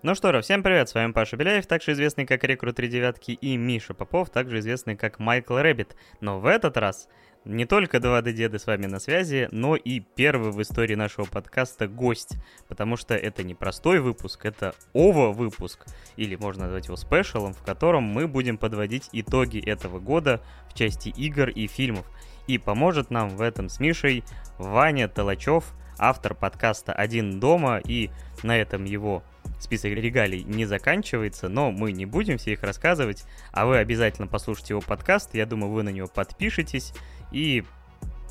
Ну что же, всем привет, с вами Паша Беляев, также известный как Рекрут 3 девятки, и Миша Попов, также известный как Michael Rabbit. Но в этот раз не только 2D-деды с вами на связи, но и первый в истории нашего подкаста гость, потому что это не простой выпуск, это OVA-выпуск, или можно назвать его special ом, в котором мы будем подводить итоги этого года в части игр и фильмов. И поможет нам в этом с Мишей Ваня Толачев, автор подкаста «Один дома», и на этом его список регалий не заканчивается, но мы не будем все их рассказывать, а вы обязательно послушайте его подкаст, я думаю, вы на него подпишетесь и,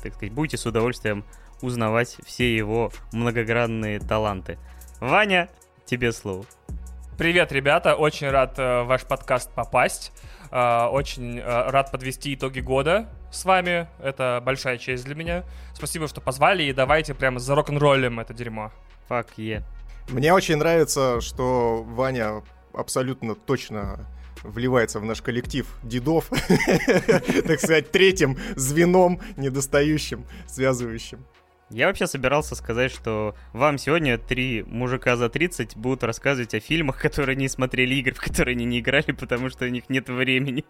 так сказать, будете с удовольствием узнавать все его многогранные таланты. Ваня, тебе слово. Привет, ребята, очень рад э, в ваш подкаст попасть. Э, очень э, рад подвести итоги года с вами. Это большая честь для меня. Спасибо, что позвали, и давайте прямо за рок-н-роллем это дерьмо. Fuck yeah. Мне очень нравится, что Ваня абсолютно точно вливается в наш коллектив дедов, так сказать, третьим звеном недостающим, связывающим. Я вообще собирался сказать, что вам сегодня три мужика за 30 будут рассказывать о фильмах, которые не смотрели игры, в которые они не играли, потому что у них нет времени.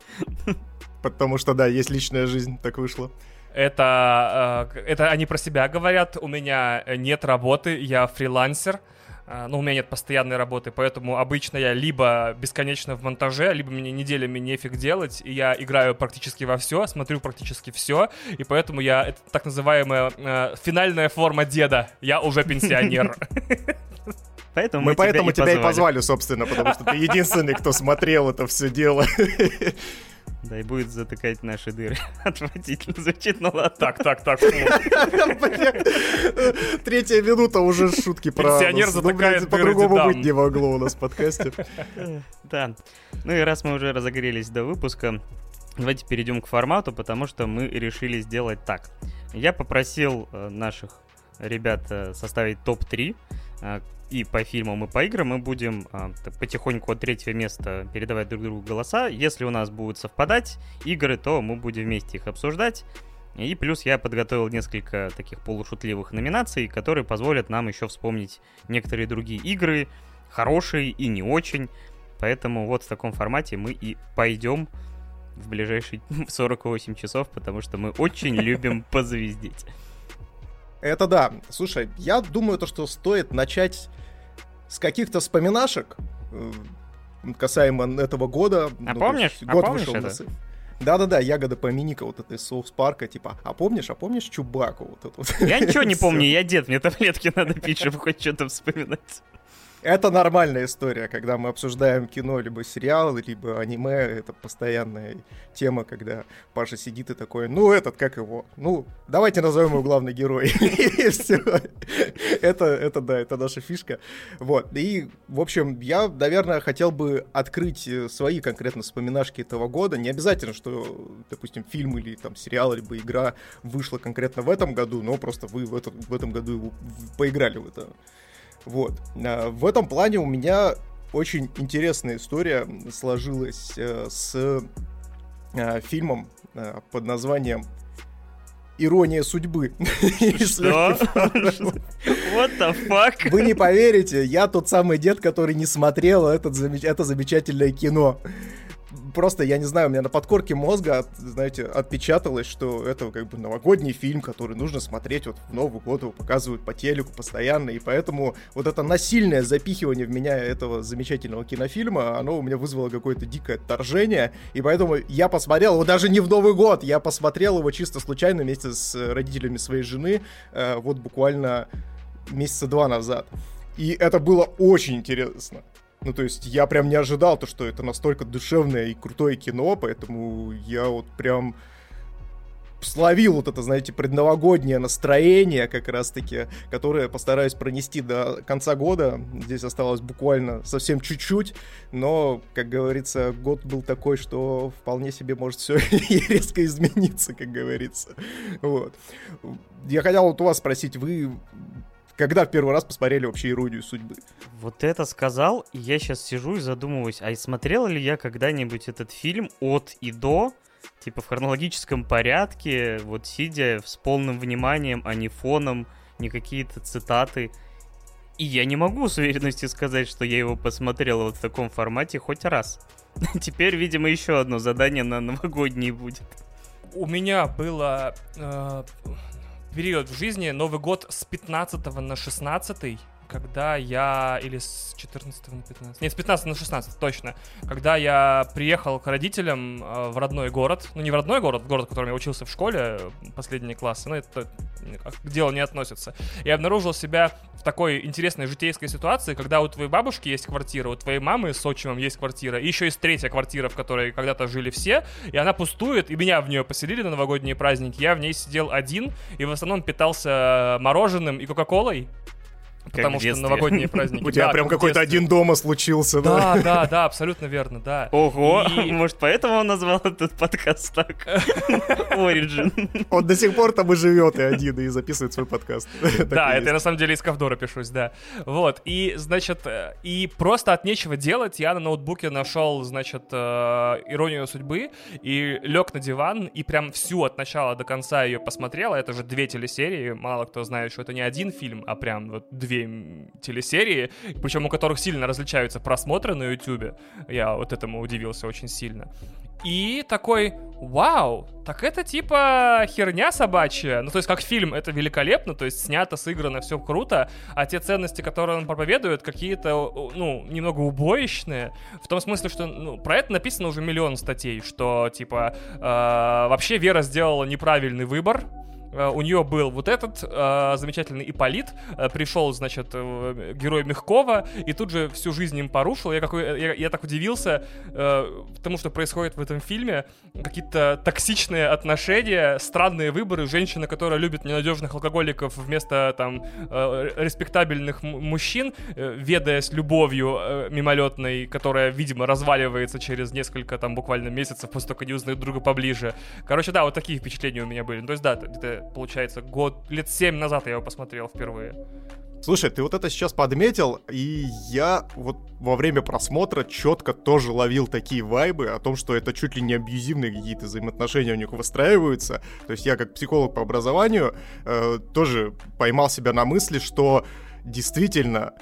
Потому что, да, есть личная жизнь, так вышло. Это, э, это они про себя говорят. У меня нет работы, я фрилансер. А, ну, у меня нет постоянной работы, поэтому обычно я либо бесконечно в монтаже, либо мне неделями нефиг делать, и я играю практически во все, смотрю практически все, и поэтому я, это так называемая э, финальная форма деда, я уже пенсионер. Поэтому мы, мы поэтому тебя, тебя и позвали, собственно, потому что ты единственный, кто смотрел это все дело. Да, и будет затыкать наши дыры. Отвратительно звучит, но ладно. Так, так, так. Третья минута уже шутки про Пенсионер ну, затыкает По-другому быть не могло у нас в подкасте. Да. Ну и раз мы уже разогрелись до выпуска, давайте перейдем к формату, потому что мы решили сделать так. Я попросил э, наших ребят э, составить топ-3 и по фильмам, и по играм мы будем а, потихоньку от третьего места передавать друг другу голоса. Если у нас будут совпадать игры, то мы будем вместе их обсуждать. И плюс я подготовил несколько таких полушутливых номинаций, которые позволят нам еще вспомнить некоторые другие игры, хорошие и не очень. Поэтому вот в таком формате мы и пойдем в ближайшие 48 часов, потому что мы очень любим позвездить. Это да. Слушай, я думаю, то, что стоит начать с каких-то вспоминашек э, касаемо этого года. А ну, помнишь? А год а помнишь вышел это? Да-да-да, ягода поминика вот этой соус парка, типа, а помнишь, а помнишь Чубаку вот эту вот? Я ничего не помню, я дед, мне таблетки надо пить, чтобы хоть что-то вспоминать. Это нормальная история, когда мы обсуждаем кино, либо сериал, либо аниме. Это постоянная тема, когда Паша сидит и такой, ну, этот, как его? Ну, давайте назовем его главный герой. Это, это, да, это наша фишка. Вот. И, в общем, я, наверное, хотел бы открыть э, свои конкретно вспоминашки этого года. Не обязательно, что, допустим, фильм или там сериал, либо игра вышла конкретно в этом году, но просто вы в, этом в этом году поиграли в это вот. А, в этом плане у меня очень интересная история сложилась э, с э, фильмом э, под названием Ирония судьбы. Что? What the fuck? Вы не поверите, я тот самый дед, который не смотрел этот, это замечательное кино просто, я не знаю, у меня на подкорке мозга, знаете, отпечаталось, что это как бы новогодний фильм, который нужно смотреть вот в Новый год, его показывают по телеку постоянно, и поэтому вот это насильное запихивание в меня этого замечательного кинофильма, оно у меня вызвало какое-то дикое отторжение, и поэтому я посмотрел его даже не в Новый год, я посмотрел его чисто случайно вместе с родителями своей жены, э, вот буквально месяца два назад. И это было очень интересно. Ну, то есть я прям не ожидал то, что это настолько душевное и крутое кино, поэтому я вот прям словил вот это, знаете, предновогоднее настроение как раз-таки, которое постараюсь пронести до конца года. Здесь осталось буквально совсем чуть-чуть, но, как говорится, год был такой, что вполне себе может все резко измениться, как говорится. Вот. Я хотел вот у вас спросить, вы когда в первый раз посмотрели вообще «Иронию судьбы»? Вот это сказал, и я сейчас сижу и задумываюсь, а смотрел ли я когда-нибудь этот фильм от и до, типа в хронологическом порядке, вот сидя с полным вниманием, а не фоном, не какие-то цитаты. И я не могу с уверенностью сказать, что я его посмотрел вот в таком формате хоть раз. Теперь, видимо, еще одно задание на новогодний будет. У меня было э, период в жизни. Новый год с 15 на 16 когда я... Или с 14 на 15? Нет, с 15 на 16, точно. Когда я приехал к родителям э, в родной город. Ну, не в родной город, в город, в котором я учился в школе, последние классы. Ну, это к делу не относится. Я обнаружил себя в такой интересной житейской ситуации, когда у твоей бабушки есть квартира, у твоей мамы с отчимом есть квартира, и еще есть третья квартира, в которой когда-то жили все, и она пустует, и меня в нее поселили на новогодние праздники. Я в ней сидел один, и в основном питался мороженым и кока-колой. Потому что новогодние праздники. У тебя прям какой-то один дома случился, да? Да, да, да, абсолютно верно, да. Ого, может поэтому он назвал этот подкаст так? Origin. Он до сих пор там и живет и один, и записывает свой подкаст. Да, это я на самом деле из Ковдора пишусь, да. Вот, и, значит, и просто от нечего делать я на ноутбуке нашел, значит, э, «Иронию судьбы» и лег на диван, и прям всю от начала до конца ее посмотрел. Это же две телесерии, мало кто знает, что это не один фильм, а прям вот две две телесерии, причем у которых сильно различаются просмотры на YouTube. Я вот этому удивился очень сильно. И такой, вау, так это типа херня собачья. Ну, то есть, как фильм, это великолепно, то есть, снято, сыграно, все круто, а те ценности, которые он проповедует, какие-то, ну, немного убоечные. В том смысле, что ну, про это написано уже миллион статей, что, типа, э, вообще Вера сделала неправильный выбор, у нее был вот этот э, замечательный Иполит, э, пришел, значит, э, герой Мягкова, и тут же всю жизнь им порушил. Я, какой, я, я так удивился э, тому, что происходит в этом фильме. Какие-то токсичные отношения, странные выборы. Женщина, которая любит ненадежных алкоголиков вместо, там, э, респектабельных мужчин, э, ведаясь любовью э, мимолетной, которая, видимо, разваливается через несколько, там, буквально месяцев, после того, как они узнают друга поближе. Короче, да, вот такие впечатления у меня были. То есть, да, это получается, год, лет семь назад я его посмотрел впервые. Слушай, ты вот это сейчас подметил, и я вот во время просмотра четко тоже ловил такие вайбы о том, что это чуть ли не абьюзивные какие-то взаимоотношения у них выстраиваются. То есть я как психолог по образованию э, тоже поймал себя на мысли, что действительно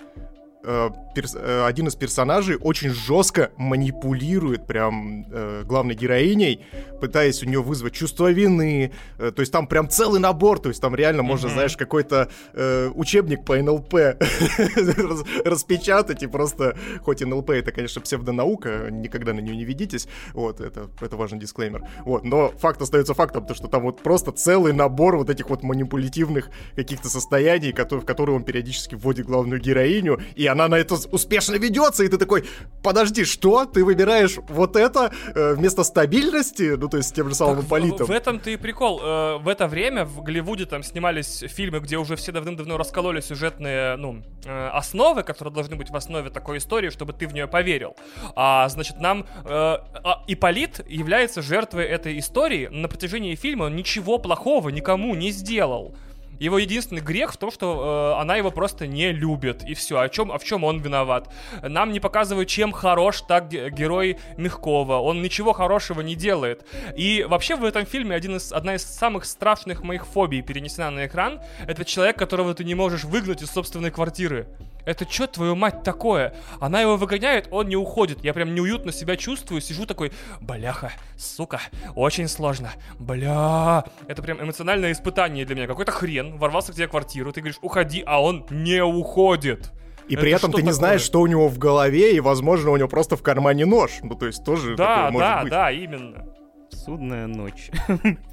Э, перс, э, один из персонажей очень жестко манипулирует прям э, главной героиней, пытаясь у нее вызвать чувство вины. Э, то есть там прям целый набор, то есть там реально mm-hmm. можно, знаешь, какой-то э, учебник по НЛП распечатать и просто, хоть НЛП это, конечно, псевдонаука, никогда на нее не ведитесь, вот, это, это важный дисклеймер. Вот, но факт остается фактом, то, что там вот просто целый набор вот этих вот манипулятивных каких-то состояний, которые, в которые он периодически вводит главную героиню, и она на это успешно ведется, и ты такой, подожди, что? Ты выбираешь вот это э, вместо стабильности? Ну, то есть с тем же самым политом. В, в этом-то и прикол. Э, в это время в Голливуде там снимались фильмы, где уже все давным-давно раскололи сюжетные, ну, э, основы, которые должны быть в основе такой истории, чтобы ты в нее поверил. А, значит, нам э, а, Ипполит является жертвой этой истории. На протяжении фильма он ничего плохого никому не сделал. Его единственный грех в том, что э, она его просто не любит. И все. О чем, а в чем он виноват? Нам не показывают, чем хорош так герой Мягкова. Он ничего хорошего не делает. И вообще в этом фильме один из, одна из самых страшных моих фобий перенесена на экран. Это человек, которого ты не можешь выгнать из собственной квартиры. Это что, твою мать, такое? Она его выгоняет, он не уходит. Я прям неуютно себя чувствую, сижу такой, бляха, сука, очень сложно. Бля, это прям эмоциональное испытание для меня. Какой-то хрен ворвался к тебе в квартиру, ты говоришь, уходи, а он не уходит. И это при этом ты не такое? знаешь, что у него в голове, и, возможно, у него просто в кармане нож. Ну, то есть тоже да, такое может да, быть. Да, да, именно. Судная ночь.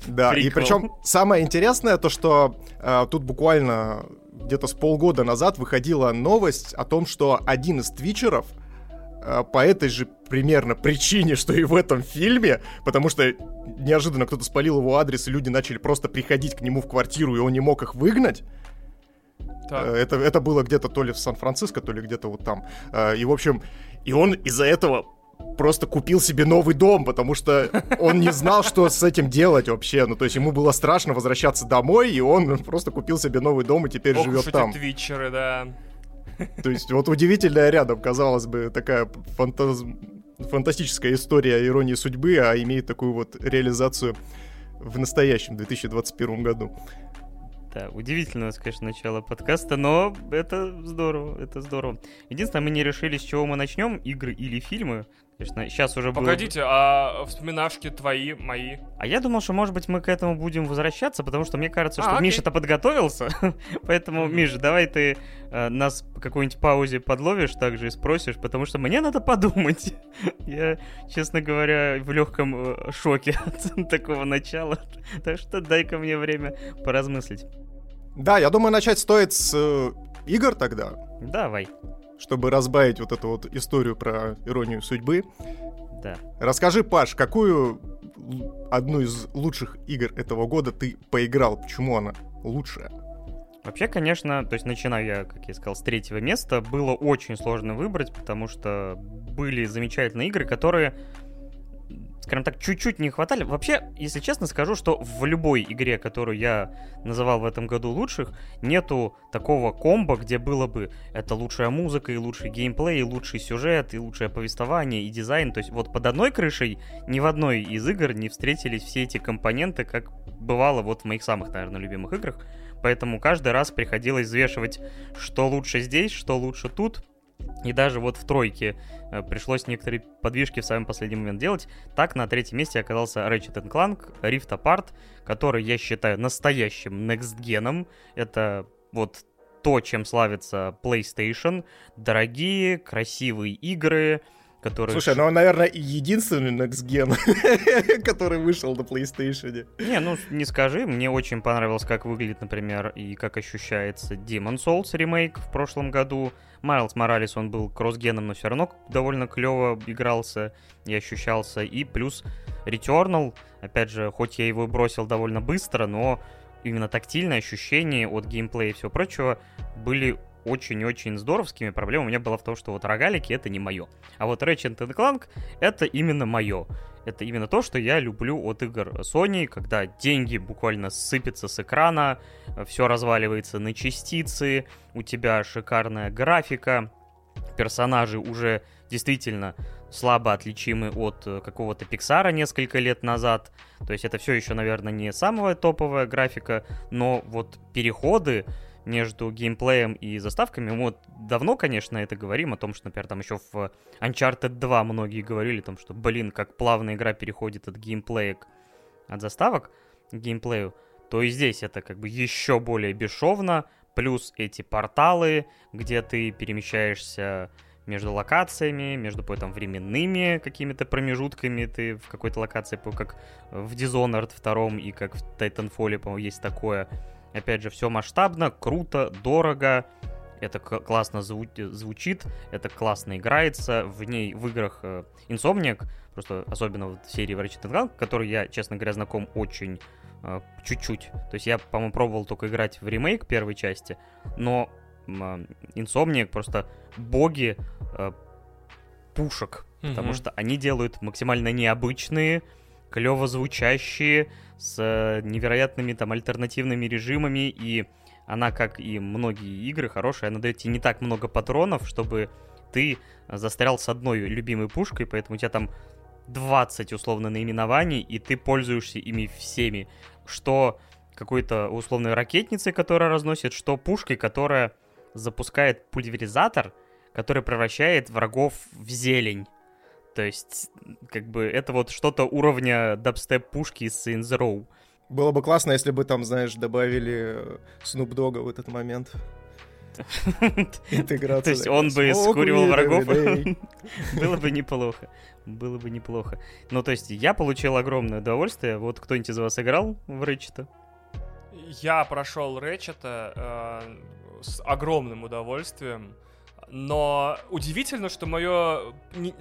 Да, и причем самое интересное то, что э, тут буквально где-то с полгода назад выходила новость о том, что один из твичеров э, по этой же примерно причине, что и в этом фильме, потому что неожиданно кто-то спалил его адрес, и люди начали просто приходить к нему в квартиру, и он не мог их выгнать. Так. Э, это, это было где-то то ли в Сан-Франциско, то ли где-то вот там. Э, и, в общем, и он из-за этого просто купил себе новый дом, потому что он не знал, что с этим делать вообще. Ну, то есть ему было страшно возвращаться домой, и он просто купил себе новый дом и теперь Ох живет там. твитчеры, да. То есть вот удивительная рядом, казалось бы, такая фантаз... фантастическая история иронии судьбы, а имеет такую вот реализацию в настоящем 2021 году. Да, удивительное, конечно, начало подкаста, но это здорово, это здорово. Единственное, мы не решили, с чего мы начнем, игры или фильмы. Конечно, сейчас уже Погодите, было... а вспоминашки твои, мои? А я думал, что, может быть, мы к этому будем возвращаться, потому что мне кажется, что а, Миша-то подготовился. Поэтому, Миша, давай ты э, нас по какой-нибудь паузе подловишь также и спросишь, потому что мне надо подумать. я, честно говоря, в легком э, шоке от такого начала. так что дай-ка мне время поразмыслить. Да, я думаю, начать стоит с э, игр тогда. Давай чтобы разбавить вот эту вот историю про иронию судьбы. Да. Расскажи, Паш, какую одну из лучших игр этого года ты поиграл? Почему она лучшая? Вообще, конечно, то есть начинаю я, как я сказал, с третьего места. Было очень сложно выбрать, потому что были замечательные игры, которые скажем так, чуть-чуть не хватали. Вообще, если честно скажу, что в любой игре, которую я называл в этом году лучших, нету такого комбо, где было бы это лучшая музыка, и лучший геймплей, и лучший сюжет, и лучшее повествование, и дизайн. То есть вот под одной крышей ни в одной из игр не встретились все эти компоненты, как бывало вот в моих самых, наверное, любимых играх. Поэтому каждый раз приходилось взвешивать, что лучше здесь, что лучше тут. И даже вот в тройке э, пришлось некоторые подвижки в самый последний момент делать. Так, на третьем месте оказался Ratchet Clank Rift Apart, который я считаю настоящим next-геном. Это вот то, чем славится PlayStation. Дорогие, красивые игры, которые... Слушай, ну, наверное, единственный Next Gen, который вышел на PlayStation. Не, ну, не скажи, мне очень понравилось, как выглядит, например, и как ощущается Demon Souls ремейк в прошлом году. Майлз Моралес, он был кроссгеном, но все равно довольно клево игрался и ощущался. И плюс Returnal, опять же, хоть я его бросил довольно быстро, но именно тактильные ощущения от геймплея и всего прочего были очень-очень здоровскими. Проблема у меня была в том, что вот рогалики это не мое. А вот Ratchet Clank это именно мое. Это именно то, что я люблю от игр Sony, когда деньги буквально сыпятся с экрана, все разваливается на частицы, у тебя шикарная графика, персонажи уже действительно слабо отличимы от э, какого-то Пиксара несколько лет назад. То есть это все еще, наверное, не самая топовая графика, но вот переходы между геймплеем и заставками. Мы вот давно, конечно, это говорим, о том, что, например, там еще в Uncharted 2 многие говорили, там, что, блин, как плавно игра переходит от геймплея к... от заставок к геймплею, то и здесь это как бы еще более бесшовно, плюс эти порталы, где ты перемещаешься между локациями, между там временными какими-то промежутками ты в какой-то локации, как в Dishonored 2 и как в Titanfall, по-моему, есть такое. Опять же, все масштабно, круто, дорого. Это классно зву- звучит, это классно играется. В ней, в играх э, Insomniac, просто особенно в серии Ratchet Clank, который я, честно говоря, знаком очень э, чуть-чуть. То есть я, по-моему, пробовал только играть в ремейк первой части, но э, Insomniac просто боги э, пушек, mm-hmm. потому что они делают максимально необычные, клево звучащие, с э, невероятными там альтернативными режимами, и она, как и многие игры, хорошая, она дает тебе не так много патронов, чтобы ты застрял с одной любимой пушкой, поэтому у тебя там 20 условно наименований, и ты пользуешься ими всеми. Что какой-то условной ракетницей, которая разносит, что пушкой, которая запускает пульверизатор, который превращает врагов в зелень. То есть, как бы, это вот что-то уровня дабстеп-пушки из Saints Row. Было бы классно, если бы там, знаешь, добавили Snoop Dogg в этот момент. Интеграция. То есть он бы скуривал врагов. Было бы неплохо. Было бы неплохо. Ну, то есть я получил огромное удовольствие. Вот кто-нибудь из вас играл в Рэчета? Я прошел Рэчета э, с огромным удовольствием. Но удивительно, что мое,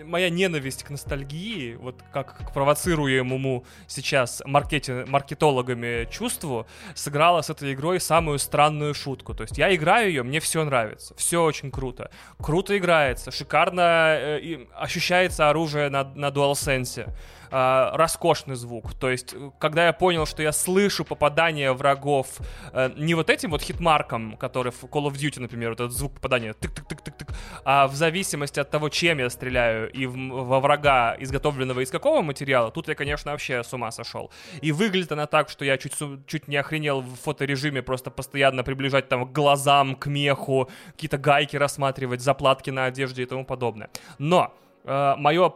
моя ненависть к ностальгии, вот как к провоцируемому сейчас маркете, маркетологами чувству, сыграла с этой игрой самую странную шутку. То есть я играю ее, мне все нравится, все очень круто. Круто играется, шикарно э, ощущается оружие на, на DualSense э, роскошный звук. То есть, когда я понял, что я слышу попадание врагов э, не вот этим вот хитмарком, который в Call of Duty, например, вот этот звук попадания, тык-тык-тык-тык-тык, а в зависимости от того, чем я стреляю, и в, во врага, изготовленного из какого материала, тут я, конечно, вообще с ума сошел. И выглядит она так, что я чуть, чуть не охренел в фоторежиме просто постоянно приближать там к глазам, к меху, какие-то гайки рассматривать, заплатки на одежде и тому подобное. Но э, мое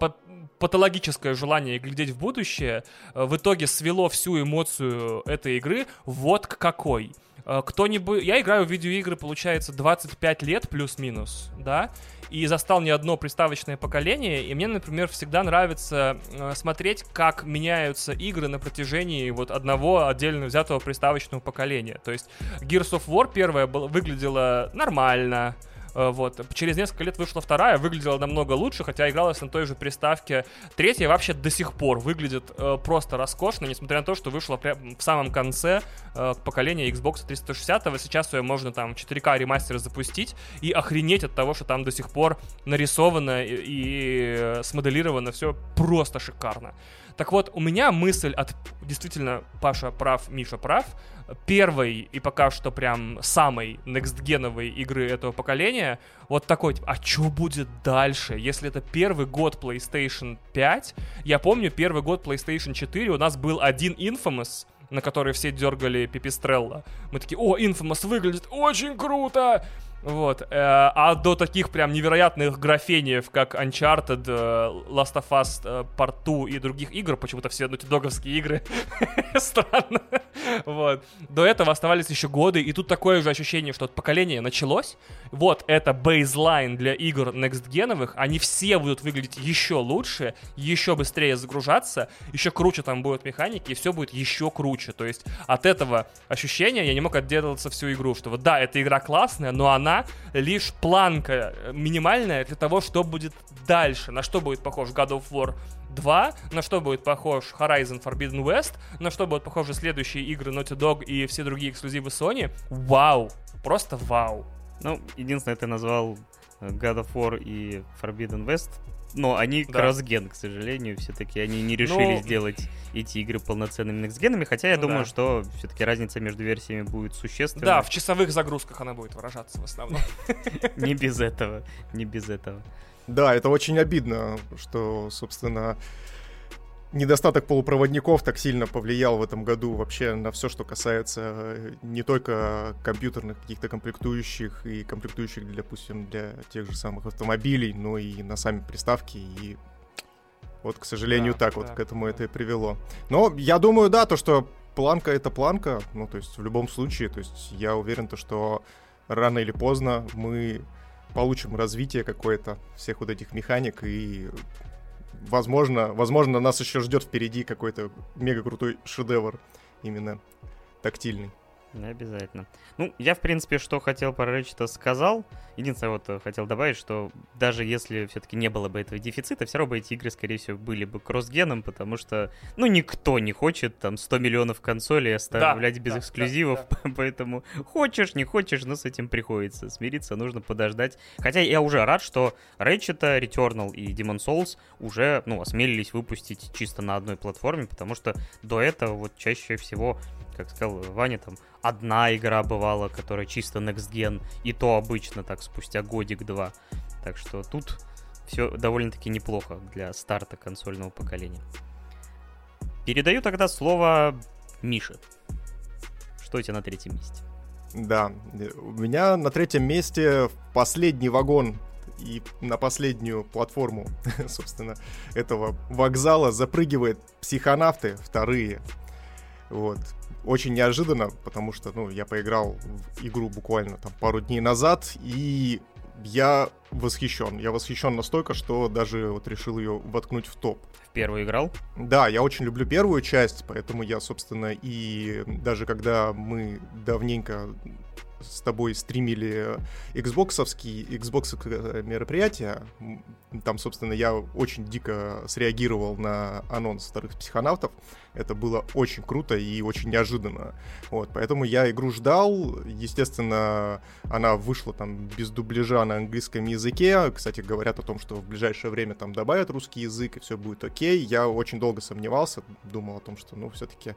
патологическое желание глядеть в будущее э, в итоге свело всю эмоцию этой игры вот к какой. Э, кто-нибудь... Я играю в видеоигры, получается, 25 лет плюс-минус, да, и застал не одно приставочное поколение, и мне, например, всегда нравится э, смотреть, как меняются игры на протяжении вот одного отдельно взятого приставочного поколения. То есть Gears of War первая выглядела нормально, Э, вот. Через несколько лет вышла вторая, выглядела намного лучше, хотя игралась на той же приставке. Третья вообще до сих пор выглядит э, просто роскошно, несмотря на то, что вышла в самом конце э, поколения Xbox 360. Сейчас ее можно там 4К ремастер запустить и охренеть от того, что там до сих пор нарисовано и, и смоделировано все просто шикарно. Так вот, у меня мысль от... Действительно, Паша прав, Миша прав первой и пока что прям самой некстгеновой игры этого поколения, вот такой, типа, а что будет дальше? Если это первый год PlayStation 5, я помню, первый год PlayStation 4 у нас был один Infamous, на который все дергали Пипистрелла. Мы такие, о, Infamous выглядит очень круто! Вот. Э, а до таких прям невероятных графениев, как Uncharted, э, Last of Us э, Part 2 и других игр, почему-то все нутидоговские игры, странно, вот. До этого оставались еще годы, и тут такое же ощущение, что поколение началось, вот это бейзлайн для игр next-геновых, они все будут выглядеть еще лучше, еще быстрее загружаться, еще круче там будут механики, и все будет еще круче, то есть от этого ощущения я не мог отделаться всю игру, что вот да, эта игра классная, но она лишь планка минимальная для того, что будет дальше. На что будет похож God of War 2, на что будет похож Horizon Forbidden West, на что будут похожи следующие игры Naughty Dog и все другие эксклюзивы Sony. Вау! Просто вау! Ну, единственное, ты назвал э, God of War и Forbidden West но они да. кроссген, к сожалению, все-таки они не решили ну... сделать эти игры полноценными некстгенами, хотя я ну, думаю, да. что все-таки разница между версиями будет существенной. Да, в часовых загрузках она будет выражаться в основном. Не без этого, не без этого. Да, это очень обидно, что, собственно, недостаток полупроводников так сильно повлиял в этом году вообще на все, что касается э, не только компьютерных каких-то комплектующих и комплектующих, для, допустим, для тех же самых автомобилей, но и на сами приставки и вот, к сожалению, да, так да, вот к этому да. это и привело. Но я думаю, да, то, что планка это планка, ну, то есть в любом случае, то есть я уверен, то, что рано или поздно мы получим развитие какое-то всех вот этих механик и возможно, возможно, нас еще ждет впереди какой-то мега крутой шедевр именно тактильный. Не обязательно. Ну, я, в принципе, что хотел про Рэчета сказал. Единственное, вот э, хотел добавить, что даже если все-таки не было бы этого дефицита, все равно бы эти игры, скорее всего, были бы кроссгеном, потому что, ну, никто не хочет там 100 миллионов консолей оставлять да, без да, эксклюзивов, да, да. поэтому хочешь, не хочешь, но с этим приходится смириться, нужно подождать. Хотя я уже рад, что Ratchet, Returnal и Demon Souls уже, ну, осмелились выпустить чисто на одной платформе, потому что до этого вот чаще всего как сказал Ваня, там одна игра бывала, которая чисто next gen, и то обычно так спустя годик-два. Так что тут все довольно-таки неплохо для старта консольного поколения. Передаю тогда слово Мише. Что у тебя на третьем месте? Да, у меня на третьем месте последний вагон и на последнюю платформу, собственно, этого вокзала запрыгивает психонавты вторые. Вот очень неожиданно, потому что, ну, я поиграл в игру буквально там пару дней назад, и я восхищен. Я восхищен настолько, что даже вот решил ее воткнуть в топ. В первую играл? Да, я очень люблю первую часть, поэтому я, собственно, и даже когда мы давненько с тобой стримили Xboxовские Xbox мероприятия. Там, собственно, я очень дико среагировал на анонс вторых психонавтов. Это было очень круто и очень неожиданно. Вот, поэтому я игру ждал. Естественно, она вышла там без дубляжа на английском языке. Кстати, говорят о том, что в ближайшее время там добавят русский язык, и все будет окей. Я очень долго сомневался, думал о том, что, ну, все-таки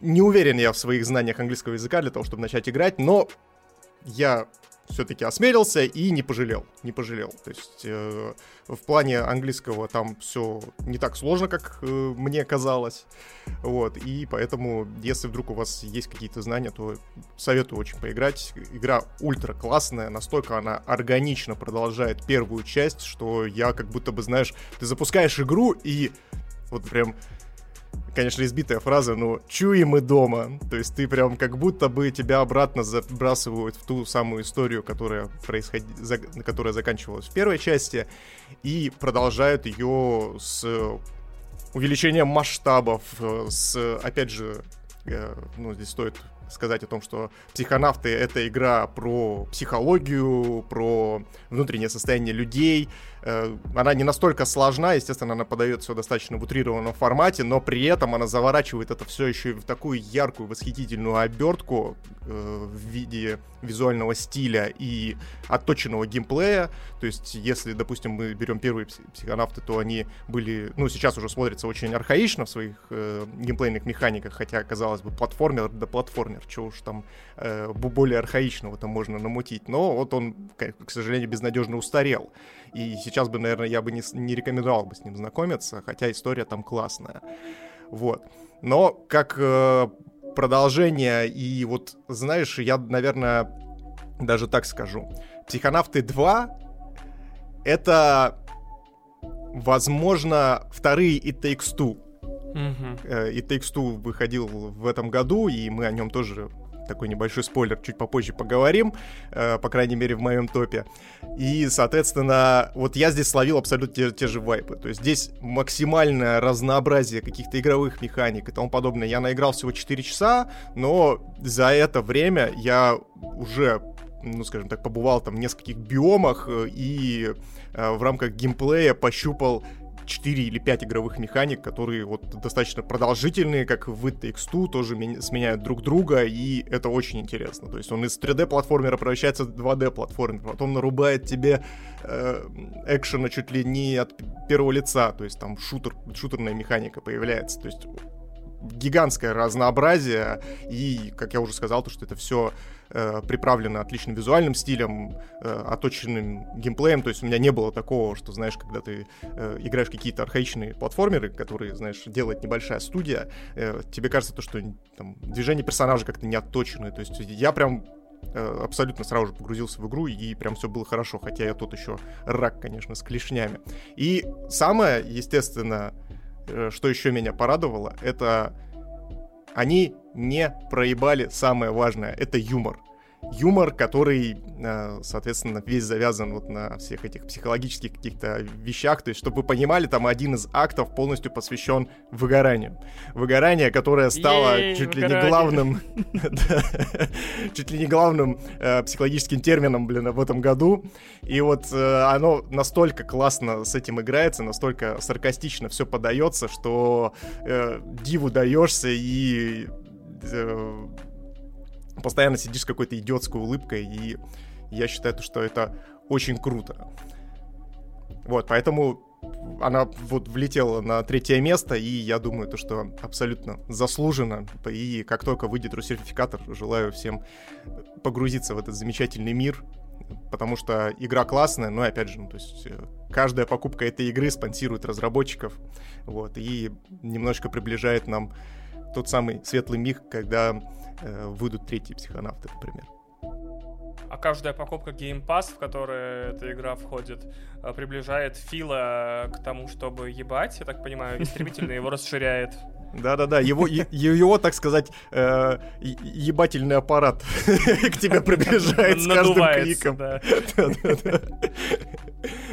не уверен я в своих знаниях английского языка для того, чтобы начать играть, но я все-таки осмелился и не пожалел, не пожалел. То есть э, в плане английского там все не так сложно, как э, мне казалось. Вот, и поэтому, если вдруг у вас есть какие-то знания, то советую очень поиграть. Игра ультра классная, настолько она органично продолжает первую часть, что я как будто бы, знаешь, ты запускаешь игру и вот прям конечно, избитая фраза, но чуем мы дома. То есть ты прям как будто бы тебя обратно забрасывают в ту самую историю, которая, происход... за... которая заканчивалась в первой части, и продолжают ее с увеличением масштабов, с, опять же, э, ну, здесь стоит сказать о том, что психонавты — это игра про психологию, про внутреннее состояние людей. Э, она не настолько сложна, естественно, она подается в достаточно в утрированном формате, но при этом она заворачивает это все еще в такую яркую, восхитительную обертку э, в виде визуального стиля и отточенного геймплея. То есть, если, допустим, мы берем первые психонавты, то они были, ну, сейчас уже смотрятся очень архаично в своих э, геймплейных механиках, хотя, казалось бы, платформер да платформер, что уж там э, более архаичного там можно намутить. Но вот он, к сожалению, безнадежно устарел. И сейчас бы, наверное, я бы не, не рекомендовал бы с ним знакомиться, хотя история там классная. Вот. Но как э, продолжение, и вот, знаешь, я, наверное, даже так скажу. Психонавты 2 это, возможно, вторые и Takes Two. Uh-huh. И Takes Two выходил в этом году, и мы о нем тоже такой небольшой спойлер, чуть попозже поговорим, э, по крайней мере в моем топе. И, соответственно, вот я здесь словил абсолютно те, те же вайпы. То есть здесь максимальное разнообразие каких-то игровых механик и тому подобное. Я наиграл всего 4 часа, но за это время я уже ну, скажем так, побывал там в нескольких биомах э, и э, в рамках геймплея пощупал 4 или 5 игровых механик, которые вот достаточно продолжительные, как в It Takes Two, тоже сменяют друг друга, и это очень интересно. То есть он из 3D-платформера превращается в 2D-платформер, потом нарубает тебе э, экшена чуть ли не от первого лица, то есть там шутер, шутерная механика появляется. То есть гигантское разнообразие, и, как я уже сказал, то, что это все э, приправлено отличным визуальным стилем, э, оточенным геймплеем, то есть у меня не было такого, что, знаешь, когда ты э, играешь какие-то архаичные платформеры, которые, знаешь, делает небольшая студия, э, тебе кажется то, что там, движения персонажа как-то не отточены, то есть я прям э, абсолютно сразу же погрузился в игру, и прям все было хорошо, хотя я тут еще рак, конечно, с клешнями. И самое, естественно, что еще меня порадовало, это они не проебали самое важное, это юмор юмор, который, э, соответственно, весь завязан вот на всех этих психологических каких-то вещах. То есть, чтобы вы понимали, там один из актов полностью посвящен выгоранию. Выгорание, которое стало Ей, чуть выгорание. ли не главным, чуть ли не главным э, психологическим термином, блин, в этом году. И вот э, оно настолько классно с этим играется, настолько саркастично все подается, что диву даешься и постоянно сидишь с какой-то идиотской улыбкой, и я считаю, что это очень круто. Вот, поэтому она вот влетела на третье место, и я думаю, то, что абсолютно заслуженно. И как только выйдет русификатор, желаю всем погрузиться в этот замечательный мир, потому что игра классная, но опять же, ну, то есть э, каждая покупка этой игры спонсирует разработчиков, вот, и немножко приближает нам тот самый светлый миг, когда выйдут третьи психонавты, например. А каждая покупка Game Pass, в которой эта игра входит, э, приближает Фила к тому, чтобы ебать, я так понимаю, истребительно его расширяет. Да-да-да, его, его, так сказать, э, ебательный аппарат к тебе приближает с каждым кликом.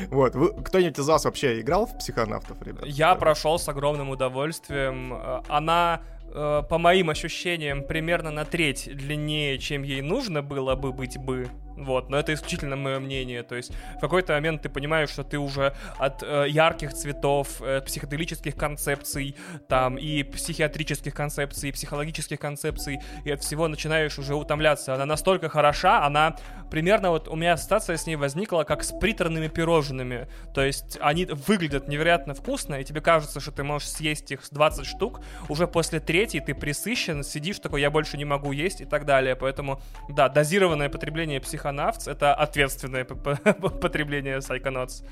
Вот, кто-нибудь из вас вообще играл в психонавтов, ребят? Я прошел с огромным удовольствием. Э, она Э, по моим ощущениям, примерно на треть длиннее, чем ей нужно было бы быть бы. Вот, но это исключительно мое мнение. То есть в какой-то момент ты понимаешь, что ты уже от э, ярких цветов, э, психоделических концепций, там и психиатрических концепций, и психологических концепций, и от всего начинаешь уже утомляться. Она настолько хороша, она примерно вот у меня ассоциация с ней возникла как с приторными пирожными. То есть они выглядят невероятно вкусно, и тебе кажется, что ты можешь съесть их 20 штук, уже после третьей ты присыщен, сидишь такой, я больше не могу есть и так далее. Поэтому, да, дозированное потребление психонавтс — это ответственное потребление Psychonauts.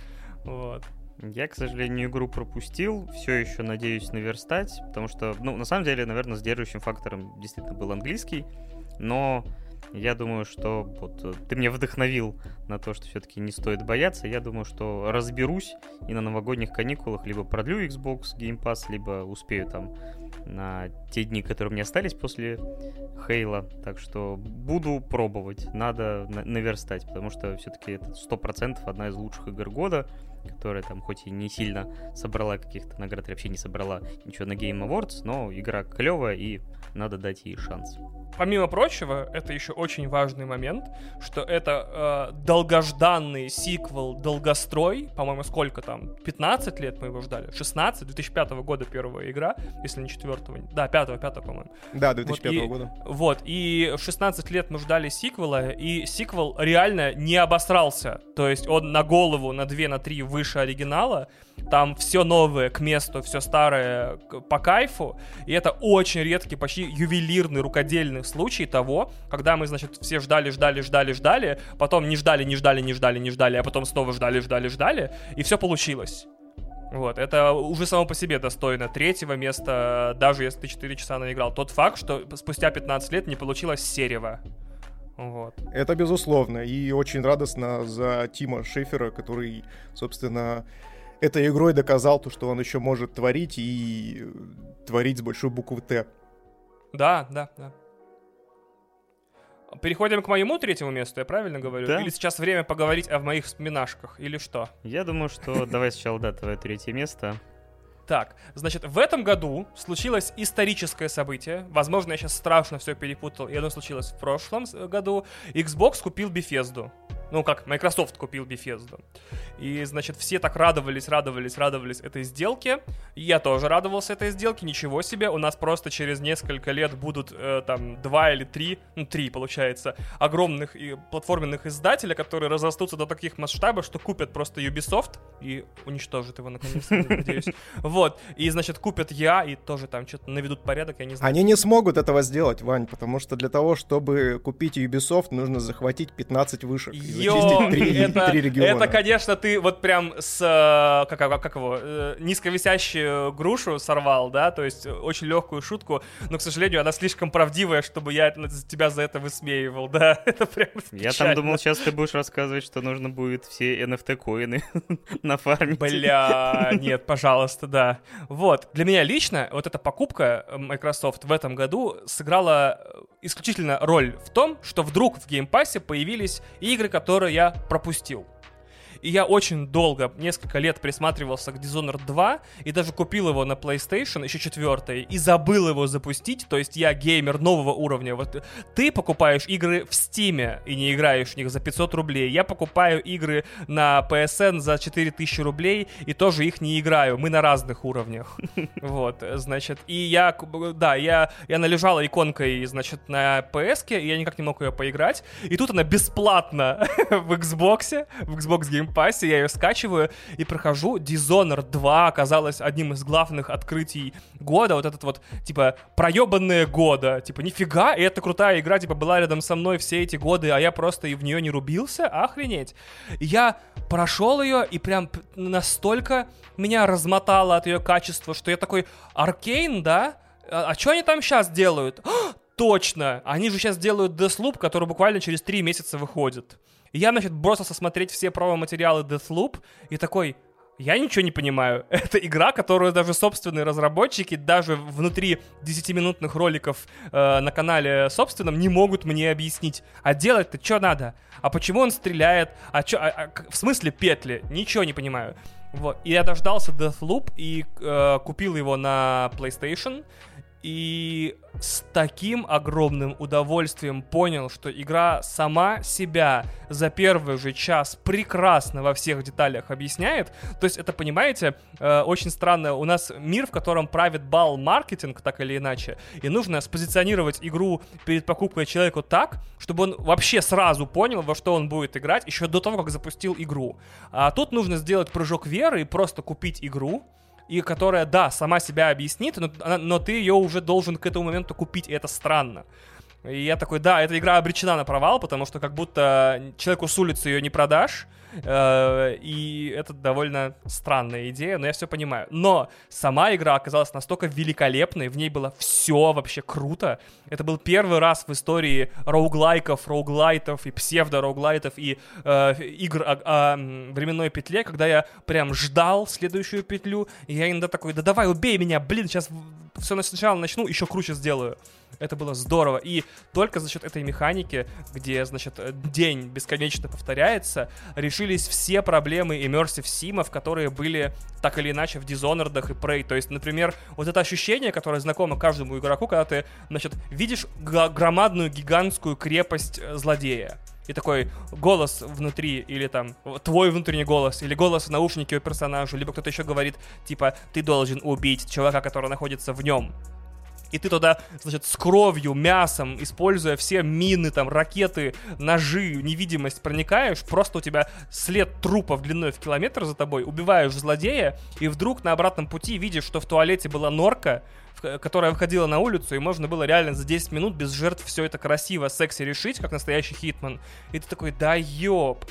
Вот. Я, к сожалению, игру пропустил, все еще надеюсь наверстать, потому что, ну, на самом деле, наверное, сдерживающим фактором действительно был английский, но я думаю, что вот э, ты меня вдохновил на то, что все-таки не стоит бояться. Я думаю, что разберусь и на новогодних каникулах либо продлю Xbox Game Pass, либо успею там на те дни, которые у меня остались после Хейла. Так что буду пробовать. Надо наверстать, потому что все-таки это 100% одна из лучших игр года, которая там хоть и не сильно собрала каких-то наград, вообще не собрала ничего на Game Awards, но игра клевая и надо дать ей шанс. Помимо прочего, это еще очень важный момент, что это э, долгожданный сиквел «Долгострой», по-моему, сколько там, 15 лет мы его ждали, 16, 2005 года первая игра, если не 4 да, 5 5 по-моему. Да, 2005 вот, и, года. Вот, и 16 лет мы ждали сиквела, и сиквел реально не обосрался, то есть он на голову, на 2, на 3 выше оригинала, там все новое к месту, все старое по кайфу. И это очень редкий, почти ювелирный, рукодельный случай того, когда мы, значит, все ждали, ждали, ждали, ждали, потом не ждали, не ждали, не ждали, не ждали, а потом снова ждали, ждали, ждали, и все получилось. Вот, это уже само по себе достойно третьего места, даже если ты 4 часа наиграл. Тот факт, что спустя 15 лет не получилось серево. Вот. Это безусловно. И очень радостно за Тима Шефера, который, собственно, этой игрой доказал то, что он еще может творить и творить с большой буквы Т. Да, да, да. Переходим к моему третьему месту, я правильно говорю? Да. Или сейчас время поговорить о моих вспоминашках, или что? Я думаю, что давай сначала, да, твое третье место. Так, значит, в этом году случилось историческое событие. Возможно, я сейчас страшно все перепутал, и оно случилось в прошлом году. Xbox купил Bethesda. Ну, как Microsoft купил Bethesda. И, значит, все так радовались, радовались, радовались этой сделке. Я тоже радовался этой сделке, ничего себе. У нас просто через несколько лет будут э, там два или три, ну, три, получается, огромных и платформенных издателя, которые разрастутся до таких масштабов, что купят просто Ubisoft и уничтожат его, наконец-то, надеюсь. Вот. И, значит, купят я и тоже там что-то наведут порядок, я не знаю. Они не смогут этого сделать, Вань, потому что для того, чтобы купить Ubisoft, нужно захватить 15 вышек. Йо, это, это, конечно, ты вот прям с, э, как, как, как его, э, низковисящую грушу сорвал, да, то есть очень легкую шутку, но, к сожалению, она слишком правдивая, чтобы я тебя за это высмеивал, да, это прям Я там думал, сейчас ты будешь рассказывать, что нужно будет все NFT-коины нафармить. Бля, нет, пожалуйста, да. Вот, для меня лично вот эта покупка Microsoft в этом году сыграла исключительно роль в том, что вдруг в Game Pass появились игры, которые я пропустил. И я очень долго, несколько лет присматривался к Dishonored 2 и даже купил его на PlayStation, еще четвертый, и забыл его запустить. То есть я геймер нового уровня. Вот ты покупаешь игры в Steam и не играешь в них за 500 рублей. Я покупаю игры на PSN за 4000 рублей и тоже их не играю. Мы на разных уровнях. Вот, значит, и я, да, я, я належала иконкой, значит, на PS, и я никак не мог ее поиграть. И тут она бесплатно в Xbox, в Xbox Game пассе, я ее скачиваю и прохожу. Dishonored 2 оказалась одним из главных открытий года. Вот этот вот, типа, проебанные года. Типа, нифига, и это крутая игра, типа, была рядом со мной все эти годы, а я просто и в нее не рубился. Охренеть. я прошел ее, и прям настолько меня размотало от ее качества, что я такой, Аркейн, да? А, а что они там сейчас делают? Точно! Они же сейчас делают Deathloop, который буквально через три месяца выходит. И я, значит, бросился смотреть все промо-материалы Deathloop и такой, я ничего не понимаю. Это игра, которую даже собственные разработчики, даже внутри 10-минутных роликов э, на канале собственном, не могут мне объяснить. А делать-то что надо? А почему он стреляет? А чё, а, а, в смысле петли? Ничего не понимаю. Вот. И я дождался Deathloop и э, купил его на PlayStation. И с таким огромным удовольствием понял, что игра сама себя за первый же час прекрасно во всех деталях объясняет. То есть это, понимаете, э, очень странно. У нас мир, в котором правит бал маркетинг, так или иначе, и нужно спозиционировать игру перед покупкой человеку так, чтобы он вообще сразу понял, во что он будет играть, еще до того, как запустил игру. А тут нужно сделать прыжок веры и просто купить игру, и которая, да, сама себя объяснит, но, но ты ее уже должен к этому моменту купить, и это странно. И я такой, да, эта игра обречена на провал, потому что как будто человеку с улицы ее не продашь, э, и это довольно странная идея, но я все понимаю. Но сама игра оказалась настолько великолепной, в ней было все вообще круто. Это был первый раз в истории роуглайков, роуглайтов и псевдо-роуглайтов и э, игр о, о временной петле, когда я прям ждал следующую петлю, и я иногда такой, да давай, убей меня, блин, сейчас все сначала начну, еще круче сделаю. Это было здорово. И только за счет этой механики, где, значит, день бесконечно повторяется, решились все проблемы Immersive симов, которые были так или иначе в Dishonored и Prey. То есть, например, вот это ощущение, которое знакомо каждому игроку, когда ты, значит, видишь громадную гигантскую крепость э, злодея. И такой голос внутри, или там твой внутренний голос, или голос в наушнике у персонажа, либо кто-то еще говорит, типа, ты должен убить чувака, который находится в нем и ты туда, значит, с кровью, мясом, используя все мины, там, ракеты, ножи, невидимость проникаешь, просто у тебя след трупов длиной в километр за тобой, убиваешь злодея, и вдруг на обратном пути видишь, что в туалете была норка, которая выходила на улицу, и можно было реально за 10 минут без жертв все это красиво, секси решить, как настоящий хитман. И ты такой, да ёб.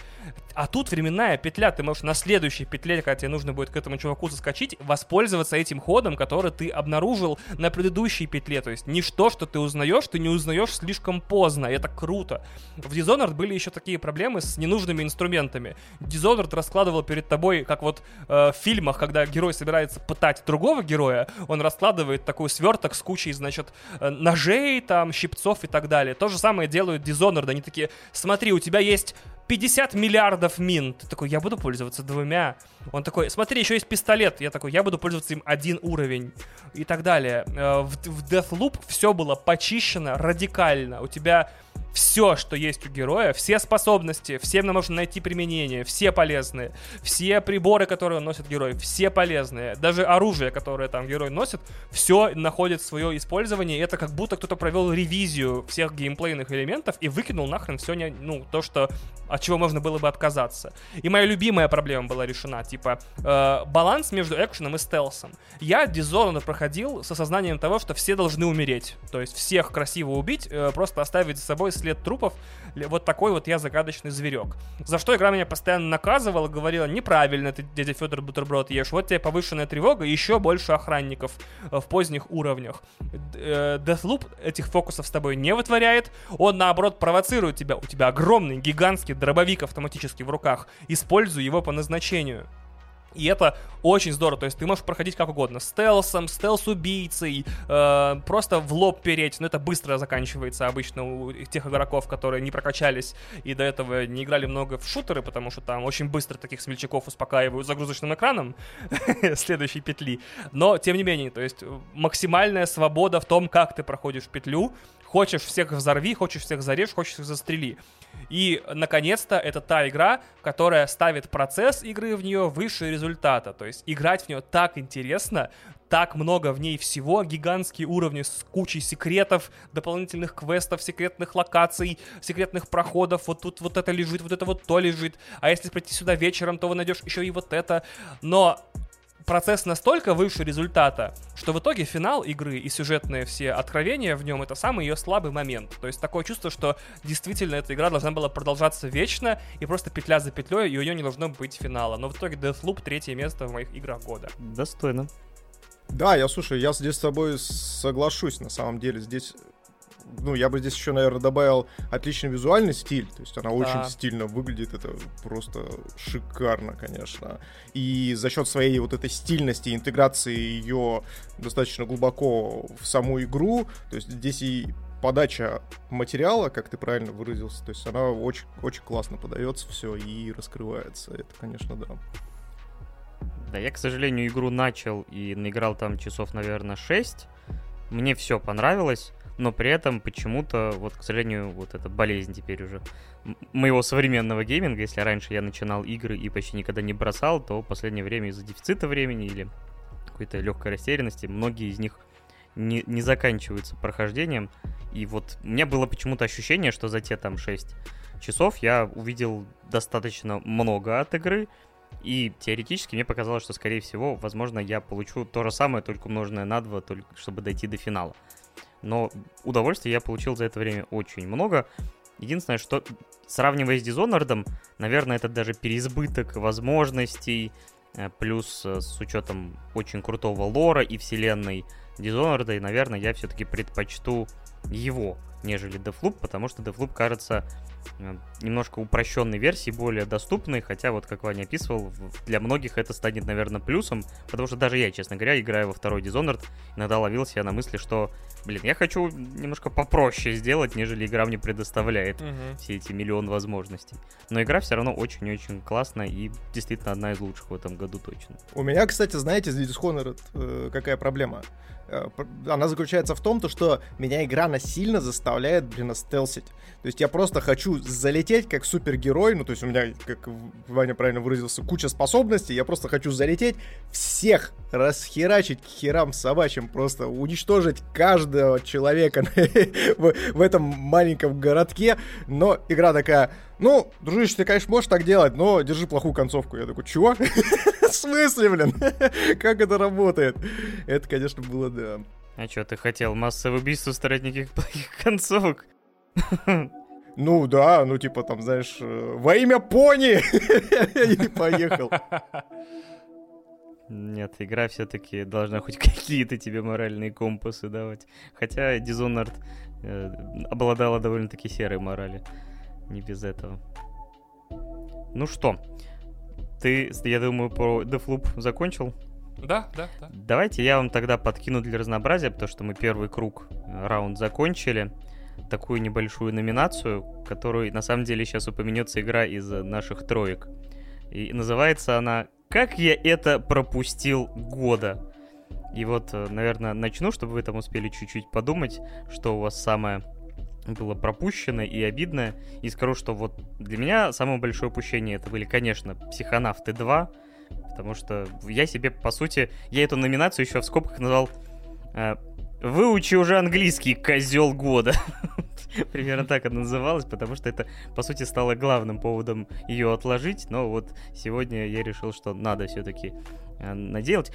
А тут временная петля, ты можешь на следующей петле, когда тебе нужно будет к этому чуваку заскочить, воспользоваться этим ходом, который ты обнаружил на предыдущей петле. То есть ничто, что ты узнаешь, ты не узнаешь слишком поздно. И это круто. В Dishonored были еще такие проблемы с ненужными инструментами. Dishonored раскладывал перед тобой, как вот э, в фильмах, когда герой собирается пытать другого героя, он раскладывает такой сверток с кучей, значит, э, ножей, там, щипцов и так далее. То же самое делают Dishonored. Они такие, смотри, у тебя есть 50 миллиардов мин. Ты такой, я буду пользоваться двумя. Он такой, смотри, еще есть пистолет. Я такой, я буду пользоваться им один уровень. И так далее. Э, в, в Deathloop все было почищено радикально. У тебя все, что есть у героя, все способности, всем нам можно найти применение, все полезные, все приборы, которые носит герой, все полезные, даже оружие, которое там герой носит, все находит свое использование, и это как будто кто-то провел ревизию всех геймплейных элементов и выкинул нахрен все, не, ну, то, что, от чего можно было бы отказаться. И моя любимая проблема была решена, типа, э, баланс между экшеном и стелсом. Я Dishonored проходил с осознанием того, что все должны умереть, то есть всех красиво убить, э, просто оставить за собой след трупов. Вот такой вот я загадочный зверек. За что игра меня постоянно наказывала, говорила, неправильно ты, дядя Федор Бутерброд, ешь. Вот тебе повышенная тревога, еще больше охранников э, в поздних уровнях. Э, Deathloop этих фокусов с тобой не вытворяет. Он, наоборот, провоцирует тебя. У тебя огромный, гигантский дробовик автоматически в руках. Используй его по назначению. И это очень здорово, то есть ты можешь проходить как угодно, стелсом, стелс-убийцей, э, просто в лоб переть, но это быстро заканчивается обычно у тех игроков, которые не прокачались и до этого не играли много в шутеры, потому что там очень быстро таких смельчаков успокаивают загрузочным экраном следующей петли, но тем не менее, то есть максимальная свобода в том, как ты проходишь петлю, хочешь всех взорви, хочешь всех зарежь, хочешь всех застрели. И, наконец-то, это та игра, которая ставит процесс игры в нее выше результата. То есть играть в нее так интересно, так много в ней всего, гигантские уровни с кучей секретов, дополнительных квестов, секретных локаций, секретных проходов, вот тут вот это лежит, вот это вот то лежит, а если прийти сюда вечером, то вы найдешь еще и вот это. Но процесс настолько выше результата, что в итоге финал игры и сюжетные все откровения в нем это самый ее слабый момент. То есть такое чувство, что действительно эта игра должна была продолжаться вечно, и просто петля за петлей, и у нее не должно быть финала. Но в итоге Deathloop третье место в моих играх года. Достойно. Да, я слушаю, я здесь с тобой соглашусь, на самом деле. Здесь ну, я бы здесь еще, наверное, добавил отличный визуальный стиль. То есть она да. очень стильно выглядит. Это просто шикарно, конечно. И за счет своей вот этой стильности, интеграции ее достаточно глубоко в саму игру, то есть здесь и подача материала, как ты правильно выразился, то есть она очень, очень классно подается все и раскрывается. Это, конечно, да. Да, я, к сожалению, игру начал и наиграл там часов, наверное, 6. мне все понравилось, но при этом почему-то, вот, к сожалению, вот эта болезнь теперь уже моего современного гейминга, если раньше я начинал игры и почти никогда не бросал, то в последнее время из-за дефицита времени или какой-то легкой растерянности многие из них не, не заканчиваются прохождением. И вот у меня было почему-то ощущение, что за те там 6 часов я увидел достаточно много от игры, и теоретически мне показалось, что, скорее всего, возможно, я получу то же самое, только умноженное на 2, только чтобы дойти до финала. Но удовольствия я получил за это время очень много. Единственное, что сравнивая с Dishonored, наверное, это даже переизбыток возможностей, э, плюс э, с учетом очень крутого лора и вселенной Dishonored, и, наверное, я все-таки предпочту его, нежели Deathloop, потому что Deathloop кажется немножко упрощенной версии, более доступной, хотя вот, как Ваня описывал, для многих это станет, наверное, плюсом, потому что даже я, честно говоря, играя во второй Dishonored, иногда ловил себя на мысли, что, блин, я хочу немножко попроще сделать, нежели игра мне предоставляет uh-huh. все эти миллион возможностей. Но игра все равно очень-очень классная и действительно одна из лучших в этом году точно. У меня, кстати, знаете, с Dishonored э, какая проблема? Э, она заключается в том, то, что меня игра насильно заставляет, блин, стелсить. То есть я просто хочу залететь как супергерой, ну то есть у меня, как Ваня правильно выразился, куча способностей, я просто хочу залететь, всех расхерачить к херам собачьим, просто уничтожить каждого человека в этом маленьком городке, но игра такая, ну, дружище, ты, конечно, можешь так делать, но держи плохую концовку. Я такой, чего? В смысле, блин? Как это работает? Это, конечно, было, да. А что, ты хотел массовое убийство никаких плохих концовок? Ну да, ну типа там, знаешь, э, во имя пони! Я не поехал. Нет, игра все-таки должна хоть какие-то тебе моральные компасы давать. Хотя Dishonored э, обладала довольно-таки серой морали не без этого. Ну что, ты, я думаю, про Deathloop закончил? Да, да, да. Давайте я вам тогда подкину для разнообразия, потому что мы первый круг, э, раунд закончили. Такую небольшую номинацию, которую на самом деле сейчас упомянется игра из наших троек. И называется она «Как я это пропустил года?». И вот, э, наверное, начну, чтобы вы там успели чуть-чуть подумать, что у вас самое было пропущено и обидно. И скажу, что вот для меня самое большое упущение это были, конечно, Психонавты 2, потому что я себе, по сути, я эту номинацию еще в скобках назвал э, «Выучи уже английский, козел года». Примерно так она называлась, потому что это, по сути, стало главным поводом ее отложить. Но вот сегодня я решил, что надо все-таки э, наделать,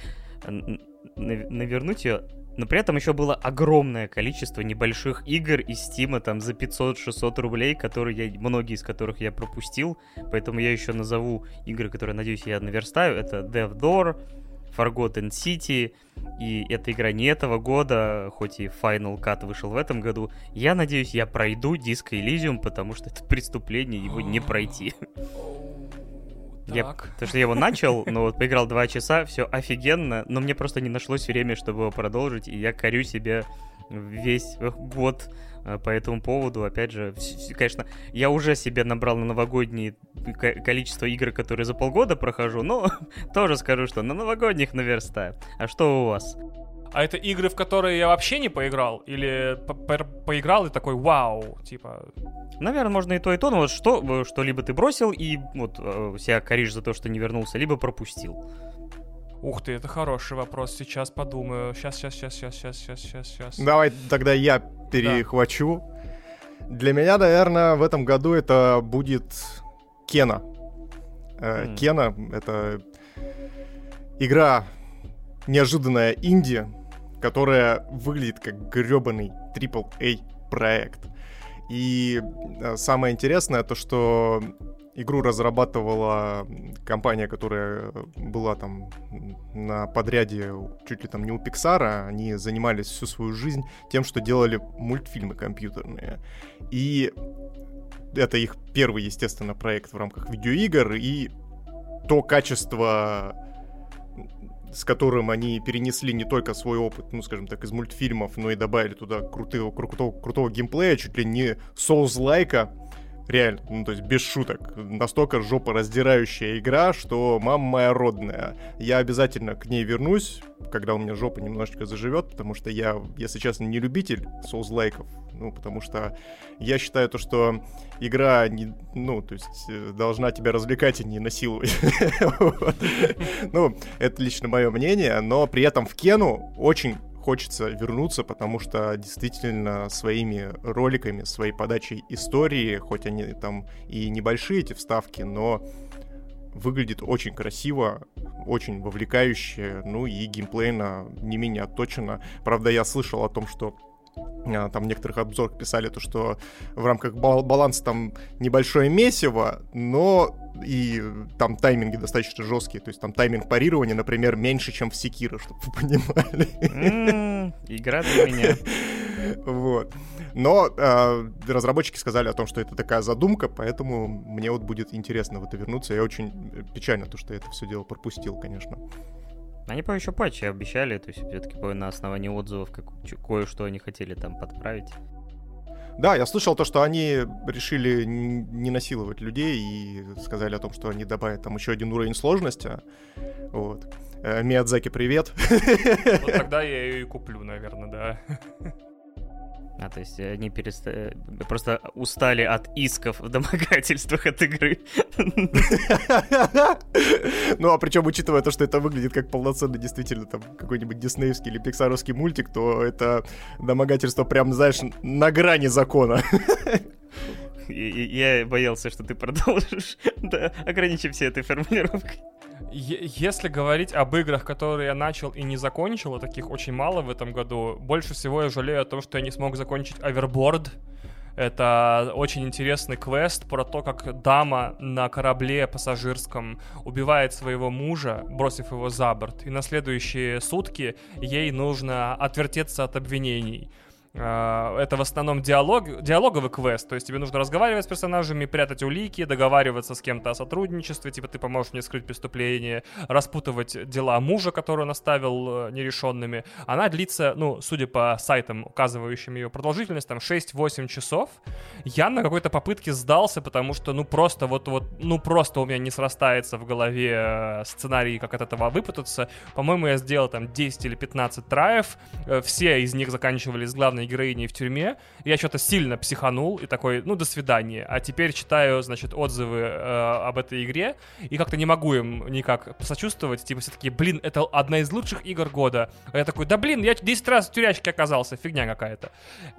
навернуть ее но при этом еще было огромное количество небольших игр из Стима там за 500-600 рублей, которые я, многие из которых я пропустил, поэтому я еще назову игры, которые, надеюсь, я наверстаю. Это Death Door, Forgotten City, и эта игра не этого года, хоть и Final Cut вышел в этом году. Я надеюсь, я пройду Disco Elysium, потому что это преступление, его не пройти. Я, потому что я его начал, но вот поиграл два часа, все офигенно, но мне просто не нашлось время, чтобы его продолжить, и я корю себе весь год э, по этому поводу. Опять же, конечно, я уже себе набрал на новогодние количество игр, которые за полгода прохожу, но тоже скажу, что на новогодних наверстаю. А что у вас? А это игры, в которые я вообще не поиграл? Или по по поиграл и такой вау, типа... Наверное, можно и то, и то, но вот что, э, что либо ты бросил и вот э, себя коришь за то, что не вернулся, либо пропустил. Ух ты, это хороший вопрос. Сейчас подумаю. Сейчас, сейчас, сейчас, сейчас, сейчас, сейчас, сейчас, сейчас. Давай тогда я перехвачу. Да. Для меня, наверное, в этом году это будет Кена. Mm. Кена — это игра неожиданная инди, которая выглядит как гребаный AAA проект. И э, самое интересное то, что игру разрабатывала компания, которая была там на подряде чуть ли там не у Пиксара. Они занимались всю свою жизнь тем, что делали мультфильмы компьютерные. И это их первый, естественно, проект в рамках видеоигр. И то качество с которым они перенесли не только свой опыт, ну, скажем так, из мультфильмов, но и добавили туда крутого, крутого, крутого геймплея, чуть ли не Souls-лайка, Реально, ну то есть без шуток. Настолько жопа раздирающая игра, что мама моя родная. Я обязательно к ней вернусь, когда у меня жопа немножечко заживет, потому что я, если честно, не любитель соус-лайков. Ну, потому что я считаю то, что игра, не, ну, то есть э, должна тебя развлекать и не насиловать. Ну, это лично мое мнение, но при этом в Кену очень хочется вернуться, потому что действительно своими роликами, своей подачей истории, хоть они там и небольшие эти вставки, но выглядит очень красиво, очень вовлекающе, ну и геймплейно не менее отточено. Правда, я слышал о том, что там в некоторых обзорах писали то, что в рамках бал- баланса там небольшое месиво, но и там тайминги достаточно жесткие, то есть там тайминг парирования, например, меньше, чем в Секиро, чтобы вы понимали. Игра для меня. Вот. Но э, разработчики сказали о том, что это такая задумка, поэтому мне вот будет интересно в это вернуться. Я очень печально то, что я это все дело пропустил, конечно. Они, по еще патчи обещали, то есть все-таки на основании отзывов как, кое-что они хотели там подправить. Да, я слышал то, что они решили не насиловать людей и сказали о том, что они добавят там еще один уровень сложности. Вот. Э, Миядзаки, привет. Вот тогда я ее и куплю, наверное, да. А, то есть они переста... Э, просто устали от исков в домогательствах от игры. Ну, а причем, учитывая то, что это выглядит как полноценный, действительно, там, какой-нибудь диснеевский или пиксаровский мультик, то это домогательство прям, знаешь, на грани закона. Я боялся, что ты продолжишь. Да, ограничимся этой формулировкой. Если говорить об играх, которые я начал и не закончил, а таких очень мало в этом году, больше всего я жалею о том, что я не смог закончить Overboard. Это очень интересный квест про то, как дама на корабле пассажирском убивает своего мужа, бросив его за борт. И на следующие сутки ей нужно отвертеться от обвинений. А, это в основном диалог, диалоговый квест, то есть тебе нужно разговаривать с персонажами, прятать улики, договариваться с кем-то о сотрудничестве, типа ты поможешь мне скрыть преступление, распутывать дела мужа, который он оставил э, нерешенными. Она длится, ну, судя по сайтам, указывающим ее продолжительность, там 6-8 часов. Я на какой-то попытке сдался, потому что, ну, просто вот, вот, ну, просто у меня не срастается в голове э, сценарий, как от этого выпутаться. По-моему, я сделал там 10 или 15 траев, э, все из них заканчивались главной главной героиней в тюрьме. Я что-то сильно психанул и такой, ну, до свидания. А теперь читаю, значит, отзывы э, об этой игре и как-то не могу им никак посочувствовать. Типа все таки блин, это одна из лучших игр года. А я такой, да блин, я 10 раз в тюрячке оказался, фигня какая-то.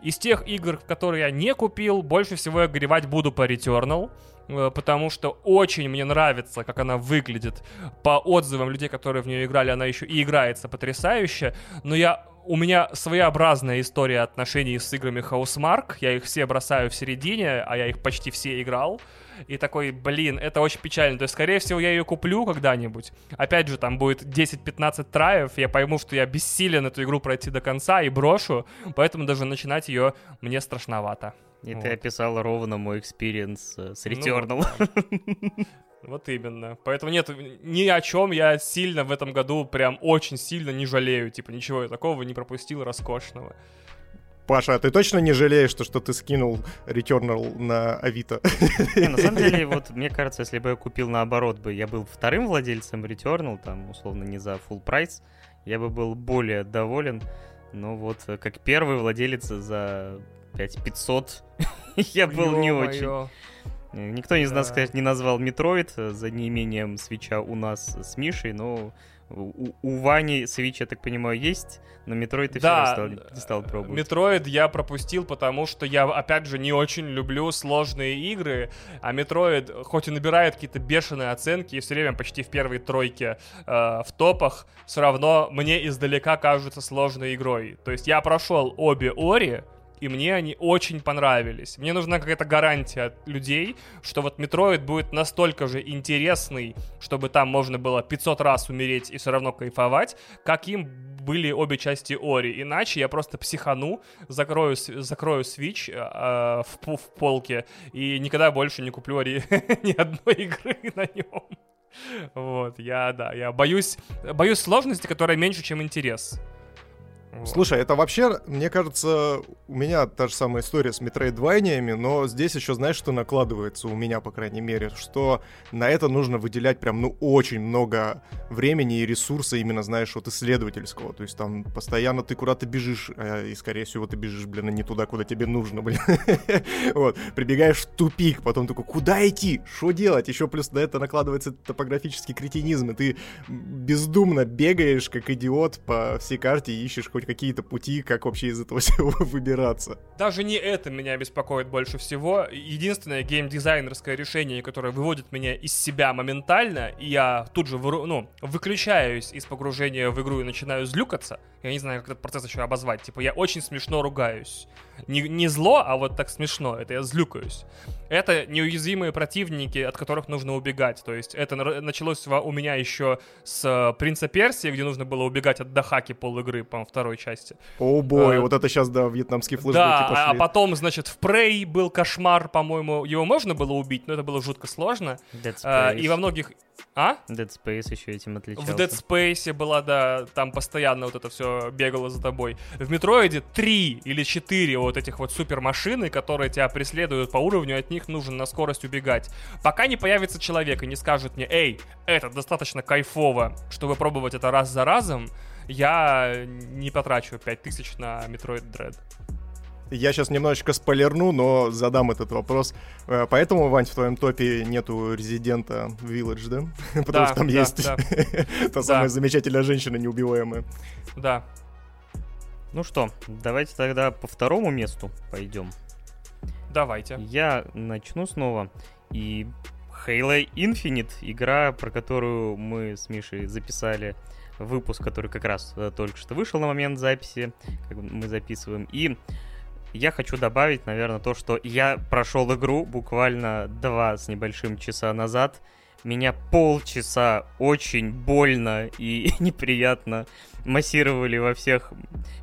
Из тех игр, которые я не купил, больше всего я горевать буду по Returnal э, потому что очень мне нравится, как она выглядит. По отзывам людей, которые в нее играли, она еще и играется потрясающе, но я у меня своеобразная история отношений с играми Housemarque. Я их все бросаю в середине, а я их почти все играл. И такой, блин, это очень печально. То есть, скорее всего, я ее куплю когда-нибудь. Опять же, там будет 10-15 try ев. Я пойму, что я бессилен эту игру пройти до конца и брошу. Поэтому даже начинать ее мне страшновато. И вот. ты описал ровно мой experience э, с Returnal. Ну, Вот именно. Поэтому нет, ни о чем я сильно в этом году прям очень сильно не жалею. Типа ничего я такого не пропустил роскошного. Паша, а ты точно не жалеешь, что, что ты скинул Returnal на Авито? Не, на самом деле, вот мне кажется, если бы я купил наоборот бы, я был вторым владельцем Returnal, там, условно, не за full прайс, я бы был более доволен. Но вот э, как первый владелец за 5500 я был не очень. Никто из нас, кстати, не назвал Metroid э, за неимением Switch а у нас с Мишей, но у, у Вани Switch, я так понимаю, есть, но Metroid ты да, все равно стал, не стал пробовать. Metroid я пропустил, потому что я, опять же, не очень люблю сложные игры, а Metroid, хоть и набирает какие-то бешеные оценки и все время почти в первой тройке э, в топах, все равно мне издалека кажется сложной игрой. То есть я прошел обе Ori, и мне они очень понравились. Мне нужна какая-то гарантия от людей, что вот Metroid будет настолько же интересный, чтобы там можно было 500 раз умереть и все равно кайфовать, как им были обе части Ori. Иначе я просто психану, закрою, закрою Switch э, в, в полке и никогда больше не куплю Ori ни одной игры на нем. Вот, я, да, я боюсь, боюсь сложности, которая меньше, чем интерес. Слушай, это вообще, мне кажется, у меня та же самая история с метроидвайниями, но здесь еще, знаешь, что накладывается у меня, по крайней мере, что на это нужно выделять прям, ну, очень много времени и ресурса именно, знаешь, вот исследовательского. То есть там постоянно ты куда-то бежишь, а, и, скорее всего, ты бежишь, блин, не туда, куда тебе нужно, блин. Вот, прибегаешь в тупик, потом такой, куда идти? Что делать? Еще плюс на это накладывается топографический кретинизм, и ты бездумно бегаешь, как идиот, по всей карте и ищешь хоть какие-то пути, как вообще из этого всего выбираться. Даже не это меня беспокоит больше всего. Единственное геймдизайнерское решение, которое выводит меня из себя моментально, и я тут же ну, выключаюсь из погружения в игру и начинаю злюкаться, я не знаю, как этот процесс еще обозвать. Типа, я очень смешно ругаюсь. Не, не зло, а вот так смешно. Это я злюкаюсь. Это неуязвимые противники, от которых нужно убегать. То есть это началось у меня еще с э, Принца Персии, где нужно было убегать от Дахаки пол игры, по второй части. О бой, а, вот это сейчас, да, вьетнамские флешбеки да, пошли. а потом, значит, в Prey был кошмар, по-моему, его можно было убить, но это было жутко сложно. А, и во многих... А? Dead Space еще этим отличался. В Dead Space была, да, там постоянно вот это все бегало за тобой. В Метроиде три или четыре вот этих вот супермашины, которые тебя преследуют по уровню, от них нужно на скорость убегать. Пока не появится человек и не скажет мне, эй, это достаточно кайфово, чтобы пробовать это раз за разом, я не потрачу 5000 на Metroid Dread. Я сейчас немножечко спойлерну, но задам этот вопрос. Э, поэтому, Вань, в твоем топе нету резидента Village, да? Потому да, что там да, есть да. та самая замечательная женщина неубиваемая. Да. Ну что, давайте тогда по второму месту пойдем. Давайте. Я начну снова. И Halo Infinite, игра, про которую мы с Мишей записали выпуск, который как раз э, только что вышел на момент записи, как мы записываем. И я хочу добавить, наверное, то, что я прошел игру буквально два с небольшим часа назад. Меня полчаса очень больно и неприятно массировали во всех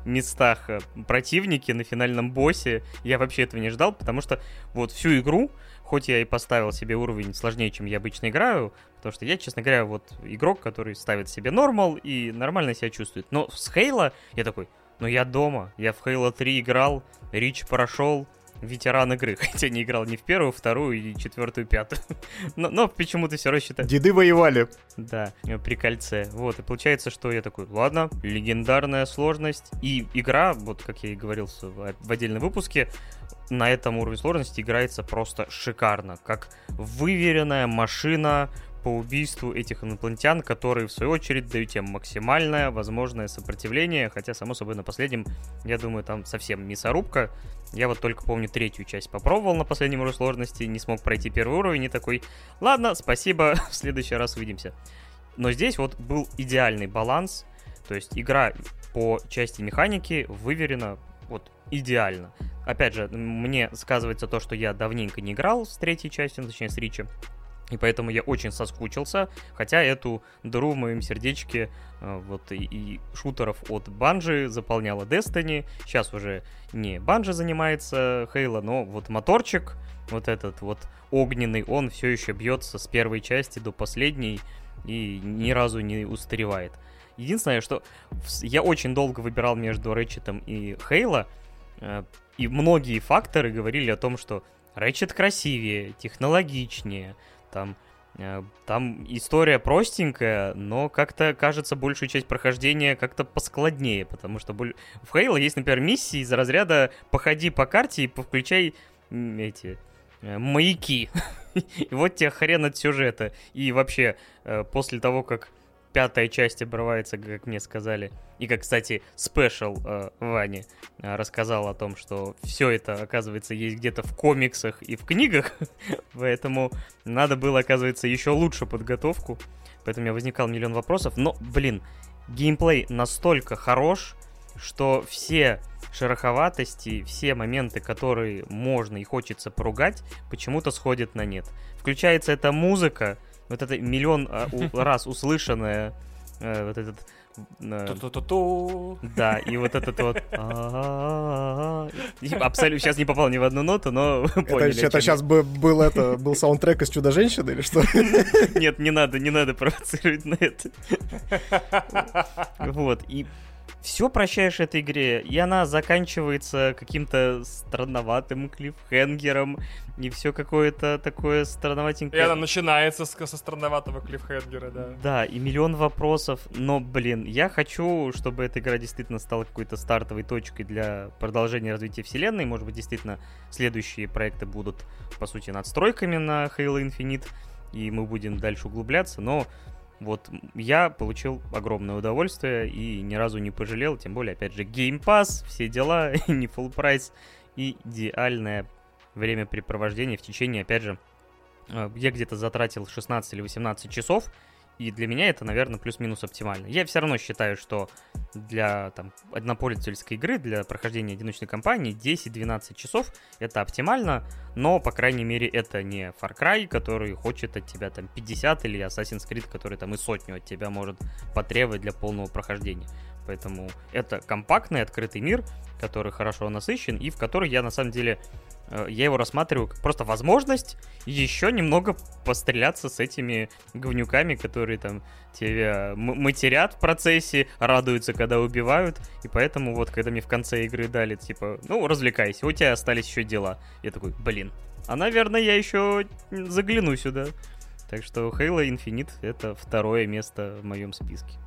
местах э, противники на финальном боссе. Я вообще этого не ждал, потому что вот всю игру, хоть я и поставил себе уровень сложнее, чем я обычно играю, потому что я, честно говоря, вот игрок, который ставит себе нормал и нормально себя чувствует. Но с Хейла я такой, ну я дома, я в Halo 3 играл, Рич прошел, ветеран игры, хотя не играл ни в первую, вторую и четвертую, пятую. но, но почему-то все равно считаю. Деды воевали. Да, при кольце. Вот, и получается, что я такой, ладно, легендарная сложность. И игра, вот как я и говорил в отдельном выпуске, на этом уровне сложности играется просто шикарно. Как выверенная машина, по убийству этих инопланетян, которые, в свою очередь, дают им максимальное возможное сопротивление, хотя, само собой, на последнем, я думаю, там совсем мясорубка. Я вот только помню третью часть попробовал на последнем уровне сложности, не смог пройти первый уровень и такой, ладно, спасибо, в следующий раз увидимся. Но здесь вот был идеальный баланс, то есть игра по части механики выверена вот идеально. Опять же, мне сказывается то, что я давненько не играл с третьей частью, точнее с Ричи. И поэтому я очень соскучился, хотя эту дыру в моем сердечке э, вот и, и шутеров от Банжи заполняла Destiny. Сейчас уже не Банжи занимается Хейла, но вот моторчик, вот этот вот огненный, он все еще бьется с первой части до последней и ни разу не устаревает. Единственное, что я очень долго выбирал между Рэчетом и Хейла, э, и многие факторы говорили о том, что Рэчет красивее, технологичнее, там, э, там история простенькая, но как-то, кажется, большую часть прохождения как-то поскладнее, потому что в Halo есть, например, миссии из разряда «походи по карте и повключай эти э, маяки». И вот тебе хрен от сюжета. И вообще, э, после того, как пятая часть обрывается, как мне сказали. И как, кстати, спешл э, Вани э, рассказал о том, что все это, оказывается, есть где-то в комиксах и в книгах, поэтому надо было, оказывается, еще лучше подготовку. Поэтому у меня возникал миллион вопросов. Но, блин, геймплей настолько хорош, что все шероховатости, все моменты, которые можно и хочется поругать, почему-то сходят на нет. Включается эта музыка, вот это миллион а, раз услышанное, э, вот этот... Э, да, и вот этот вот... Абсолютно сейчас не попал ни в одну ноту, но поняли. Это сейчас был это был саундтрек из Чудо-женщины или что? Нет, не надо, не надо провоцировать на это. Вот, и все прощаешь этой игре, и она заканчивается каким-то странноватым клиффхенгером, и все какое-то такое странноватенькое. И она начинается с, со странноватого клиффхенгера, да. Да, и миллион вопросов, но, блин, я хочу, чтобы эта игра действительно стала какой-то стартовой точкой для продолжения развития вселенной, может быть, действительно следующие проекты будут, по сути, надстройками на Halo Infinite, и мы будем дальше углубляться, но вот я получил огромное удовольствие и ни разу не пожалел, тем более, опять же, Game Pass, все дела, не full прайс, идеальное времяпрепровождение в течение, опять же, э, я где-то затратил 16 или 18 часов, и для меня это, наверное, плюс-минус оптимально. Я все равно считаю, что для там, однопользовательской игры, для прохождения одиночной кампании 10-12 часов это оптимально, но, по крайней мере, это не Far Cry, который хочет от тебя там 50, или Assassin's Creed, который там и сотню от тебя может потребовать для полного прохождения. Поэтому это компактный, открытый мир, который хорошо насыщен, и в который я, на самом деле, я его рассматриваю как просто возможность еще немного постреляться с этими говнюками, которые там тебя матерят в процессе, радуются, когда убивают, и поэтому вот, когда мне в конце игры дали, типа, ну, развлекайся, у тебя остались еще дела. Я такой, блин, а, наверное, я еще загляну сюда. Так что Halo Infinite — это второе место в моем списке.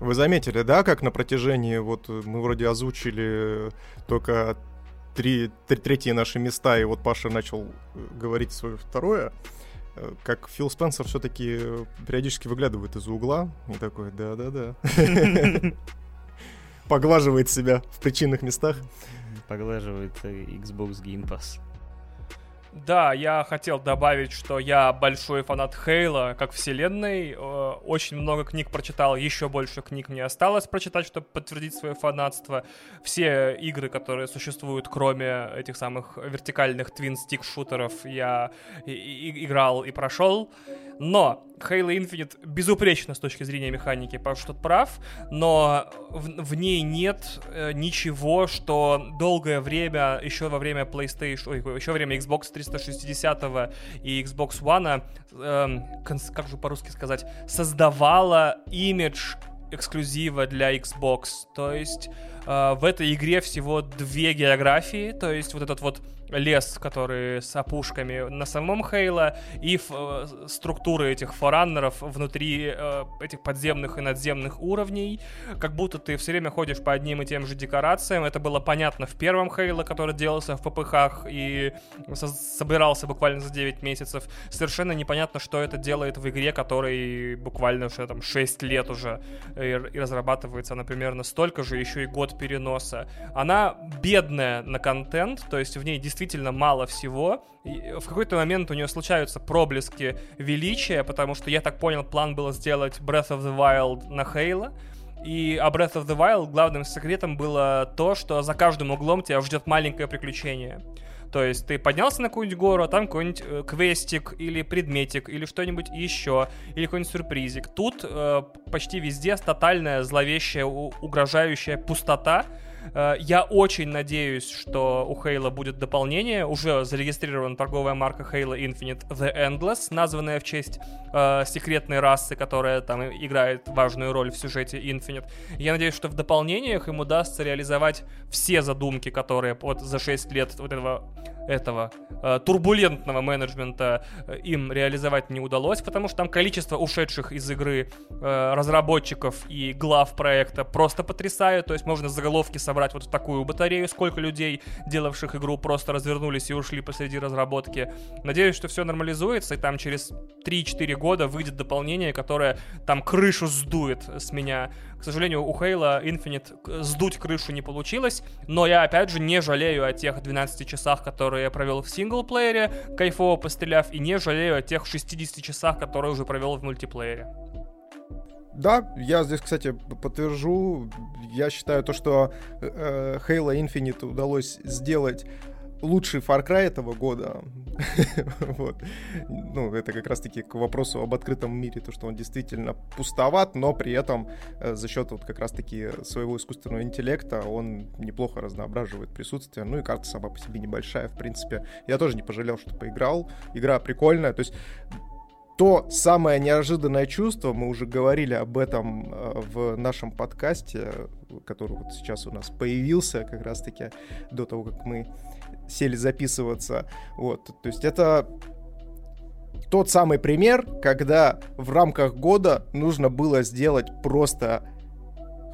Вы заметили, да, как на протяжении, вот мы вроде озвучили только три, три, третьи наши места, и вот Паша начал э, говорить свое второе, э, как Фил Спенсер все-таки периодически выглядывает из угла и такой, да-да-да. Поглаживает себя в причинных местах. Поглаживает э, Xbox Game Pass. Да, я хотел добавить, что я большой фанат Хейла как вселенной. Э, очень много книг прочитал, еще больше книг мне осталось прочитать, чтобы подтвердить свое фанатство. Все игры, которые существуют, кроме этих самых вертикальных твин-стик-шутеров, я и- и- играл и прошел. Но Halo Infinite безупречно с точки зрения механики, потому что прав, но в, в ней нет э, ничего, что долгое время, еще во время PlayStation, ой, еще во время Xbox 360 и Xbox One, э, как же по-русски сказать, создавало имидж эксклюзива для Xbox. То есть э, в этой игре всего две географии, то есть вот этот вот лес, который с опушками на самом Хейла, и э, структуры этих фораннеров внутри э, этих подземных и надземных уровней, как будто ты все время ходишь по одним и тем же декорациям. Это было понятно в первом Хейла, который делался в ППХ и со- собирался буквально за 9 месяцев. Совершенно непонятно, что это делает в игре, которой буквально уже там 6 лет уже и, и разрабатывается она примерно столько же, еще и год переноса. Она бедная на контент, то есть в ней действительно действительно мало всего. И в какой-то момент у нее случаются проблески величия, потому что, я так понял, план был сделать Breath of the Wild на Хейла. И а Breath of the Wild главным секретом было то, что за каждым углом тебя ждет маленькое приключение. То есть ты поднялся на какую-нибудь гору, а там какой-нибудь э, квестик или предметик или что-нибудь еще, или какой-нибудь сюрпризик. Тут э, почти везде тотальная зловещая, угрожающая пустота, Э, я очень надеюсь, что у Хейла будет дополнение. Уже зарегистрирована торговая марка Halo Infinite The Endless, названная в честь э, секретной расы, которая там играет важную роль в сюжете Infinite. Я надеюсь, что в дополнениях им удастся реализовать все задумки, которые вот за 6 лет вот этого этого э, турбулентного менеджмента э, им реализовать не удалось, потому что там количество ушедших из игры э, разработчиков и глав проекта просто потрясает. То есть можно заголовки собрать вот в такую батарею, сколько людей, делавших игру, просто развернулись и ушли посреди разработки. Надеюсь, что все нормализуется, и там через 3-4 года выйдет дополнение, которое там крышу сдует с меня. Сожалению, у Halo Infinite сдуть крышу не получилось, но я, опять же, не жалею о тех 12 часах, которые я провел в синглплеере, кайфово постреляв, и не жалею о тех 60 часах, которые уже провел в мультиплеере. Да, я здесь, кстати, подтвержу. Я считаю то, что э, Halo Infinite удалось сделать лучший Far Cry этого года. вот. Ну, это как раз-таки к вопросу об открытом мире, то, что он действительно пустоват, но при этом э, за счет вот как раз-таки своего искусственного интеллекта он неплохо разноображивает присутствие. Ну и карта сама по себе небольшая, в принципе. Я тоже не пожалел, что поиграл. Игра прикольная, то есть то самое неожиданное чувство, мы уже говорили об этом э, в нашем подкасте, который вот сейчас у нас появился как раз-таки до того, как мы сели записываться. Вот, то есть это тот самый пример, когда в рамках года нужно было сделать просто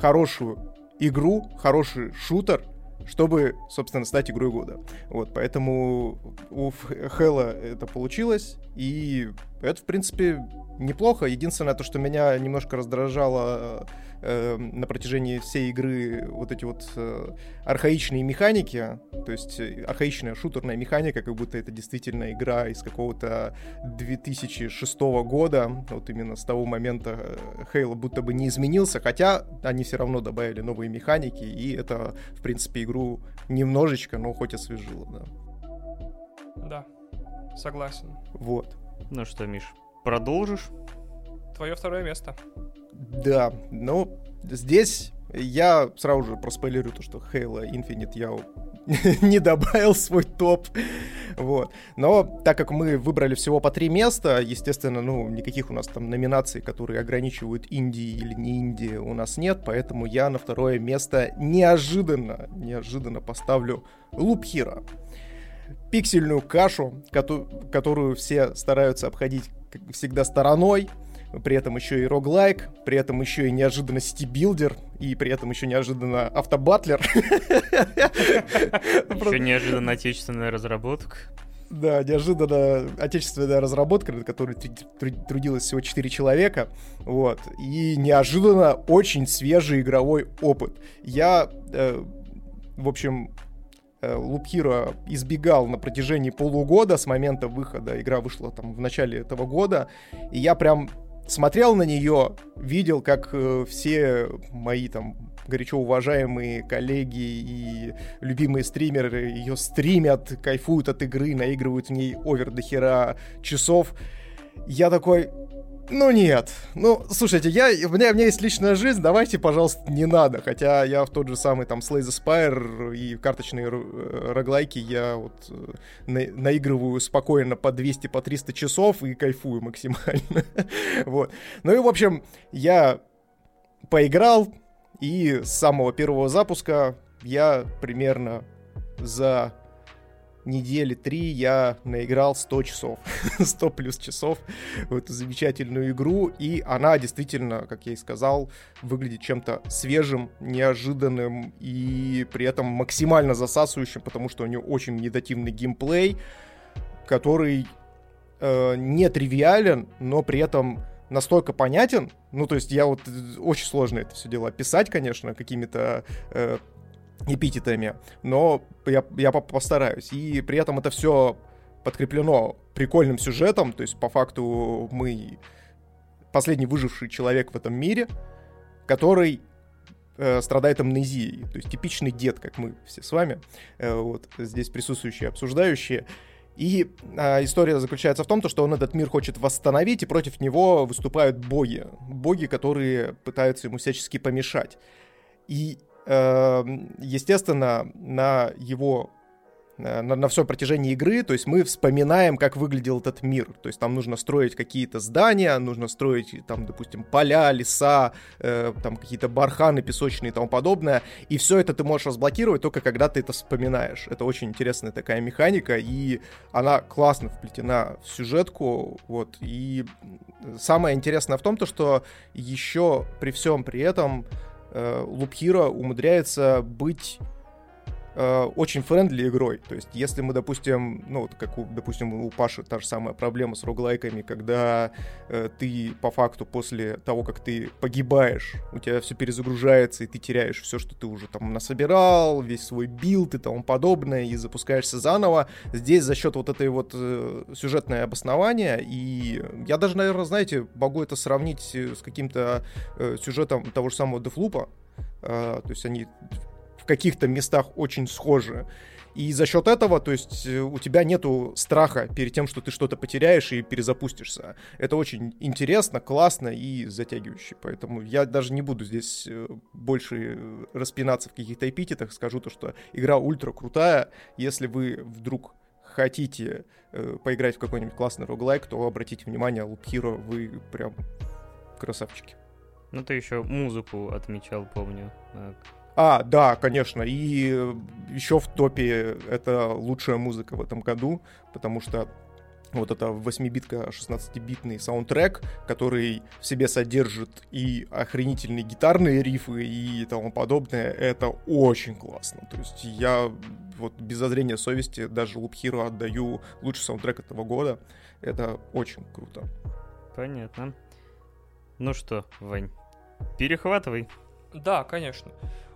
хорошую игру, хороший шутер, чтобы, собственно, стать игрой года. Вот, поэтому у Хэлла это получилось, и это, в принципе, неплохо. Единственное, то, что меня немножко раздражало э, на протяжении всей игры вот эти вот э, архаичные механики, то есть э, архаичная шутерная механика, как будто это действительно игра из какого-то 2006 года, вот именно с того момента Хейла будто бы не изменился, хотя они все равно добавили новые механики, и это, в принципе, игру немножечко, но хоть освежило, да. Да, согласен. Вот. Ну что, Миш, продолжишь? Твое второе место. Да, ну, здесь я сразу же проспойлерю то, что Halo Infinite я не добавил свой топ. Вот. Но так как мы выбрали всего по три места, естественно, ну, никаких у нас там номинаций, которые ограничивают Индии или не Индии, у нас нет, поэтому я на второе место неожиданно, неожиданно поставлю Hero. Пиксельную кашу, которую все стараются обходить всегда стороной, при этом еще и роглайк, при этом еще и неожиданно стибилдер, и при этом еще неожиданно автобатлер. Еще неожиданно отечественная разработка. Да, неожиданно отечественная разработка, над которой трудилось всего 4 человека. Вот. И неожиданно очень свежий игровой опыт. Я, э, в общем, Э, Hero избегал на протяжении полугода с момента выхода. Игра вышла там в начале этого года. И я прям смотрел на нее, видел, как э, все мои там горячо уважаемые коллеги и любимые стримеры ее стримят, кайфуют от игры, наигрывают в ней овер до хера часов. Я такой, ну нет. Ну, слушайте, я, у, меня, у меня есть личная жизнь, давайте, пожалуйста, не надо. Хотя я в тот же самый там Slay the Spire и карточные э, роглайки я вот э, на, наигрываю спокойно по 200, по 300 часов и кайфую максимально. вот. Ну и, в общем, я поиграл, и с самого первого запуска я примерно за недели три я наиграл 100 часов, 100 плюс часов в эту замечательную игру, и она действительно, как я и сказал, выглядит чем-то свежим, неожиданным и при этом максимально засасывающим, потому что у нее очень медитативный геймплей, который э, не но при этом настолько понятен, ну, то есть я вот э, очень сложно это все дело описать, конечно, какими-то э, эпитетами, но я, я постараюсь. И при этом это все подкреплено прикольным сюжетом, то есть по факту мы последний выживший человек в этом мире, который э, страдает амнезией, то есть типичный дед, как мы все с вами, э, вот здесь присутствующие, обсуждающие. И э, история заключается в том, что он этот мир хочет восстановить, и против него выступают боги. Боги, которые пытаются ему всячески помешать. И естественно, на его э, на, на всем протяжении игры, то есть мы вспоминаем, как выглядел этот мир. То есть там нужно строить какие-то здания, нужно строить там, допустим, поля, леса, э, там какие-то барханы песочные и тому подобное. И все это ты можешь разблокировать только когда ты это вспоминаешь. Это очень интересная такая механика, и она классно вплетена в сюжетку. Вот. И самое интересное в том, то, что еще при всем при этом Э, Hero умудряется быть э, очень friendly игрой. То есть, если мы, допустим, ну, вот как, у, допустим, у Паши та же самая проблема с роглайками, когда э, ты по факту после того, как ты погибаешь, у тебя все перезагружается, и ты теряешь все, что ты уже там насобирал, весь свой build и тому подобное, и запускаешься заново. Здесь за счет вот этой вот э, сюжетное обоснования, и я даже, наверное, знаете, могу это сравнить с каким-то э, сюжетом того же самого Дефлупа, Uh, то есть они в каких-то местах очень схожи. И за счет этого, то есть э, у тебя нету страха перед тем, что ты что-то потеряешь и перезапустишься. Это очень интересно, классно и затягивающе. Поэтому я даже не буду здесь э, больше э, распинаться в каких-то эпитетах. Скажу то, что игра ультра крутая. Если вы вдруг хотите э, поиграть в какой-нибудь классный роглайк, то обратите внимание, Loop Hero, вы прям красавчики. Ну, ты еще музыку отмечал, помню. А, да, конечно. И еще в топе это лучшая музыка в этом году, потому что вот это 8-битка, 16-битный саундтрек, который в себе содержит и охренительные гитарные рифы и тому подобное, это очень классно. То есть я вот без зазрения совести даже Loop Hero отдаю лучший саундтрек этого года. Это очень круто. Понятно. Ну что, Вань, перехватывай. Да, конечно.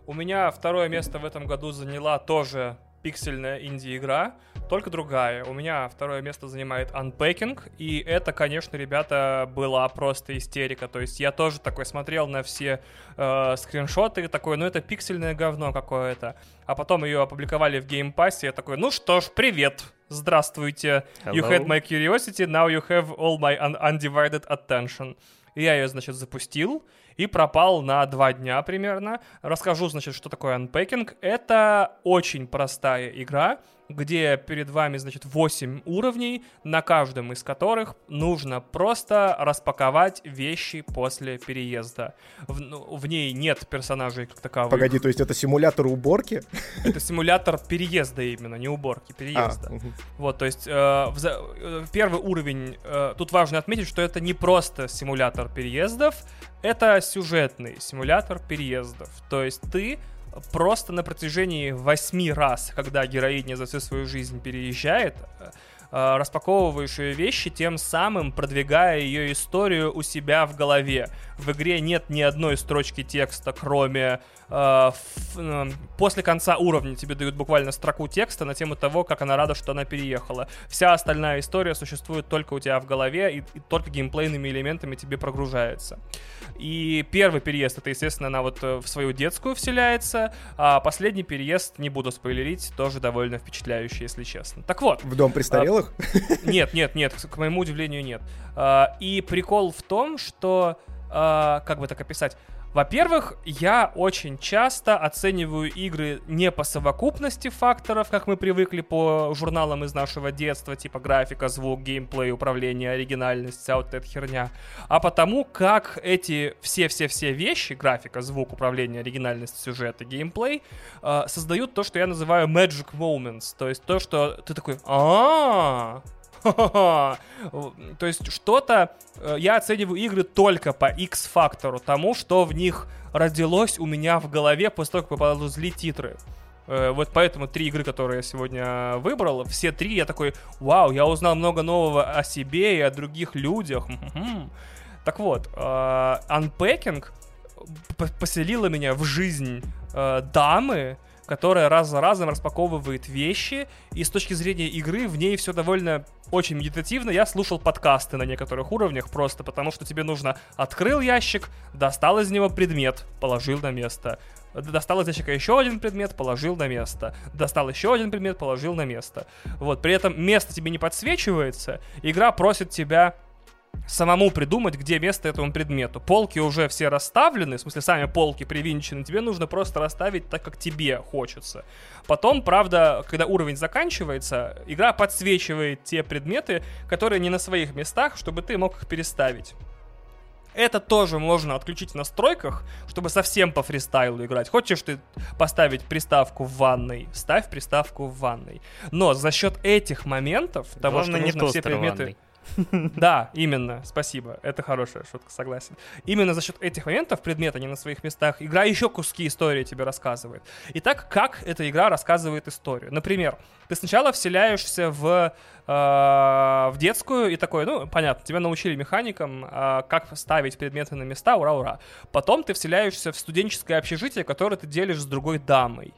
У меня второе место в этом году заняла тоже пиксельная инди-игра, только другая. У меня второе место занимает Unpacking, и это, конечно, ребята, была просто истерика. То есть я тоже такой смотрел на все э, скриншоты, такой, ну это пиксельное говно какое-то. А потом ее опубликовали в Game и я такой, ну что ж, привет, здравствуйте. Hello. You had my curiosity, now you have all my un- undivided attention. Я ее, значит, запустил, и пропал на два дня примерно. Расскажу, значит, что такое Unpacking. Это очень простая игра, где перед вами, значит, 8 уровней, на каждом из которых нужно просто распаковать вещи после переезда. В, ну, в ней нет персонажей как таковых. Погоди, то есть это симулятор уборки? Это симулятор переезда именно, не уборки, переезда. А, угу. Вот, то есть э, в, э, первый уровень, э, тут важно отметить, что это не просто симулятор переездов, это сюжетный симулятор переездов. То есть ты просто на протяжении восьми раз, когда героиня за всю свою жизнь переезжает, э, распаковываешь ее вещи, тем самым продвигая ее историю у себя в голове. В игре нет ни одной строчки текста, кроме э, э, после конца уровня тебе дают буквально строку текста на тему того, как она рада, что она переехала. Вся остальная история существует только у тебя в голове и, и только геймплейными элементами тебе прогружается. И первый переезд, это, естественно, она вот э, в свою детскую вселяется, а последний переезд, не буду спойлерить, тоже довольно впечатляющий, если честно. Так вот. В дом престарелых? А, нет, нет, нет, к моему удивлению, нет. А, и прикол в том, что, а, как бы так описать, во-первых, я очень часто оцениваю игры не по совокупности факторов, как мы привыкли по журналам из нашего детства, типа графика, звук, геймплей, управление, оригинальность, вся вот эта херня, а потому, как эти все-все-все вещи, графика, звук, управление, оригинальность, сюжет и геймплей, э, создают то, что я называю magic moments, то есть то, что ты такой, а то есть что-то... Э, я оцениваю игры только по X-фактору, тому, что в них родилось у меня в голове после того, как поползли титры. Э, вот поэтому три игры, которые я сегодня выбрал, все три я такой, вау, я узнал много нового о себе и о других людях. Так вот, э, Unpacking поселила меня в жизнь дамы, которая раз за разом распаковывает вещи, и с точки зрения игры в ней все довольно очень медитативно. Я слушал подкасты на некоторых уровнях просто потому, что тебе нужно открыл ящик, достал из него предмет, положил на место. Достал из ящика еще один предмет, положил на место. Достал еще один предмет, положил на место. Вот, при этом место тебе не подсвечивается, игра просит тебя самому придумать, где место этому предмету. Полки уже все расставлены, в смысле сами полки привинчены, тебе нужно просто расставить так, как тебе хочется. Потом, правда, когда уровень заканчивается, игра подсвечивает те предметы, которые не на своих местах, чтобы ты мог их переставить. Это тоже можно отключить в настройках, чтобы совсем по фристайлу играть. Хочешь ты поставить приставку в ванной, ставь приставку в ванной. Но за счет этих моментов, того, Главное, что нужно все предметы... Ванной Да, именно, спасибо. Это хорошая шутка, согласен. Именно за счет этих моментов предметы не на своих местах. Игра еще куски истории тебе рассказывает. Итак, как эта игра рассказывает историю? Например, ты сначала вселяешься в, э, в детскую и такой, ну, понятно, тебя научили механикам, э, как ставить предметы на места, ура-ура. Потом ты вселяешься в студенческое общежитие, которое ты делишь с другой дамой.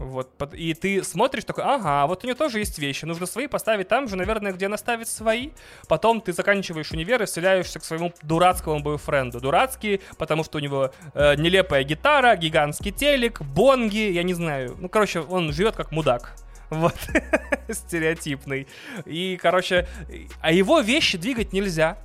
Вот, и ты смотришь такой, ага, вот у нее тоже есть вещи, нужно свои поставить там же, наверное, где она ставит свои. Потом ты заканчиваешь универ и вселяешься к своему дурацкому бойфренду. Дурацкий, потому что у него э, нелепая гитара, гигантский телек, бонги, я не знаю. Ну, короче, он живет как мудак. Вот, стереотипный. И, короче, а его вещи двигать нельзя.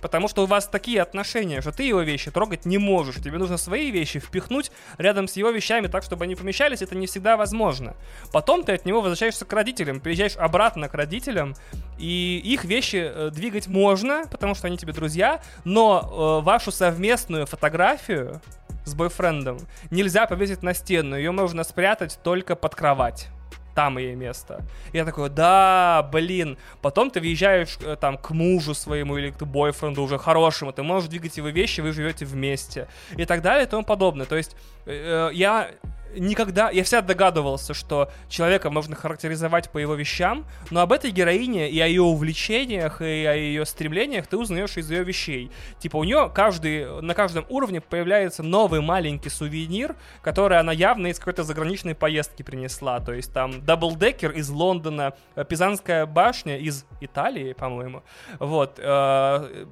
Потому что у вас такие отношения, что ты его вещи трогать не можешь. Тебе нужно свои вещи впихнуть рядом с его вещами так, чтобы они помещались. Это не всегда возможно. Потом ты от него возвращаешься к родителям, приезжаешь обратно к родителям, и их вещи э, двигать можно, потому что они тебе друзья, но э, вашу совместную фотографию с бойфрендом нельзя повесить на стену, ее можно спрятать только под кровать там ей место. Я такой, да, блин. Потом ты въезжаешь э, там к мужу своему или к бойфренду уже хорошему, ты можешь двигать его вещи, вы живете вместе. И так далее и тому подобное. То есть э, э я никогда... Я всегда догадывался, что человека можно характеризовать по его вещам, но об этой героине и о ее увлечениях, и о ее стремлениях ты узнаешь из ее вещей. Типа у нее каждый, на каждом уровне появляется новый маленький сувенир, который она явно из какой-то заграничной поездки принесла. То есть там даблдекер из Лондона, э, Пизанская башня из Италии, по-моему. Вот. Э,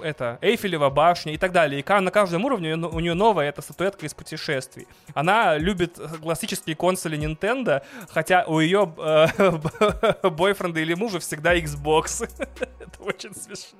это Эйфелева башня и так далее. И на каждом уровне у нее новая эта статуэтка из путешествий. Она любит любит классические консоли Nintendo, хотя у ее э, бойфренда или мужа всегда Xbox. Это очень смешно.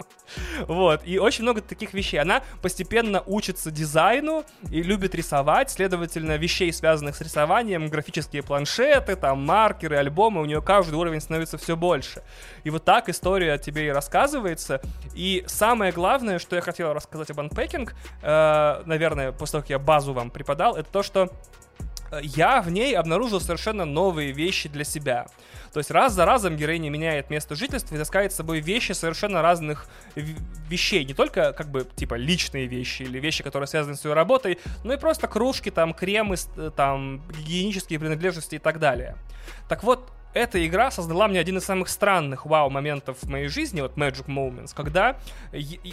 Вот. И очень много таких вещей. Она постепенно учится дизайну и любит рисовать. Следовательно, вещей, связанных с рисованием, графические планшеты, там, маркеры, альбомы, у нее каждый уровень становится все больше. И вот так история тебе и рассказывается. И самое главное, что я хотел рассказать об Unpacking, э, наверное, после того, как я базу вам преподал, это то, что я в ней обнаружил совершенно новые вещи для себя. То есть раз за разом героиня меняет место жительства и таскает с собой вещи совершенно разных вещей. Не только как бы типа личные вещи или вещи, которые связаны с ее работой, но и просто кружки, там кремы, там гигиенические принадлежности и так далее. Так вот, эта игра создала мне один из самых странных вау-моментов в моей жизни, вот Magic Moments, когда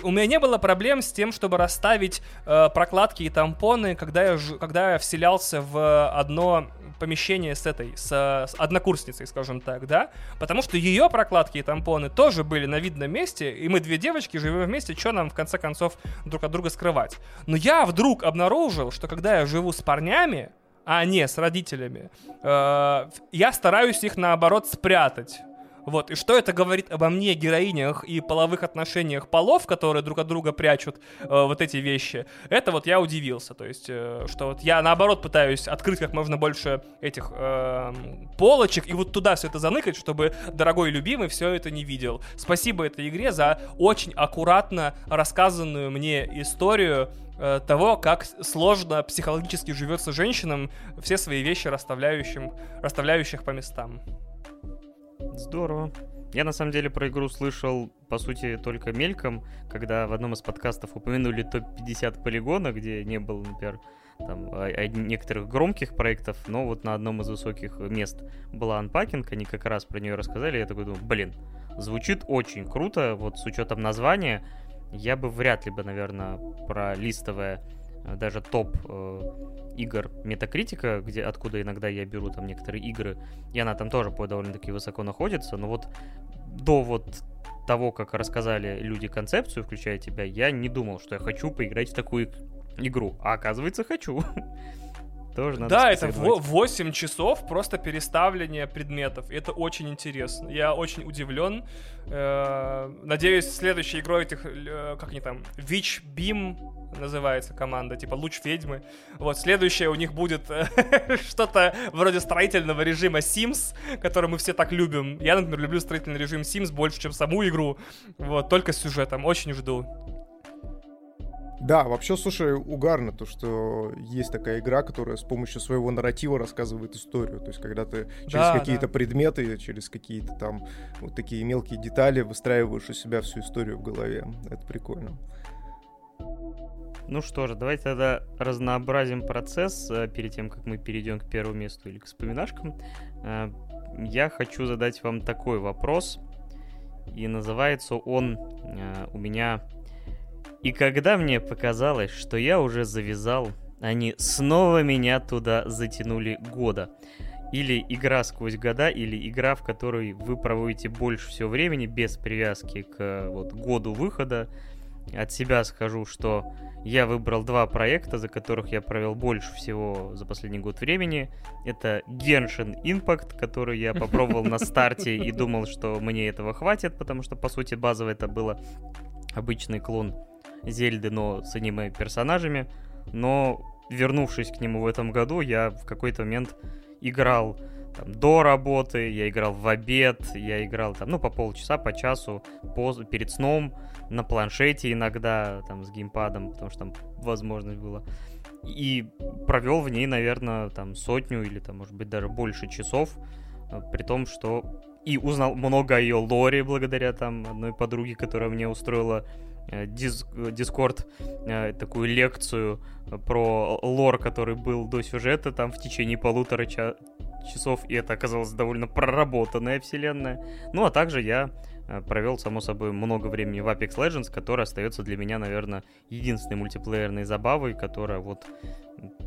у меня не было проблем с тем, чтобы расставить э, прокладки и тампоны, когда я, когда я вселялся в одно помещение с этой, с, с однокурсницей, скажем так, да, потому что ее прокладки и тампоны тоже были на видном месте, и мы две девочки живем вместе, что нам в конце концов друг от друга скрывать. Но я вдруг обнаружил, что когда я живу с парнями, а не с родителями, э, я стараюсь их наоборот спрятать. Вот, и что это говорит обо мне, героинях и половых отношениях полов, которые друг от друга прячут э, вот эти вещи, это вот я удивился. То есть, э, что вот я наоборот пытаюсь открыть как можно больше этих э, полочек и вот туда все это заныкать, чтобы дорогой любимый все это не видел. Спасибо этой игре за очень аккуратно рассказанную мне историю того, как сложно психологически живется женщинам все свои вещи расставляющим, расставляющих по местам. Здорово. Я на самом деле про игру слышал, по сути, только мельком, когда в одном из подкастов упомянули топ-50 полигона, где не было, например, там, некоторых громких проектов, но вот на одном из высоких мест была анпакинг, они как раз про нее рассказали, я такой думаю, блин, звучит очень круто, вот с учетом названия, я бы вряд ли бы, наверное, про листовое Э, даже топ э, игр Метакритика, где, откуда иногда я беру там некоторые игры, и она там тоже по довольно-таки высоко находится, но вот до вот того, как рассказали люди концепцию, включая тебя, я не думал, что я хочу поиграть в такую игру, а оказывается хочу. Тоже надо Да, это 8 часов просто переставления предметов. Это очень интересно. Я очень удивлен. Э, надеюсь, следующей игрой этих, э, как они там, Witch Beam называется команда, типа луч ведьмы. Вот, следующее у них будет э, что-то вроде строительного режима Sims, который мы все так любим. Я, например, люблю строительный режим Sims больше, чем саму игру. Вот, только с сюжетом. Очень жду. Да, вообще, слушай, угарно то, что есть такая игра, которая с помощью своего нарратива рассказывает историю. То есть, когда ты через да, какие-то да. предметы, через какие-то там вот такие мелкие детали выстраиваешь у себя всю историю в голове. Это прикольно. Ну что же, давайте тогда разнообразим процесс э, перед тем, как мы перейдем к первому месту или к вспоминашкам. Э, я хочу задать вам такой вопрос. И называется он э, у меня и когда мне показалось, что я уже завязал, они снова меня туда затянули года. Или игра сквозь года, или игра, в которой вы проводите больше всего времени без привязки к вот, году выхода. От себя скажу, что я выбрал два проекта, за которых я провел больше всего за последний год времени. Это Genshin Impact, который я попробовал на старте и думал, что мне этого хватит, потому что, по сути, базово это было обычный клон Зельды, но с аниме-персонажами. Но, вернувшись к нему в этом году, я в какой-то момент играл там, до работы, я играл в обед, я играл там, ну, по полчаса, по часу, поз, перед сном, на планшете иногда, там, с геймпадом, потому что там возможность была. И провел в ней, наверное, там, сотню или, там, может быть, даже больше часов, э, при том, что и узнал много о ее лоре благодаря там одной подруге, которая мне устроила э, Дискорд э, такую лекцию про лор, который был до сюжета там в течение полутора ча часов, и это оказалось довольно проработанная вселенная. Ну, а также я э, провел, само собой, много времени в Apex Legends, которая остается для меня, наверное, единственной мультиплеерной забавой, которая вот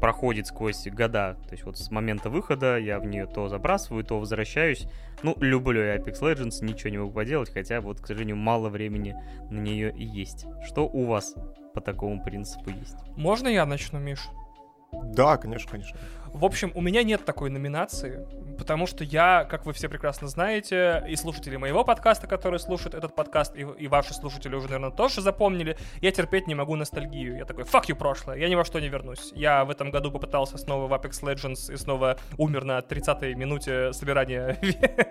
проходит сквозь года. То есть вот с момента выхода я в нее то забрасываю, то возвращаюсь. Ну, люблю я Apex Legends, ничего не могу поделать, хотя вот, к сожалению, мало времени на нее и есть. Что у вас по такому принципу есть? Можно я начну, Миш? Да, конечно, конечно. В общем, у меня нет такой номинации, потому что я, как вы все прекрасно знаете, и слушатели моего подкаста, которые слушают этот подкаст, и, и ваши слушатели уже, наверное, тоже запомнили, я терпеть не могу ностальгию. Я такой, fuck you, прошлое, я ни во что не вернусь. Я в этом году попытался снова в Apex Legends и снова умер на 30-й минуте собирания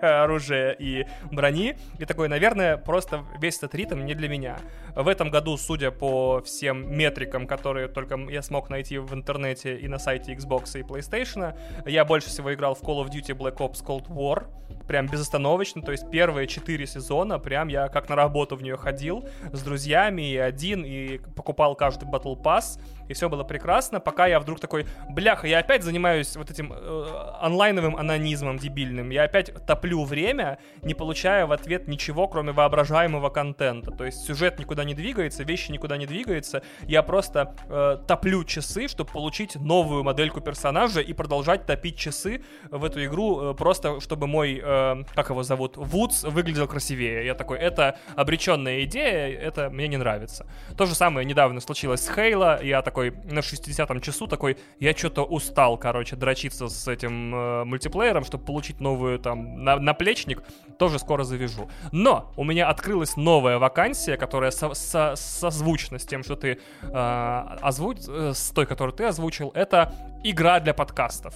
оружия и брони. И такой, наверное, просто весь этот ритм не для меня. В этом году, судя по всем метрикам, которые только я смог найти в интернете и на сайте Xbox и PlayStation, PlayStation. Я больше всего играл в Call of Duty Black Ops Cold War. Прям безостановочно. То есть первые четыре сезона прям я как на работу в нее ходил с друзьями и один, и покупал каждый Battle Pass и все было прекрасно, пока я вдруг такой, бляха, я опять занимаюсь вот этим э, онлайновым анонизмом дебильным, я опять топлю время, не получая в ответ ничего, кроме воображаемого контента, то есть сюжет никуда не двигается, вещи никуда не двигаются, я просто э, топлю часы, чтобы получить новую модельку персонажа и продолжать топить часы в эту игру, э, просто чтобы мой, э, как его зовут, Вудс выглядел красивее. Я такой, это обреченная идея, это мне не нравится. То же самое недавно случилось с Хейла, я такой такой на 60-м часу такой, я что-то устал, короче, дрочиться с этим э, мультиплеером, чтобы получить новую там на, наплечник, тоже скоро завяжу. Но у меня открылась новая вакансия, которая со, со, созвучна с тем, что ты э, озвуч... Э, с той, которую ты озвучил, это игра для подкастов.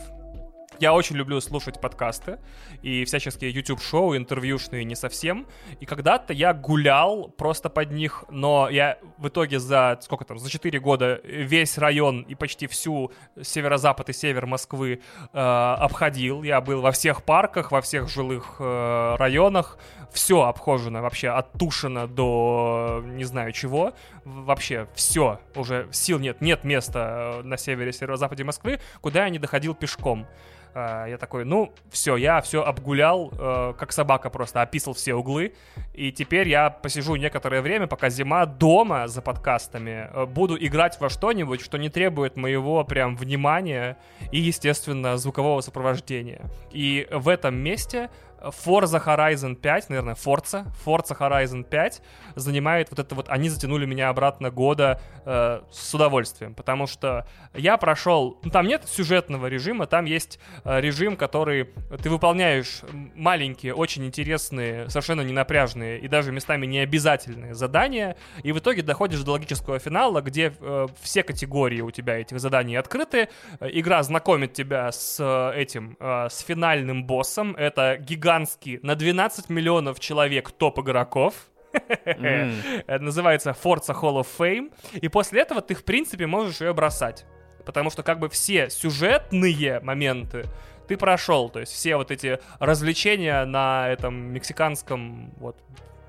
Я очень люблю слушать подкасты и всяческие YouTube-шоу, интервьюшные не совсем. И когда-то я гулял просто под них, но я в итоге за, сколько там, за 4 года весь район и почти всю северо-запад и север Москвы э, обходил. Я был во всех парках, во всех жилых э, районах. Все обхожено вообще оттушено до не знаю чего. Вообще все. Уже сил нет. Нет места э, на севере, северо-западе Москвы, куда я не доходил пешком. А, я такой, ну, все, я все обгулял, э, как собака просто, описал все углы. И теперь я посижу некоторое время, пока зима, дома за подкастами. Э, буду играть во что-нибудь, что не требует моего прям внимания и, естественно, звукового сопровождения. И в этом месте Forza Horizon 5, наверное, Forza, Forza Horizon 5 занимает вот это вот, они затянули меня обратно года э, с удовольствием, потому что я прошел, ну там нет сюжетного режима, там есть э, режим, который ты выполняешь маленькие, очень интересные, совершенно ненапряжные и даже местами необязательные задания, и в итоге доходишь до логического финала, где э, все категории у тебя этих заданий открыты, игра знакомит тебя с э, этим, э, с финальным боссом, это гигант гигантский на 12 миллионов человек топ игроков. Mm. Это называется Forza Hall of Fame. И после этого ты, в принципе, можешь ее бросать. Потому что как бы все сюжетные моменты ты прошел. То есть все вот эти развлечения на этом мексиканском, вот,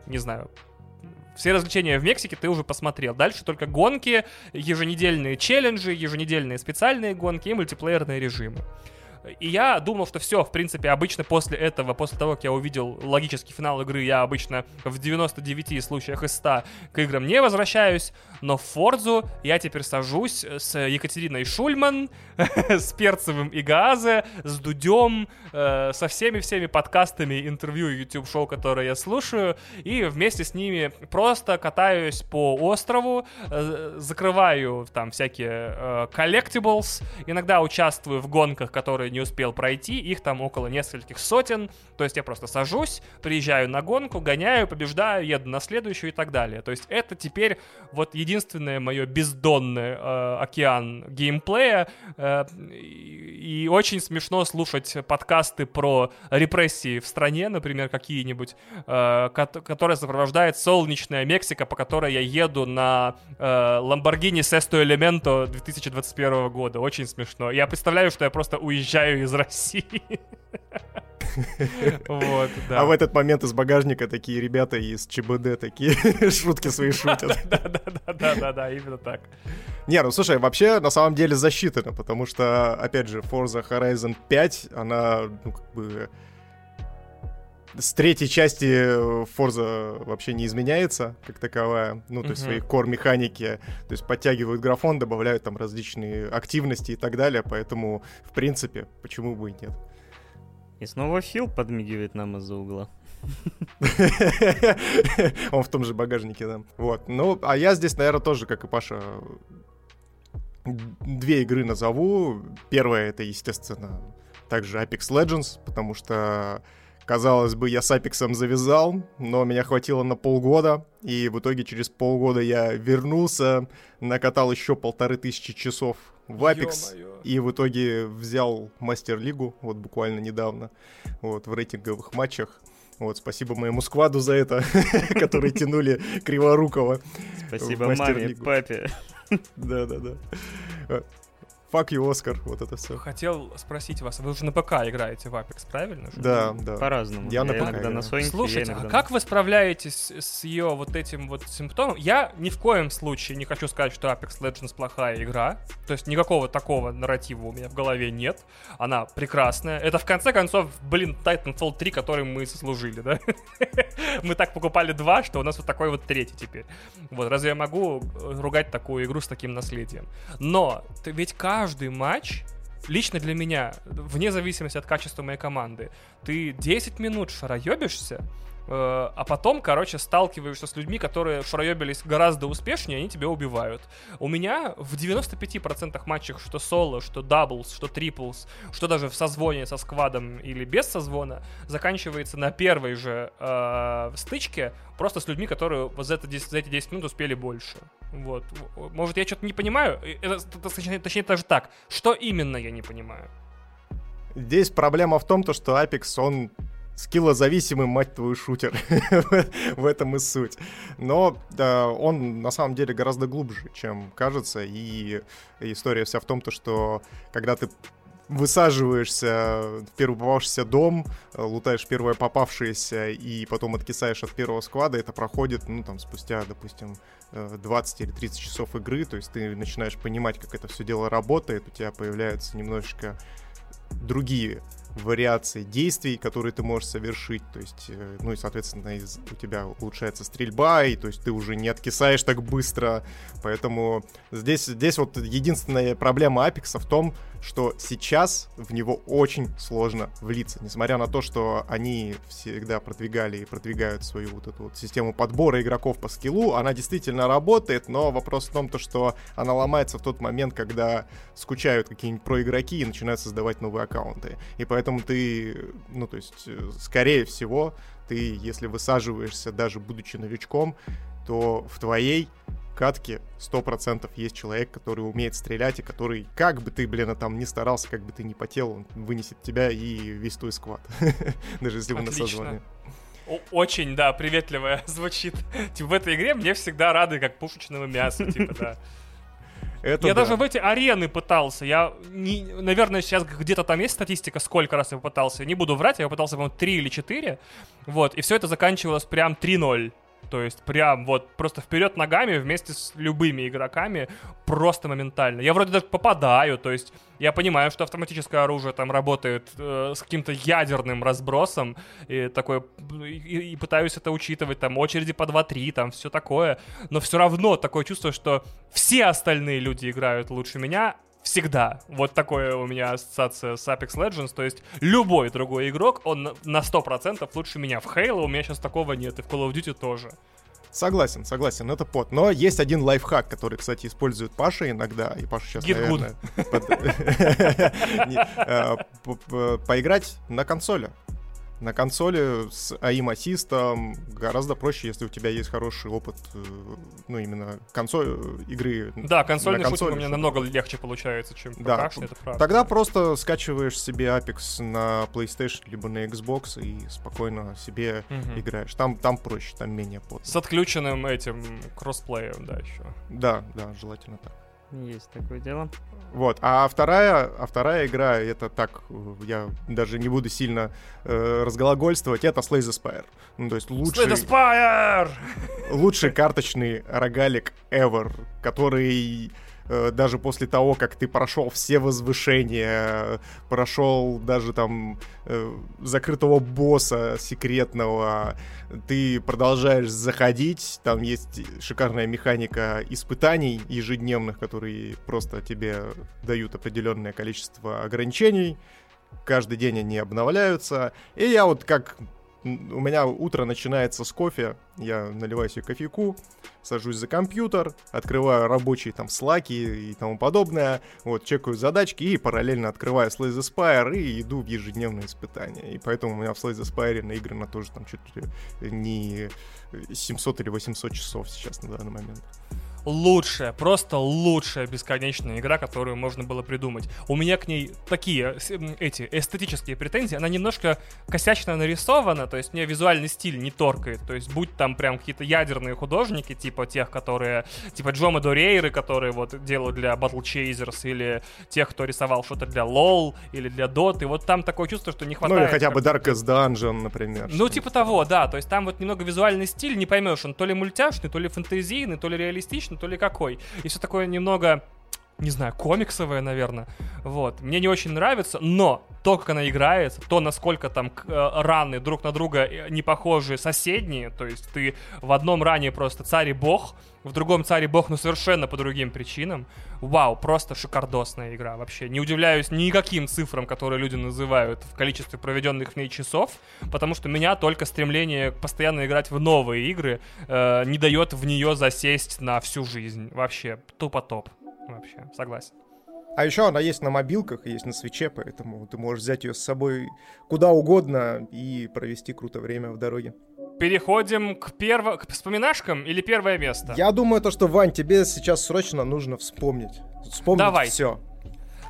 не знаю, все развлечения в Мексике ты уже посмотрел. Дальше только гонки, еженедельные челленджи, еженедельные специальные гонки и мультиплеерные режимы. И я думал, что все, в принципе, обычно после этого, после того, как я увидел логический финал игры, я обычно в 99 случаях из 100 к играм не возвращаюсь, но в Форзу я теперь сажусь с Екатериной Шульман, с Перцевым и Газе, с Дудем, э, со всеми-всеми подкастами, интервью YouTube-шоу, которые я слушаю, и вместе с ними просто катаюсь по острову, э, закрываю там всякие э, collectibles, иногда участвую в гонках, которые не успел пройти, их там около нескольких сотен, то есть я просто сажусь, приезжаю на гонку, гоняю, побеждаю, еду на следующую и так далее. То есть это теперь вот единственное мое бездонный э, океан геймплея, э, и, и очень смешно слушать подкасты про репрессии в стране, например, какие-нибудь, э, которые сопровождает солнечная Мексика, по которой я еду на э, Lamborghini Sesto Elemento 2021 года. Очень смешно. Я представляю, что я просто уезжаю из России. Вот, да. А в этот момент из багажника такие ребята из ЧБД такие шутки свои шутят. Да-да-да, именно так. Не, ну слушай, вообще на самом деле засчитано, потому что, опять же, Forza Horizon 5, она, ну, как бы с третьей части Forza вообще не изменяется как таковая, ну, то есть свои core-механики, то есть подтягивают графон, добавляют там различные активности и так далее, поэтому, в принципе, почему бы и нет. И снова Фил подмигивает нам из-за угла. Он в том же багажнике, да. Вот. Ну, а я здесь, наверное, тоже, как и Паша, две игры назову. Первая это, естественно, также Apex Legends, потому что Казалось бы, я с Апексом завязал, но меня хватило на полгода, и в итоге через полгода я вернулся, накатал еще полторы тысячи часов в Апекс, и в итоге взял Мастер-лигу, вот буквально недавно, вот, в рейтинговых матчах. Вот, спасибо моему скваду за это, которые тянули Криворукова. Спасибо маме, папе. Да-да-да. Fuck you, Оскар, вот это все. Хотел спросить вас, вы уже на ПК играете в Apex, правильно? Да, да. По-разному. Я, я на ПК иногда на Sony, Слушайте, а как вы справляетесь с ее вот этим вот симптомом? Я ни в коем случае не хочу сказать, что Apex Legends плохая игра. То есть никакого такого нарратива у меня в голове нет. Она прекрасная. Это в конце концов, блин, Titanfall 3, который мы заслужили, да? мы так покупали два, что у нас вот такой вот третий теперь. Вот, разве я могу ругать такую игру с таким наследием? Но, ведь каждый каждый матч лично для меня, вне зависимости от качества моей команды, ты 10 минут шароебишься, а потом, короче, сталкиваешься с людьми, которые шароебились гораздо успешнее, они тебя убивают. У меня в 95% матчах, что соло, что doubles, что triples, что даже в созвоне со сквадом или без созвона, заканчивается на первой же э, стычке просто с людьми, которые за, это, за эти 10 минут успели больше. Вот. Может, я что-то не понимаю? Это, точнее, точнее, даже так. Что именно я не понимаю? Здесь проблема в том, то, что Apex, он скиллозависимый, мать твою, шутер. в этом и суть. Но да, он на самом деле гораздо глубже, чем кажется. И история вся в том, то, что когда ты высаживаешься в первый попавшийся дом, лутаешь первое попавшееся и потом откисаешь от первого склада, это проходит, ну, там, спустя, допустим, 20 или 30 часов игры, то есть ты начинаешь понимать, как это все дело работает, у тебя появляются немножечко другие вариации действий, которые ты можешь совершить, то есть, э, ну и, соответственно, из, у тебя улучшается стрельба, и то есть ты уже не откисаешь так быстро, поэтому здесь, здесь вот единственная проблема Апекса в том, что сейчас в него очень сложно влиться, несмотря на то, что они всегда продвигали и продвигают свою вот эту вот систему подбора игроков по скиллу, она действительно работает, но вопрос в том, то, что она ломается в тот момент, когда скучают какие-нибудь проигроки и начинают создавать новые аккаунты. И поэтому ты, ну то есть, э, скорее всего, ты, если высаживаешься, даже будучи новичком, то в твоей катке 100% есть человек, который умеет стрелять, и который, как бы ты, блин, там не старался, как бы ты не потел, он вынесет тебя и весь твой сквад. Даже если вы на созвоне. Очень, да, приветливо звучит. Типа в этой игре мне всегда рады, как пушечного мяса, типа, да. Это я да. даже в эти арены пытался. Я, не, наверное, сейчас где-то там есть статистика, сколько раз я пытался. Не буду врать, я пытался, по-моему, 3 или 4. Вот, и все это заканчивалось прям 3-0. То есть прям вот просто вперед ногами вместе с любыми игроками просто моментально. Я вроде даже попадаю, то есть я понимаю, что автоматическое оружие там работает э, с каким-то ядерным разбросом и такое и, и пытаюсь это учитывать, там очереди по 2-3, там все такое, но все равно такое чувство, что все остальные люди играют лучше меня, Всегда. Вот такое у меня ассоциация с Apex Legends. То есть любой другой игрок, он на 100% лучше меня. В Halo у меня сейчас такого нет, и в Call of Duty тоже. Согласен, согласен, это пот. Но есть один лайфхак, который, кстати, использует Паша иногда, и Паша сейчас, Get наверное... э, Поиграть на консоли на консоли с AIM ассистом гораздо проще, если у тебя есть хороший опыт, э, ну, именно консоль игры. Да, консольный шутинг у меня намного легче получается, чем да. это правда. Тогда просто скачиваешь себе Apex на PlayStation либо на Xbox и спокойно себе угу. играешь. Там, там проще, там менее плотно. С отключенным этим кроссплеем, да, еще. Да, да, желательно так. Есть такое дело. Вот. А вторая, а вторая игра, это так, я даже не буду сильно э, разглагольствовать, это Slay the Spire. Ну, то есть лучший... Slay the Spire! Лучший карточный рогалик ever, который даже после того, как ты прошел все возвышения, прошел даже там э, закрытого босса секретного, ты продолжаешь заходить, там есть шикарная механика испытаний ежедневных, которые просто тебе дают определенное количество ограничений, каждый день они обновляются, и я вот как у меня утро начинается с кофе, я наливаю себе кофейку, сажусь за компьютер, открываю рабочие там слаки и тому подобное, вот, чекаю задачки и параллельно открываю Slay the Spire и иду в ежедневные испытания. И поэтому у меня в Slay the Spire наиграно тоже там чуть ли не 700 или 800 часов сейчас на данный момент лучшая, просто лучшая бесконечная игра, которую можно было придумать. У меня к ней такие эти эстетические претензии. Она немножко косячно нарисована, то есть мне визуальный стиль не торкает. То есть будь там прям какие-то ядерные художники, типа тех, которые, типа Джома Дорейры, которые вот делают для Battle Chasers, или тех, кто рисовал что-то для LoL, или для Dota, и вот там такое чувство, что не хватает... Ну или хотя бы Darkest Dungeon, например. Ну типа того, да, то есть там вот немного визуальный стиль, не поймешь, он то ли мультяшный, то ли фэнтезийный, то ли реалистичный, анимешный, то ли какой. И все такое немного не знаю, комиксовая, наверное. Вот. Мне не очень нравится, но то, как она играется, то, насколько там э, раны друг на друга э, не похожи соседние, то есть ты в одном ране просто царь и бог, в другом царь и бог, но совершенно по другим причинам. Вау, просто шикардосная игра вообще. Не удивляюсь никаким цифрам, которые люди называют в количестве проведенных в ней часов, потому что меня только стремление постоянно играть в новые игры э, не дает в нее засесть на всю жизнь. Вообще, тупо топ вообще, согласен. А еще она есть на мобилках, есть на свече, поэтому ты можешь взять ее с собой куда угодно и провести круто время в дороге. Переходим к, перво... к вспоминашкам или первое место? Я думаю, то, что, Вань, тебе сейчас срочно нужно вспомнить. Вспомнить Давай. все.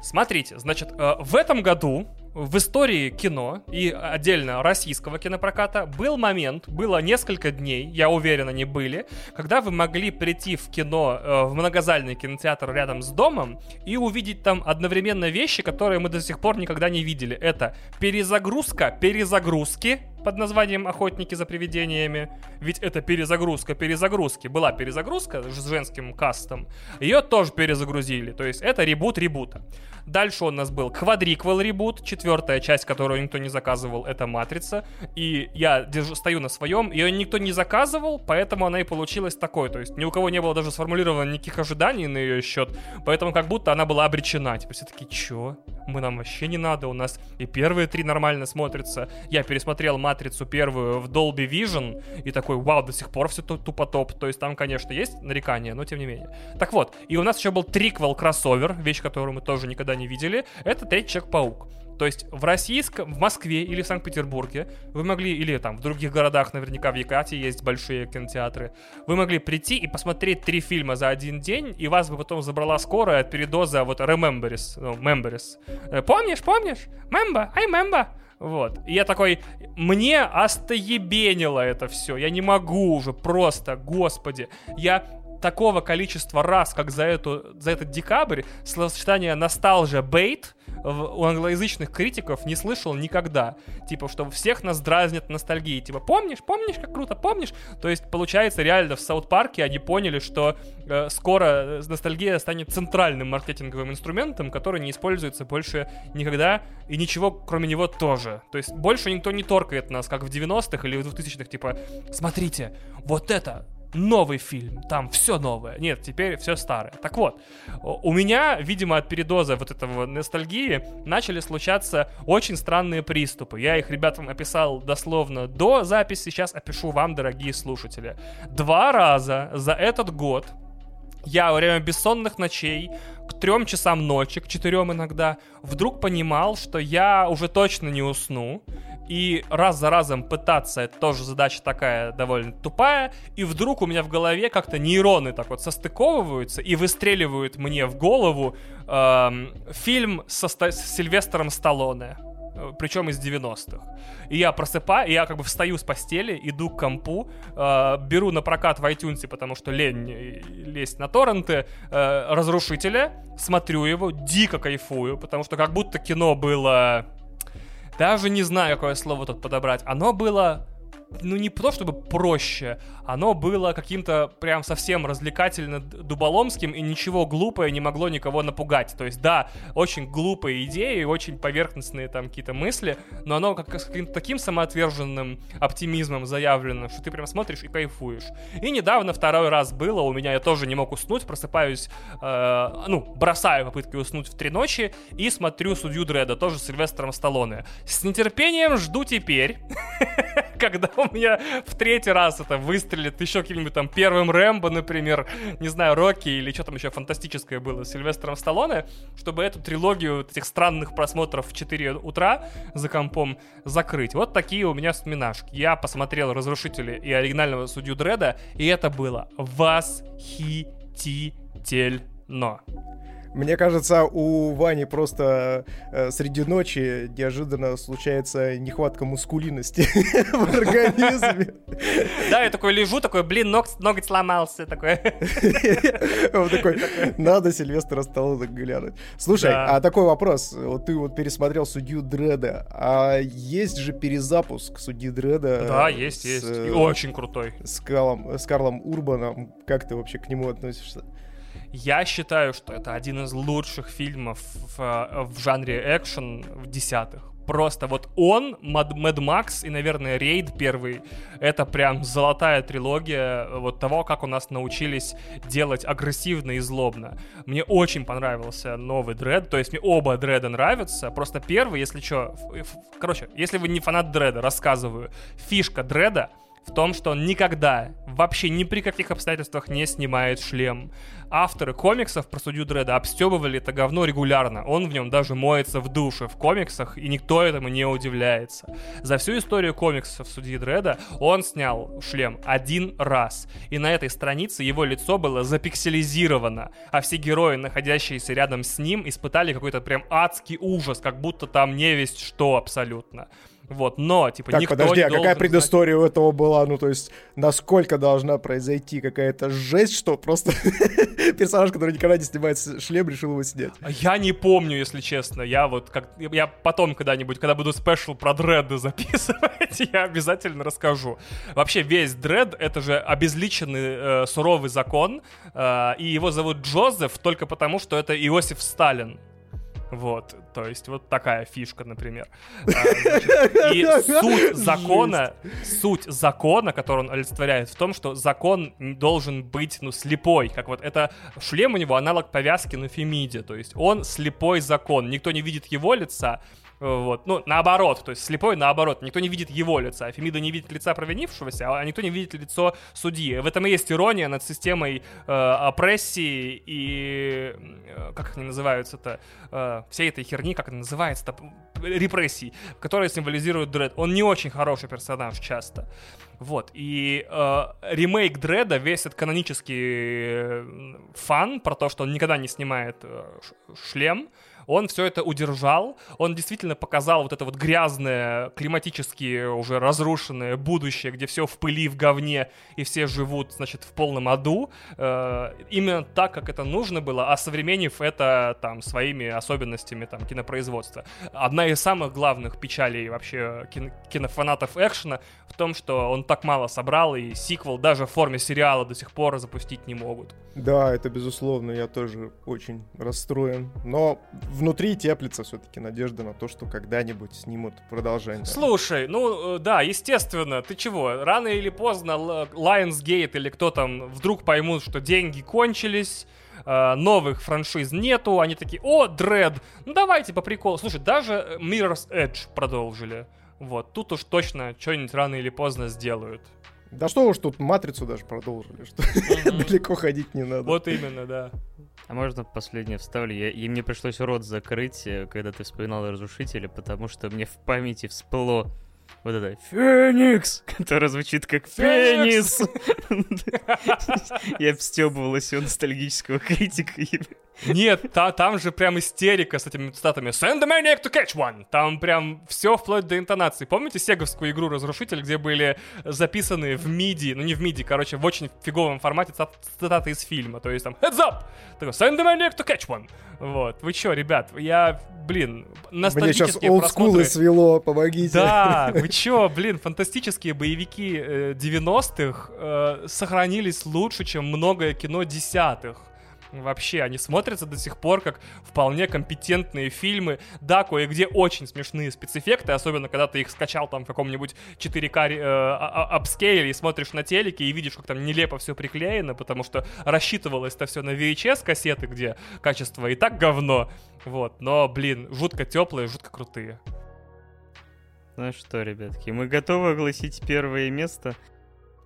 Смотрите, значит, э, в этом году в истории кино и отдельно российского кинопроката был момент, было несколько дней, я уверен, они были, когда вы могли прийти в кино, э, в многозальный кинотеатр рядом с домом и увидеть там одновременно вещи, которые мы до сих пор никогда не видели. Это перезагрузка перезагрузки, под названием «Охотники за привидениями». Ведь это перезагрузка перезагрузки. Была перезагрузка с женским кастом. Ее тоже перезагрузили. То есть это ребут ребута. Дальше у нас был квадриквел ребут. Четвертая часть, которую никто не заказывал, это «Матрица». И я держу, стою на своем. Ее никто не заказывал, поэтому она и получилась такой. То есть ни у кого не было даже сформулировано никаких ожиданий на ее счет. Поэтому как будто она была обречена. Типа все таки чё? Мы нам вообще не надо. У нас и первые три нормально смотрятся. Я пересмотрел «Матрицу» матрицу первую в Dolby Vision и такой, вау, до сих пор все тупо топ. То есть там, конечно, есть нарекания, но тем не менее. Так вот, и у нас еще был триквел кроссовер, вещь, которую мы тоже никогда не видели. Это третий Человек-паук. То есть в российском, в Москве или в Санкт-Петербурге вы могли, или там в других городах, наверняка в Якате есть большие кинотеатры, вы могли прийти и посмотреть три фильма за один день, и вас бы потом забрала скорая от передоза вот Rememberis, ну, Memberis. Э, помнишь, помнишь? Мемба, ай мемба. Вот. И я такой, мне остоебенило это все. Я не могу уже просто, господи. Я такого количества раз, как за, эту, за этот декабрь, словосочетание ностальжия бейт у англоязычных критиков не слышал никогда. Типа, что всех нас дразнят ностальгией. Типа, помнишь, помнишь, как круто, помнишь? То есть, получается, реально в Саут-парке они поняли, что э, скоро э, ностальгия станет центральным маркетинговым инструментом, который не используется больше никогда, и ничего кроме него тоже. То есть, больше никто не торкает нас, как в 90-х или в 2000-х, типа, смотрите, вот это новый фильм, там все новое. Нет, теперь все старое. Так вот, у меня, видимо, от передоза вот этого ностальгии начали случаться очень странные приступы. Я их ребятам описал дословно до записи, сейчас опишу вам, дорогие слушатели. Два раза за этот год я во время бессонных ночей к трем часам ночи, к четырем иногда, вдруг понимал, что я уже точно не усну, и раз за разом пытаться, это тоже задача такая довольно тупая, и вдруг у меня в голове как-то нейроны так вот состыковываются и выстреливают мне в голову эм, фильм со, с Сильвестром Сталлоне э, причем из 90-х. И я просыпаю, я как бы встаю с постели, иду к компу, э, беру на прокат в iTunes, потому что лень лезть на торренты, э, разрушителя, смотрю его, дико кайфую, потому что как будто кино было даже не знаю, какое слово тут подобрать. Оно было ну не то чтобы проще, оно было каким-то прям совсем развлекательно дуболомским, и ничего глупое не могло никого напугать. То есть, да, очень глупые идеи, очень поверхностные там какие-то мысли, но оно как с каким-то таким самоотверженным оптимизмом заявлено, что ты прям смотришь и кайфуешь. И недавно второй раз было, у меня я тоже не мог уснуть, просыпаюсь, э, ну, бросаю попытки уснуть в три ночи и смотрю «Судью Дреда», тоже с Сильвестром Сталлоне. С нетерпением жду теперь, когда у меня в третий раз это выстрелит еще каким-нибудь там первым Рэмбо, например, не знаю, Рокки или что там еще фантастическое было с Сильвестром Сталлоне, чтобы эту трилогию этих странных просмотров в 4 утра за компом закрыть. Вот такие у меня вспоминашки. Я посмотрел «Разрушители» и оригинального Судью Дреда, и это было восхитительно. Мне кажется, у Вани просто э, среди ночи неожиданно случается нехватка мускулинности в организме. Да, я такой лежу, такой, блин, ноготь сломался, такой. Он такой, надо Сильвестра Сталлоне глянуть. Слушай, а такой вопрос. Вот ты вот пересмотрел «Судью Дреда», а есть же перезапуск «Судьи Дреда»? Да, есть, есть. И очень крутой. С Карлом Урбаном. Как ты вообще к нему относишься? Я считаю, что это один из лучших фильмов в, в жанре экшен в десятых. Просто вот он, Мэд Макс и, наверное, Рейд первый, это прям золотая трилогия вот того, как у нас научились делать агрессивно и злобно. Мне очень понравился новый Дред, то есть мне оба Дреда нравятся, просто первый, если что, короче, если вы не фанат Дреда, рассказываю, фишка Дреда в том, что он никогда, вообще ни при каких обстоятельствах не снимает шлем авторы комиксов про Судью Дреда обстебывали это говно регулярно. Он в нем даже моется в душе в комиксах, и никто этому не удивляется. За всю историю комиксов Судьи Дреда он снял шлем один раз. И на этой странице его лицо было запикселизировано, а все герои, находящиеся рядом с ним, испытали какой-то прям адский ужас, как будто там не весть что абсолютно. Вот, но, типа, так, никто подожди, не а какая предыстория знать... у этого была? Ну, то есть, насколько должна произойти какая-то жесть, что просто персонаж, который никогда не снимает шлем, решил его снять? Я не помню, если честно. Я вот, как я потом когда-нибудь, когда буду спешл про дреды записывать, я обязательно расскажу. Вообще, весь дред — это же обезличенный э, суровый закон, э, и его зовут Джозеф только потому, что это Иосиф Сталин. Вот, то есть вот такая фишка, например. А, и суть закона, суть закона, который он олицетворяет, в том, что закон должен быть, ну, слепой, как вот это шлем у него аналог повязки на Фемиде, то есть он слепой закон, никто не видит его лица, вот. Ну, наоборот, то есть слепой наоборот. Никто не видит его лица. Фемида не видит лица провинившегося, а никто не видит лицо судьи. В этом и есть ирония над системой э, опрессии и... Э, как они называются-то? Э, всей этой херни, как это называется-то? Репрессий, которые символизируют Дред. Он не очень хороший персонаж часто. Вот, и э, ремейк Дреда весь этот канонический э, фан про то, что он никогда не снимает э, шлем, он все это удержал, он действительно показал вот это вот грязное, климатически уже разрушенное будущее, где все в пыли, в говне, и все живут, значит, в полном аду, э, именно так, как это нужно было, а современнив это там своими особенностями там кинопроизводства. Одна из самых главных печалей вообще кино кинофанатов экшена в том, что он так мало собрал, и сиквел даже в форме сериала до сих пор запустить не могут. Да, это безусловно, я тоже очень расстроен. Но внутри теплится все-таки надежда на то, что когда-нибудь снимут продолжение. Слушай, ну э, да, естественно, ты чего, рано или поздно Lionsgate или кто там вдруг поймут, что деньги кончились, э, новых франшиз нету, они такие, о, Дред, ну давайте по приколу. Слушай, даже Mirror's Edge продолжили. Вот, тут уж точно что-нибудь рано или поздно сделают. Да что уж тут матрицу даже продолжили, что далеко ходить не надо. Вот именно, да. А можно последнее вставлю? Я, и мне пришлось рот закрыть, э, когда ты вспоминал Разрушителя, потому что мне в памяти всплыло вот это «Феникс», которое звучит как «Феникс». Я встебывал всего ностальгического критика. Нет, та, там же прям истерика с этими цитатами «Send the maniac to catch one!» Там прям все вплоть до интонации. Помните сеговскую игру «Разрушитель», где были записаны в MIDI, ну не в MIDI, короче, в очень фиговом формате цитаты из фильма. То есть там «Heads up!» Такой «Send the maniac to catch one!» Вот. Вы чё, ребят, я, блин, ностальгические Мне сейчас олдскулы свело, помогите. Да, вы чё, блин, фантастические боевики э, 90-х э, сохранились лучше, чем многое кино десятых. Вообще, они смотрятся до сих пор как вполне компетентные фильмы. Да, кое-где очень смешные спецэффекты, особенно когда ты их скачал там в каком-нибудь 4К э, апскейле и смотришь на телеке и видишь, как там нелепо все приклеено, потому что рассчитывалось это все на VHS кассеты, где качество и так говно. Вот, но, блин, жутко теплые, жутко крутые. Ну что, ребятки, мы готовы огласить первое место.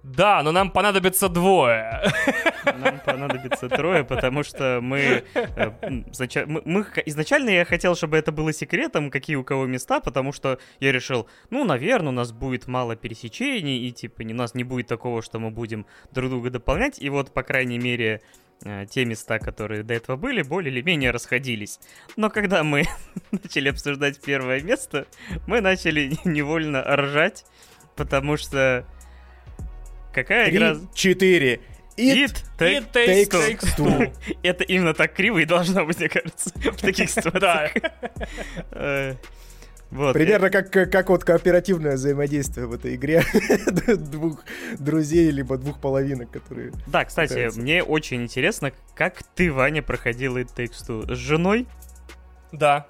Да, но нам понадобится двое. Нам понадобится трое, потому что мы, э, мы. Изначально я хотел, чтобы это было секретом, какие у кого места, потому что я решил, ну, наверное, у нас будет мало пересечений, и, типа, у нас не будет такого, что мы будем друг друга дополнять, и вот, по крайней мере, э, те места, которые до этого были, более или менее расходились. Но когда мы начали обсуждать первое место, мы начали невольно ржать, потому что Какая Три, игра? Четыре. It, it, takes, takes two. Это именно так криво и должно быть, мне кажется, в таких ситуациях. Э, вот. Примерно как, как вот кооперативное взаимодействие в этой игре двух друзей, либо двух половинок, которые... Да, кстати, пытаются. мне очень интересно, как ты, Ваня, проходил It Takes Two? С женой? Да.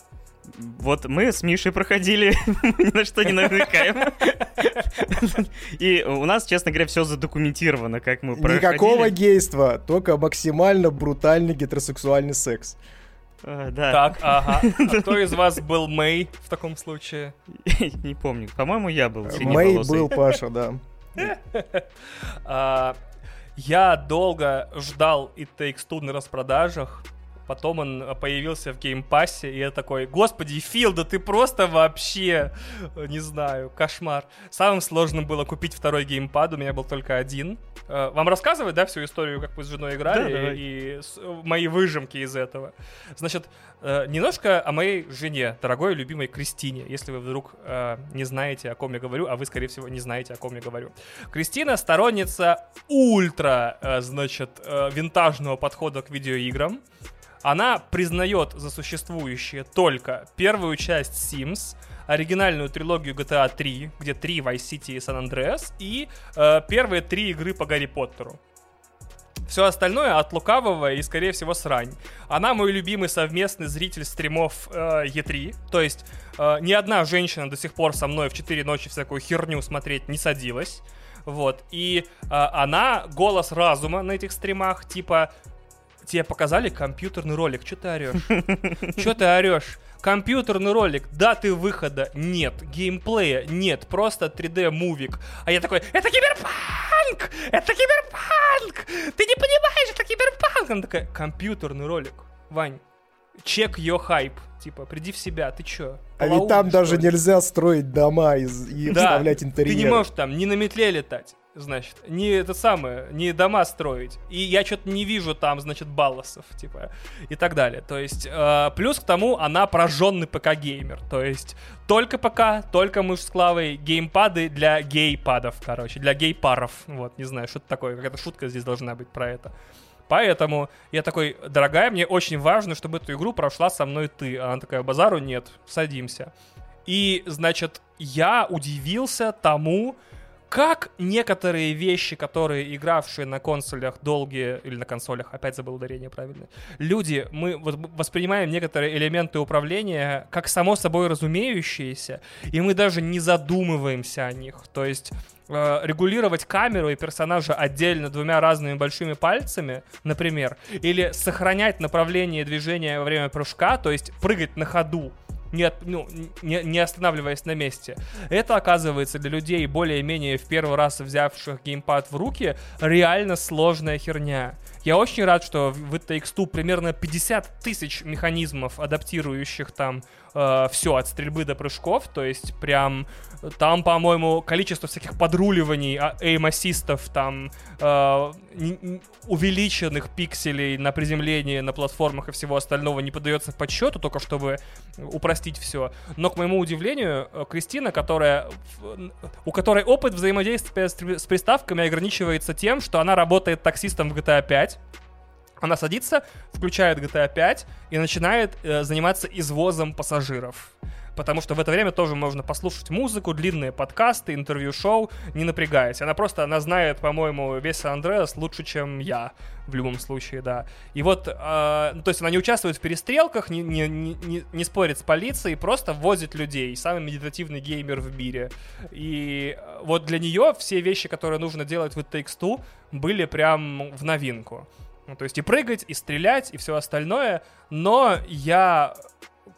Вот мы с Мишей проходили, ни на что не намекаем. И у нас, честно говоря, все задокументировано, как мы проходили. Никакого гейства, только максимально брутальный гетеросексуальный секс. А, да. Так, ага. А кто из вас был Мэй в таком случае? Не помню. По-моему, я был. Мэй был Паша, да. А, я долго ждал It Takes Two на распродажах. Потом он э, появился в Game Pass е, и я такой, господи, Фил, да ты просто вообще, э, не знаю, кошмар. Самым сложным было купить второй геймпад, у меня был только один. Э, вам рассказывать, да, всю историю, как вы с женой играли, да, и, и мои выжимки из этого? Значит, немножко о моей жене, дорогой любимой Кристине, если вы вдруг не знаете, о ком я говорю, а вы, скорее всего, не знаете, о ком я говорю. Кристина сторонница ультра, значит, винтажного подхода к видеоиграм. Она признает за существующее только первую часть Sims, оригинальную трилогию GTA 3, где 3 Vice City и San Andreas, и э, первые три игры по Гарри Поттеру. Все остальное от лукавого и, скорее всего, срань. Она мой любимый совместный зритель стримов э, E3. То есть э, ни одна женщина до сих пор со мной в 4 ночи всякую херню смотреть не садилась. Вот. И э, она голос разума на этих стримах, типа, тебе показали компьютерный ролик, что ты орешь? Что ты орешь? Компьютерный ролик, даты выхода нет, геймплея нет, просто 3D-мувик. А я такой, это киберпанк! Это киберпанк! Ты не понимаешь, это киберпанк! Она такая, компьютерный ролик. Вань, check your hype. Типа, приди в себя, ты чё? А ведь там даже нельзя строить дома и, и да, вставлять интерьер. Ты не можешь там ни на метле летать значит, не это самое, не дома строить. И я что-то не вижу там, значит, балласов, типа, и так далее. То есть, э, плюс к тому, она прожженный ПК-геймер. То есть, только ПК, только мы с Клавой геймпады для гейпадов, короче, для гейпаров. Вот, не знаю, что это такое, какая-то шутка здесь должна быть про это. Поэтому я такой, дорогая, мне очень важно, чтобы эту игру прошла со мной ты. Она такая, базару нет, садимся. И, значит, я удивился тому, как некоторые вещи, которые игравшие на консолях долгие, или на консолях, опять забыл ударение правильно, люди, мы воспринимаем некоторые элементы управления как само собой разумеющиеся, и мы даже не задумываемся о них. То есть э, регулировать камеру и персонажа отдельно двумя разными большими пальцами, например, или сохранять направление движения во время прыжка, то есть прыгать на ходу, не, ну, не, не останавливаясь на месте. Это, оказывается, для людей, более-менее в первый раз взявших геймпад в руки, реально сложная херня. Я очень рад, что в It Takes Two примерно 50 тысяч механизмов, адаптирующих там э, все от стрельбы до прыжков, то есть прям там, по-моему, количество всяких подруливаний, эйм-ассистов, там э, увеличенных пикселей на приземлении на платформах и всего остального не подается в подсчету, только чтобы упростить все. Но, к моему удивлению, э, Кристина, которая, у которой опыт взаимодействия с приставками ограничивается тем, что она работает таксистом в GTA 5, она садится, включает GTA 5 и начинает э, заниматься извозом пассажиров потому что в это время тоже можно послушать музыку, длинные подкасты, интервью-шоу, не напрягаясь. Она просто, она знает, по-моему, весь Андреас лучше, чем я, в любом случае, да. И вот, э, ну, то есть она не участвует в перестрелках, не, не, не, не спорит с полицией, просто возит людей, самый медитативный геймер в мире. И вот для нее все вещи, которые нужно делать в It Takes Two, были прям в новинку. Ну, то есть и прыгать, и стрелять, и все остальное. Но я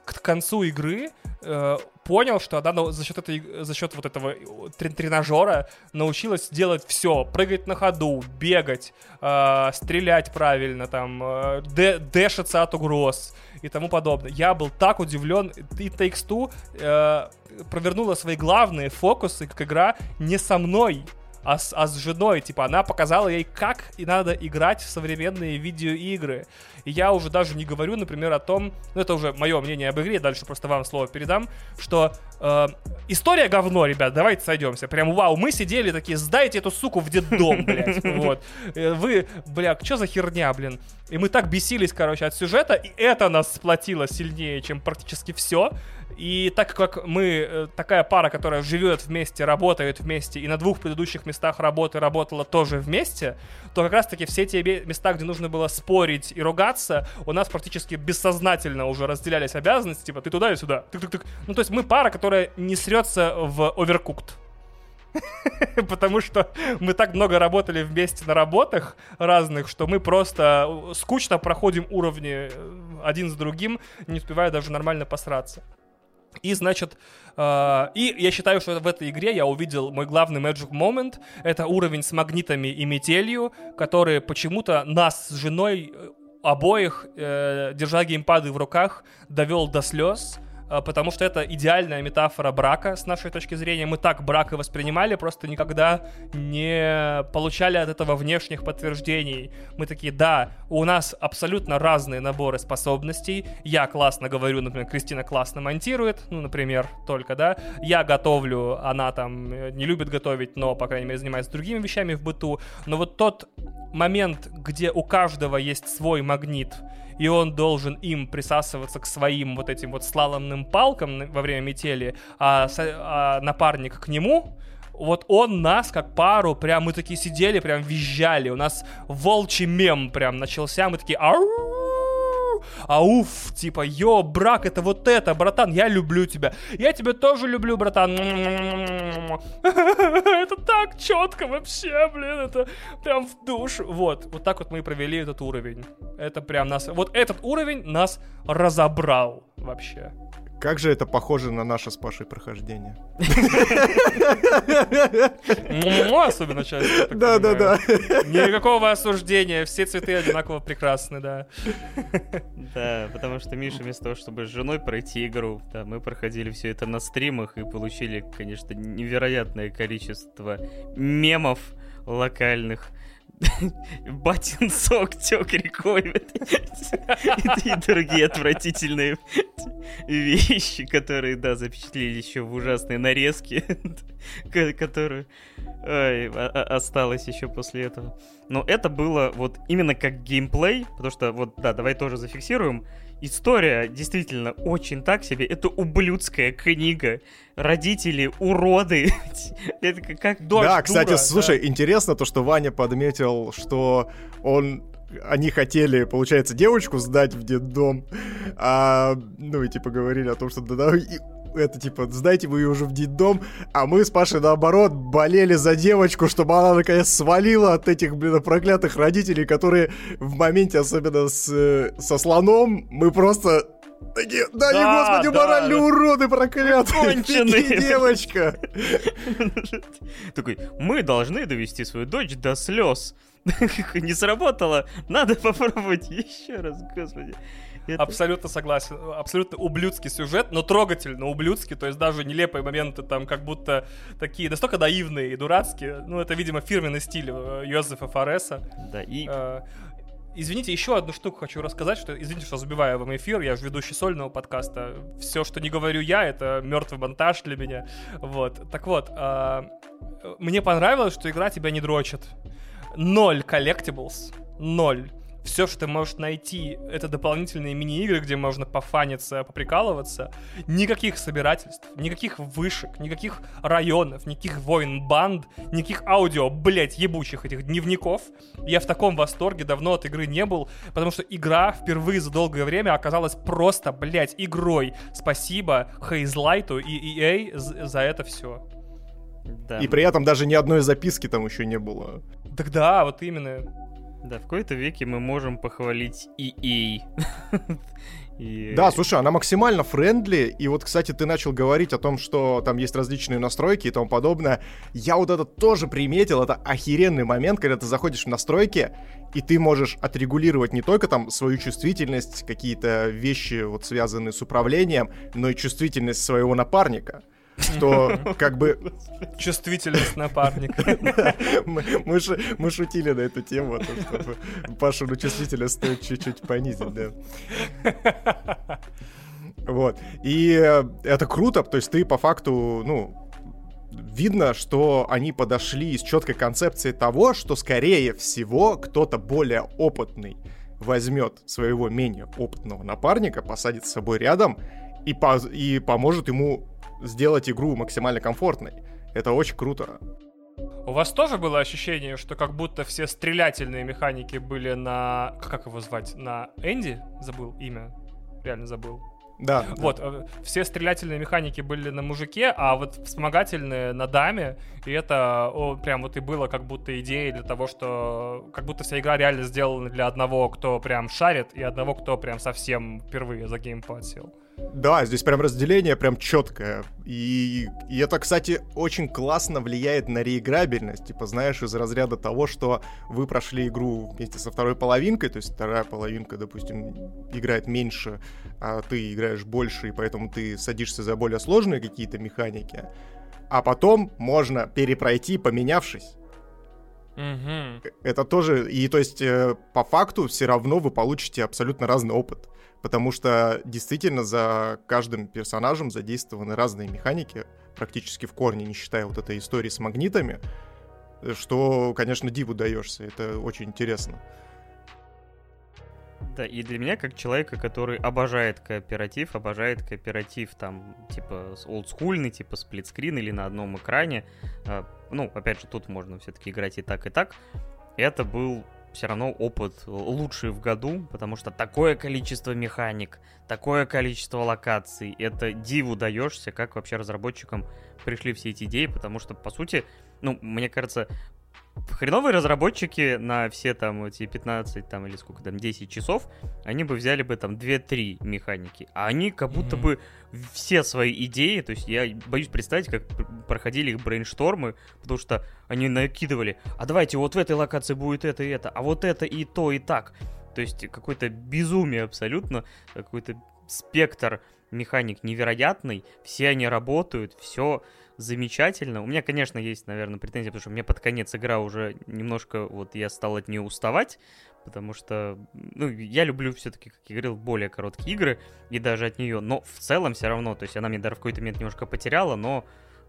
к концу игры э, понял, что она за счет, этой, за счет вот этого тренажера научилась делать все. Прыгать на ходу, бегать, э, стрелять правильно, там, э, дэшиться от угроз и тому подобное. Я был так удивлен. И Takes Two э, провернула свои главные фокусы, как игра, не со мной а с, а с женой. Типа, она показала ей, как и надо играть в современные видеоигры. И я уже даже не говорю, например, о том, ну это уже мое мнение об игре, дальше просто вам слово передам, что э, история говно, ребят, давайте сойдемся. Прям вау, мы сидели такие, сдайте эту суку в детдом, блядь. Вот. Э, вы, бля, что за херня, блин? И мы так бесились, короче, от сюжета, и это нас сплотило сильнее, чем практически все. И так как мы э, такая пара, которая живет вместе, работает вместе, и на двух предыдущих местах работы работала тоже вместе, то как раз-таки все те места, где нужно было спорить и ругаться, у нас практически бессознательно уже разделялись обязанности, типа ты туда и сюда. Тык-тык-тык. Ну, то есть мы пара, которая не срется в Overcooked. Потому что мы так много работали вместе на работах разных, что мы просто э, скучно проходим уровни э, один с другим, не успевая даже нормально посраться. И, значит, э, и я считаю, что в этой игре я увидел мой главный magic moment. Это уровень с магнитами и метелью, которые почему-то нас с женой э, обоих, э, держа геймпады в руках, довел до слез. А, потому что это идеальная метафора брака с нашей точки зрения. Мы так брак и воспринимали, просто никогда не получали от этого внешних подтверждений. Мы такие, да, у нас абсолютно разные наборы способностей. Я классно говорю, например, Кристина классно монтирует, ну, например, только, да. Я готовлю, она там э, не любит готовить, но, по крайней мере, занимается другими вещами в быту. Но вот тот момент, где у каждого есть свой магнит, и он должен им присасываться к своим вот этим вот слаломным палкам во время метели, а, а напарник к нему, вот он нас, как пару, прям мы такие сидели, прям визжали. У нас волчий мем прям начался. Мы такие... Ау! Ауф, типа, йо, брак, это вот это, братан, я люблю тебя. Я тебя тоже люблю, братан. Это так четко вообще, блин, это прям в душ. Вот, вот так вот мы и провели этот уровень. Это прям нас, вот этот уровень нас разобрал вообще. Как же это похоже на наше с Пашей прохождение. Ну, особенно часто. Да, да, да. Никакого осуждения, все цветы одинаково прекрасны, да. Да, потому что Миша вместо того, чтобы с женой пройти игру, да, мы проходили все это на стримах и получили, конечно, невероятное количество мемов локальных Батин сок тек рекой. И другие отвратительные вещи, которые, да, запечатлели еще в ужасной нарезке, которую осталось еще после этого. Но это было вот именно как геймплей, потому что вот, да, давай тоже зафиксируем. История действительно очень так себе. Это ублюдская книга. Родители уроды. Это как дождь Да, кстати, дура, слушай, да. интересно то, что Ваня подметил, что он они хотели, получается, девочку сдать в детдом, а, ну и типа говорили о том, что да, да, это типа, сдайте вы ее уже в детдом, а мы с Пашей наоборот болели за девочку, чтобы она наконец свалила от этих, блин, проклятых родителей, которые в моменте, особенно с, э, со слоном, мы просто Такие, да, да не, господи, да, моральные да. уроды проклятые. Конченые. девочка. Такой, мы должны довести свою дочь до слез. Не сработало, надо попробовать еще раз, господи. Это... Абсолютно согласен. Абсолютно ублюдский сюжет, но трогательно ублюдский. То есть даже нелепые моменты там как будто такие настолько наивные и дурацкие. Ну, это, видимо, фирменный стиль э, Йозефа Фореса. Да, и... Э, Извините, еще одну штуку хочу рассказать, что извините, что забиваю вам эфир, я же ведущий сольного подкаста. Все, что не говорю я, это мертвый монтаж для меня. Вот. Так вот, э, мне понравилось, что игра тебя не дрочит. Ноль коллектиблс. Ноль все, что ты можешь найти, это дополнительные мини-игры, где можно пофаниться, поприкалываться. Никаких собирательств, никаких вышек, никаких районов, никаких войн-банд, никаких аудио, блять, ебучих этих дневников. Я в таком восторге давно от игры не был, потому что игра впервые за долгое время оказалась просто, блять, игрой. Спасибо Hazelight у и EA за это все. Да. И при этом даже ни одной записки там еще не было. Так да, вот именно. Да, в какой-то веке мы можем похвалить EA. И... Да, слушай, она максимально friendly, и вот, кстати, ты начал говорить о том, что там есть различные настройки и тому подобное. Я вот это тоже приметил, это охеренный момент, когда ты заходишь в настройки, и ты можешь отрегулировать не только там свою чувствительность, какие-то вещи, вот связанные с управлением, но и чувствительность своего напарника что как бы... Чувствительность напарника. Мы шутили на эту тему, что Пашу чувствительность стоит чуть-чуть понизить, да. Вот. И это круто, то есть ты по факту, ну, видно, что они подошли с четкой концепцией того, что, скорее всего, кто-то более опытный возьмет своего менее опытного напарника, посадит с собой рядом и, по и поможет ему сделать игру максимально комфортной. Это очень круто. У вас тоже было ощущение, что как будто все стрелятельные механики были на... Как его звать? На Энди? Забыл имя. Реально забыл. Да. Вот, да. Э, все стрелятельные механики были на мужике, а вот вспомогательные на даме, и это о, прям вот и было как будто идеей для того, что как будто вся игра реально сделана для одного, кто прям шарит, и одного, кто прям совсем впервые за геймпад сел. Да, здесь прям разделение прям четкое. И, и это, кстати, очень классно влияет на реиграбельность. Типа, знаешь, из разряда того, что вы прошли игру вместе со второй половинкой, то есть вторая половинка, допустим, играет меньше, а ты играешь больше, и поэтому ты садишься за более сложные какие-то механики. А потом можно перепройти, поменявшись. Угу. Это тоже, и то есть э, по факту все равно вы получите абсолютно разный опыт потому что действительно за каждым персонажем задействованы разные механики, практически в корне, не считая вот этой истории с магнитами, что, конечно, диву даешься, это очень интересно. Да, и для меня, как человека, который обожает кооператив, обожает кооператив там, типа, олдскульный, типа, сплитскрин или на одном экране, а, ну, опять же, тут можно все-таки играть и так, и так, это был все равно опыт лучший в году, потому что такое количество механик, такое количество локаций, это диву даешься, как вообще разработчикам пришли все эти идеи, потому что, по сути, ну, мне кажется, хреновые разработчики на все там эти 15 там или сколько там 10 часов, они бы взяли бы там 2-3 механики, а они как будто mm-hmm. бы все свои идеи, то есть я боюсь представить, как проходили их брейнштормы, потому что они накидывали, а давайте вот в этой локации будет это и это, а вот это и то и так. То есть какое-то безумие абсолютно, какой-то спектр механик невероятный, все они работают, все замечательно. У меня, конечно, есть, наверное, претензии, потому что мне под конец игра уже немножко, вот я стал от нее уставать, потому что, ну, я люблю все-таки, как я говорил, более короткие игры, и даже от нее, но в целом все равно, то есть она мне даже в какой-то момент немножко потеряла, но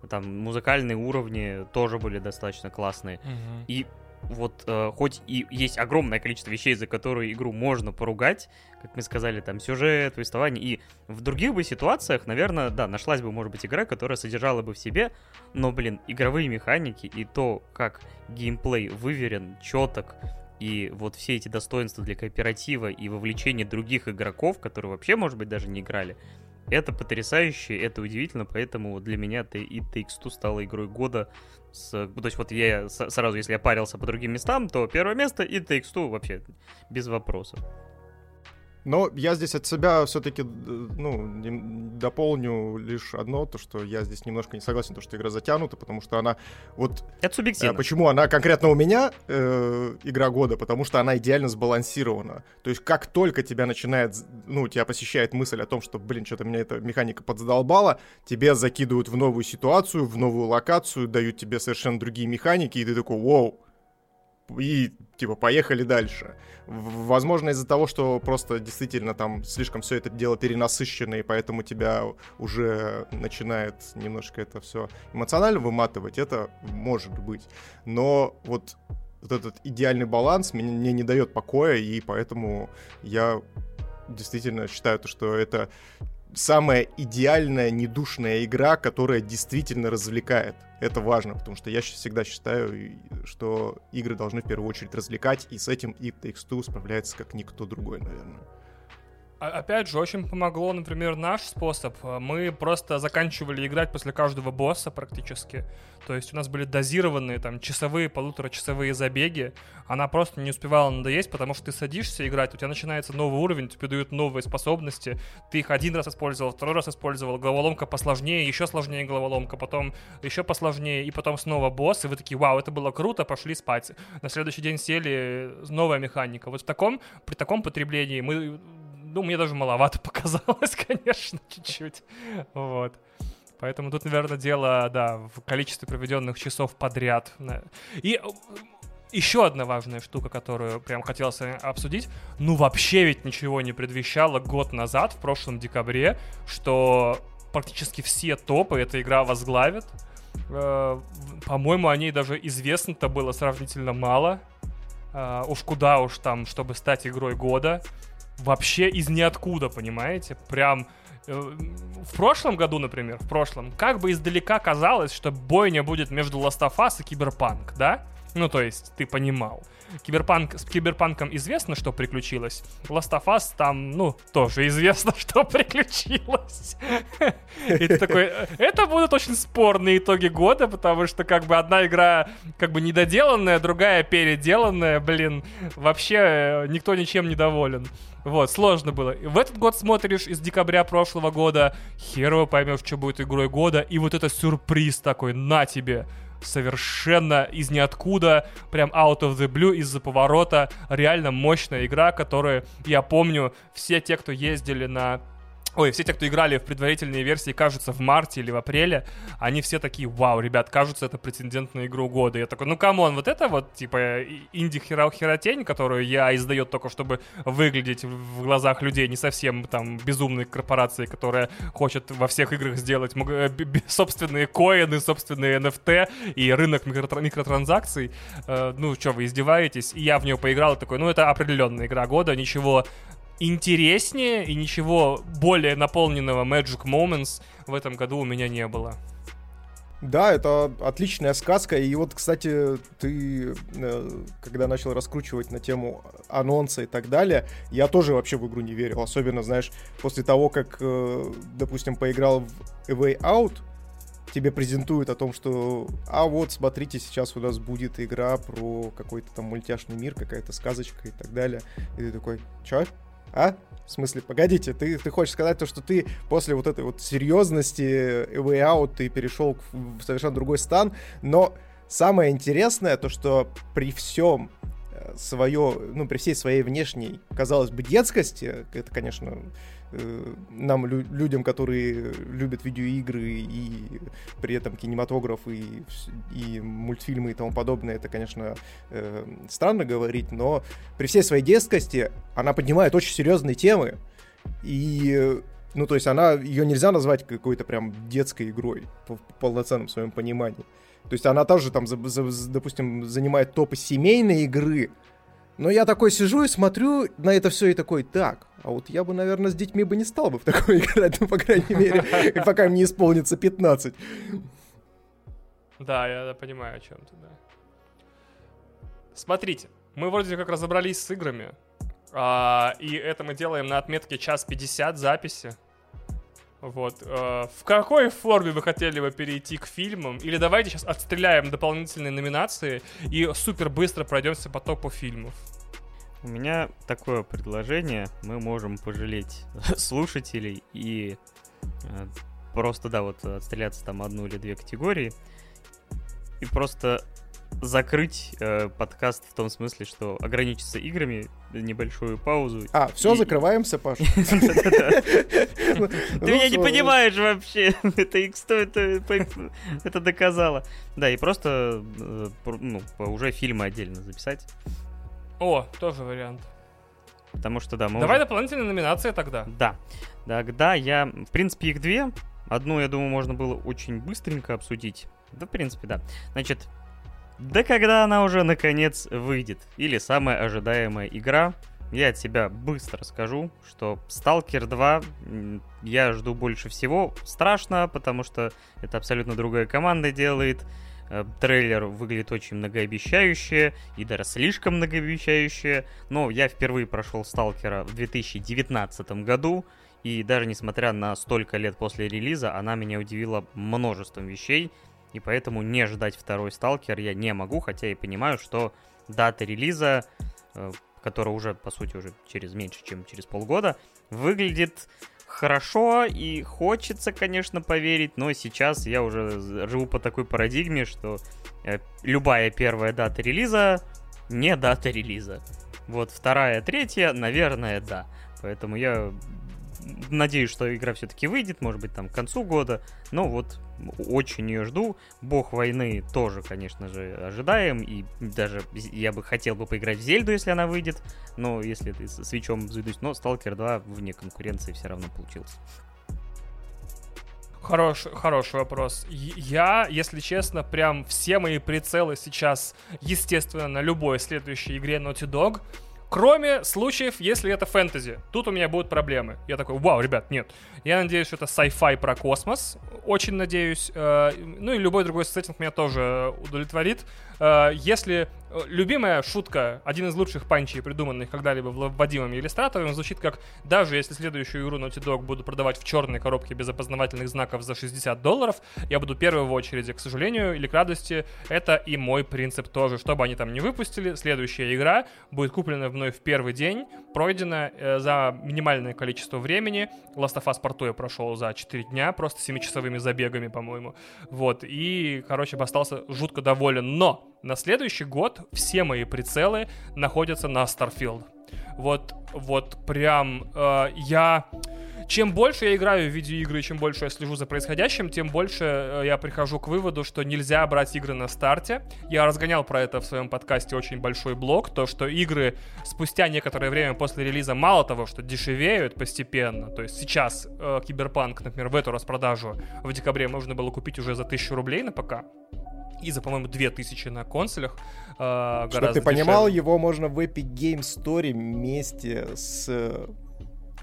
там музыкальные уровни тоже были достаточно классные. Угу. И вот э, хоть и есть огромное количество вещей, за которые игру можно поругать, как мы сказали, там сюжет, повествование, и в других бы ситуациях, наверное, да, нашлась бы, может быть, игра, которая содержала бы в себе, но, блин, игровые механики и то, как геймплей выверен, четок, и вот все эти достоинства для кооператива и вовлечения других игроков, которые вообще, может быть, даже не играли, это потрясающе, это удивительно, поэтому для меня это и Takes-Two стала игрой года. С, то есть вот я сразу, если я парился по другим местам, то первое место и Takes-Two вообще без вопросов. Но я здесь от себя все-таки, ну, дополню лишь одно, то, что я здесь немножко не согласен, то, что игра затянута, потому что она вот... Это субъективно. Э, почему она конкретно у меня э, игра года? Потому что она идеально сбалансирована. То есть как только тебя начинает, ну, тебя посещает мысль о том, что, блин, что-то меня эта механика подзадолбала, тебе закидывают в новую ситуацию, в новую локацию, дают тебе совершенно другие механики, и ты такой, вау, и типа поехали дальше. Возможно, из-за того, что просто действительно там слишком все это дело перенасыщено, и поэтому тебя уже начинает немножко это все эмоционально выматывать, это может быть. Но вот вот этот идеальный баланс мне, мне не дает покоя, и поэтому я действительно считаю, что это самая идеальная недушная игра, которая действительно развлекает. Это важно, потому что я всегда считаю, что игры должны в первую очередь развлекать, и с этим и Takes-Two справляется как никто другой, наверное. Опять же, очень помогло, например, наш способ. Мы просто заканчивали играть после каждого босса практически. То есть у нас были дозированные там часовые, полуторачасовые забеги. Она просто не успевала надоесть, потому что ты садишься играть, у тебя начинается новый уровень, тебе дают новые способности. Ты их один раз использовал, второй раз использовал, головоломка посложнее, еще сложнее головоломка, потом еще посложнее, и потом снова босс, и вы такие, вау, это было круто, пошли спать. На следующий день сели, новая механика. Вот в таком, при таком потреблении мы ну, мне даже маловато показалось, конечно, чуть-чуть. Вот. Поэтому тут, наверное, дело, да, в количестве проведенных часов подряд. И э, еще одна важная штука, которую прям хотелось обсудить. Ну, вообще ведь ничего не предвещало год назад, в прошлом декабре, что практически все топы эта игра возглавит. Э, по-моему, о ней даже известно-то было сравнительно мало. Э, уж куда уж там, чтобы стать игрой года вообще из ниоткуда, понимаете? Прям э, в прошлом году, например, в прошлом, как бы издалека казалось, что бойня будет между Last of Us и Киберпанк, да? Ну, то есть, ты понимал. Киберпанк, с Киберпанком известно, что приключилось. Last of Us там, ну, тоже известно, что приключилось. И ты такой, это будут очень спорные итоги года, потому что как бы одна игра как бы недоделанная, другая переделанная, блин, вообще э, никто ничем не доволен. Вот, сложно было. В этот год смотришь из декабря прошлого года, херово поймешь, что будет игрой года, и вот это сюрприз такой, на тебе совершенно из ниоткуда, прям out of the blue, из-за поворота. Реально мощная игра, которую я помню, все те, кто ездили на Ой, все те, кто играли в предварительные версии, кажется, в марте или в апреле, они все такие, вау, ребят, кажется, это претендент на игру года. Я такой, ну come on, вот это вот, типа, инди-херотень, которую EA издает только, чтобы выглядеть в глазах людей не совсем там безумной корпорации, которая хочет во всех играх сделать э, собственные коины, собственные NFT и рынок микротранзакций. Э, ну, что, вы издеваетесь? И я в нее поиграл такой, ну, это определенная игра года, ничего интереснее и ничего более наполненного Magic Moments в этом году у меня не было. Да, это отличная сказка. И вот, кстати, ты, э, когда начал раскручивать на тему анонса и так далее, я тоже вообще в игру не верил. Особенно, знаешь, после того, как, э, допустим, поиграл в A Way Out, тебе презентуют о том, что а вот, смотрите, сейчас у нас будет игра про какой-то там мультяшный мир, какая-то сказочка и так далее. И ты такой, чё? А? В смысле, погодите, ты, ты хочешь сказать то, что ты после вот этой вот серьезности Way Out ты перешел в совершенно другой стан, но самое интересное то, что при всем э, свое, ну, при всей своей внешней, казалось бы, детскости, это, конечно, Э, нам, лю людям, которые любят видеоигры и при этом кинематограф и, и мультфильмы и тому подобное, это, конечно, э, странно говорить, но при всей своей детскости она поднимает очень серьезные темы. И ну, то есть она, ее нельзя назвать какой-то прям детской игрой в полноценном своем понимании. То есть она тоже там, за, за, допустим, занимает топы семейной игры. Но я такой сижу и смотрю на это все и такой, так, а вот я бы, наверное, с детьми бы не стал бы в такое играть, ну, по крайней мере, пока мне исполнится 15. Да, я понимаю о чем ты, да. Смотрите, мы вроде как разобрались с играми, а, и это мы делаем на отметке час 50 записи. Вот. Э, в какой форме вы хотели бы перейти к фильмам? Или давайте сейчас отстреляем дополнительные номинации и супер быстро пройдемся по топу фильмов. У меня такое предложение. Мы можем пожалеть слушателей и э, просто, да, вот отстреляться там одну или две категории и просто закрыть э, подкаст в том смысле, что ограничиться играми, небольшую паузу. А, все, закрываемся, Паш. Ты меня не понимаешь вообще. Это X100 это доказало. Да, и просто э, ну, уже фильмы отдельно записать. О, тоже вариант. Потому что, да, мы Давай дополнительные номинации тогда. Да. Тогда я... В принципе, их две. Одну, я думаю, можно было очень быстренько обсудить. Да, в принципе, да. Значит, да когда она уже наконец выйдет. Или самая ожидаемая игра. Я от себя быстро скажу, что Stalker 2 я жду больше всего. Страшно, потому что это абсолютно другая команда делает. Э, трейлер выглядит очень многообещающе, и даже слишком многообещающе. Но я впервые прошел Сталкера в 2019 году, и даже несмотря на столько лет после релиза, она меня удивила множеством вещей, и поэтому не ждать второй Сталкер я не могу, хотя и понимаю, что дата релиза, э, которая уже, по сути, уже через меньше, чем через полгода, выглядит хорошо и хочется, конечно, поверить, но сейчас я уже живу по такой парадигме, что э, любая первая дата релиза не дата релиза. Вот вторая, третья, наверное, да. Поэтому я надеюсь, что игра все-таки выйдет, может быть, там к концу года. Но вот очень ее жду. Бог войны тоже, конечно же, ожидаем. И даже я бы хотел бы поиграть в Зельду, если она выйдет. Но если ты с свечом заведусь. Но Stalker 2 вне конкуренции все равно получился. Хорош, хороший вопрос. Я, если честно, прям все мои прицелы сейчас, естественно, на любой следующей игре Naughty Dog. Кроме случаев, если это фэнтези. Тут у меня будут проблемы. Я такой, вау, ребят, нет. Я надеюсь, что это sci-fi про космос. Очень надеюсь. Э, ну и любой другой сеттинг меня тоже удовлетворит. Э, если э, любимая шутка, один из лучших панчей, придуманных когда-либо Вадимом Иллюстратором, звучит как «Даже если следующую игру Naughty Dog буду продавать в черной коробке без опознавательных знаков за 60 долларов, я буду первый в очереди». К сожалению или к радости, это и мой принцип тоже. Что бы они там не выпустили, следующая игра будет куплена мной в первый день, пройдена э, за минимальное количество времени. Last of Us порту я прошел за 4 дня, просто 7-часовыми забегами, по-моему. Вот, и, короче, остался жутко доволен. Но на следующий год все мои прицелы находятся на Starfield. Вот, вот прям э, я... Чем больше я играю в видеоигры, чем больше я слежу за происходящим, тем больше э, я прихожу к выводу, что нельзя брать игры на старте. Я разгонял про это в своем подкасте очень большой блок, то, что игры спустя некоторое время после релиза мало того, что дешевеют постепенно, то есть сейчас э, Киберпанк, например, в эту распродажу в декабре можно было купить уже за 1000 рублей на ПК, и за, по-моему, 2000 на консолях. Э, Чтобы ты понимал, дешевле. его можно в Epic Game Store вместе с э,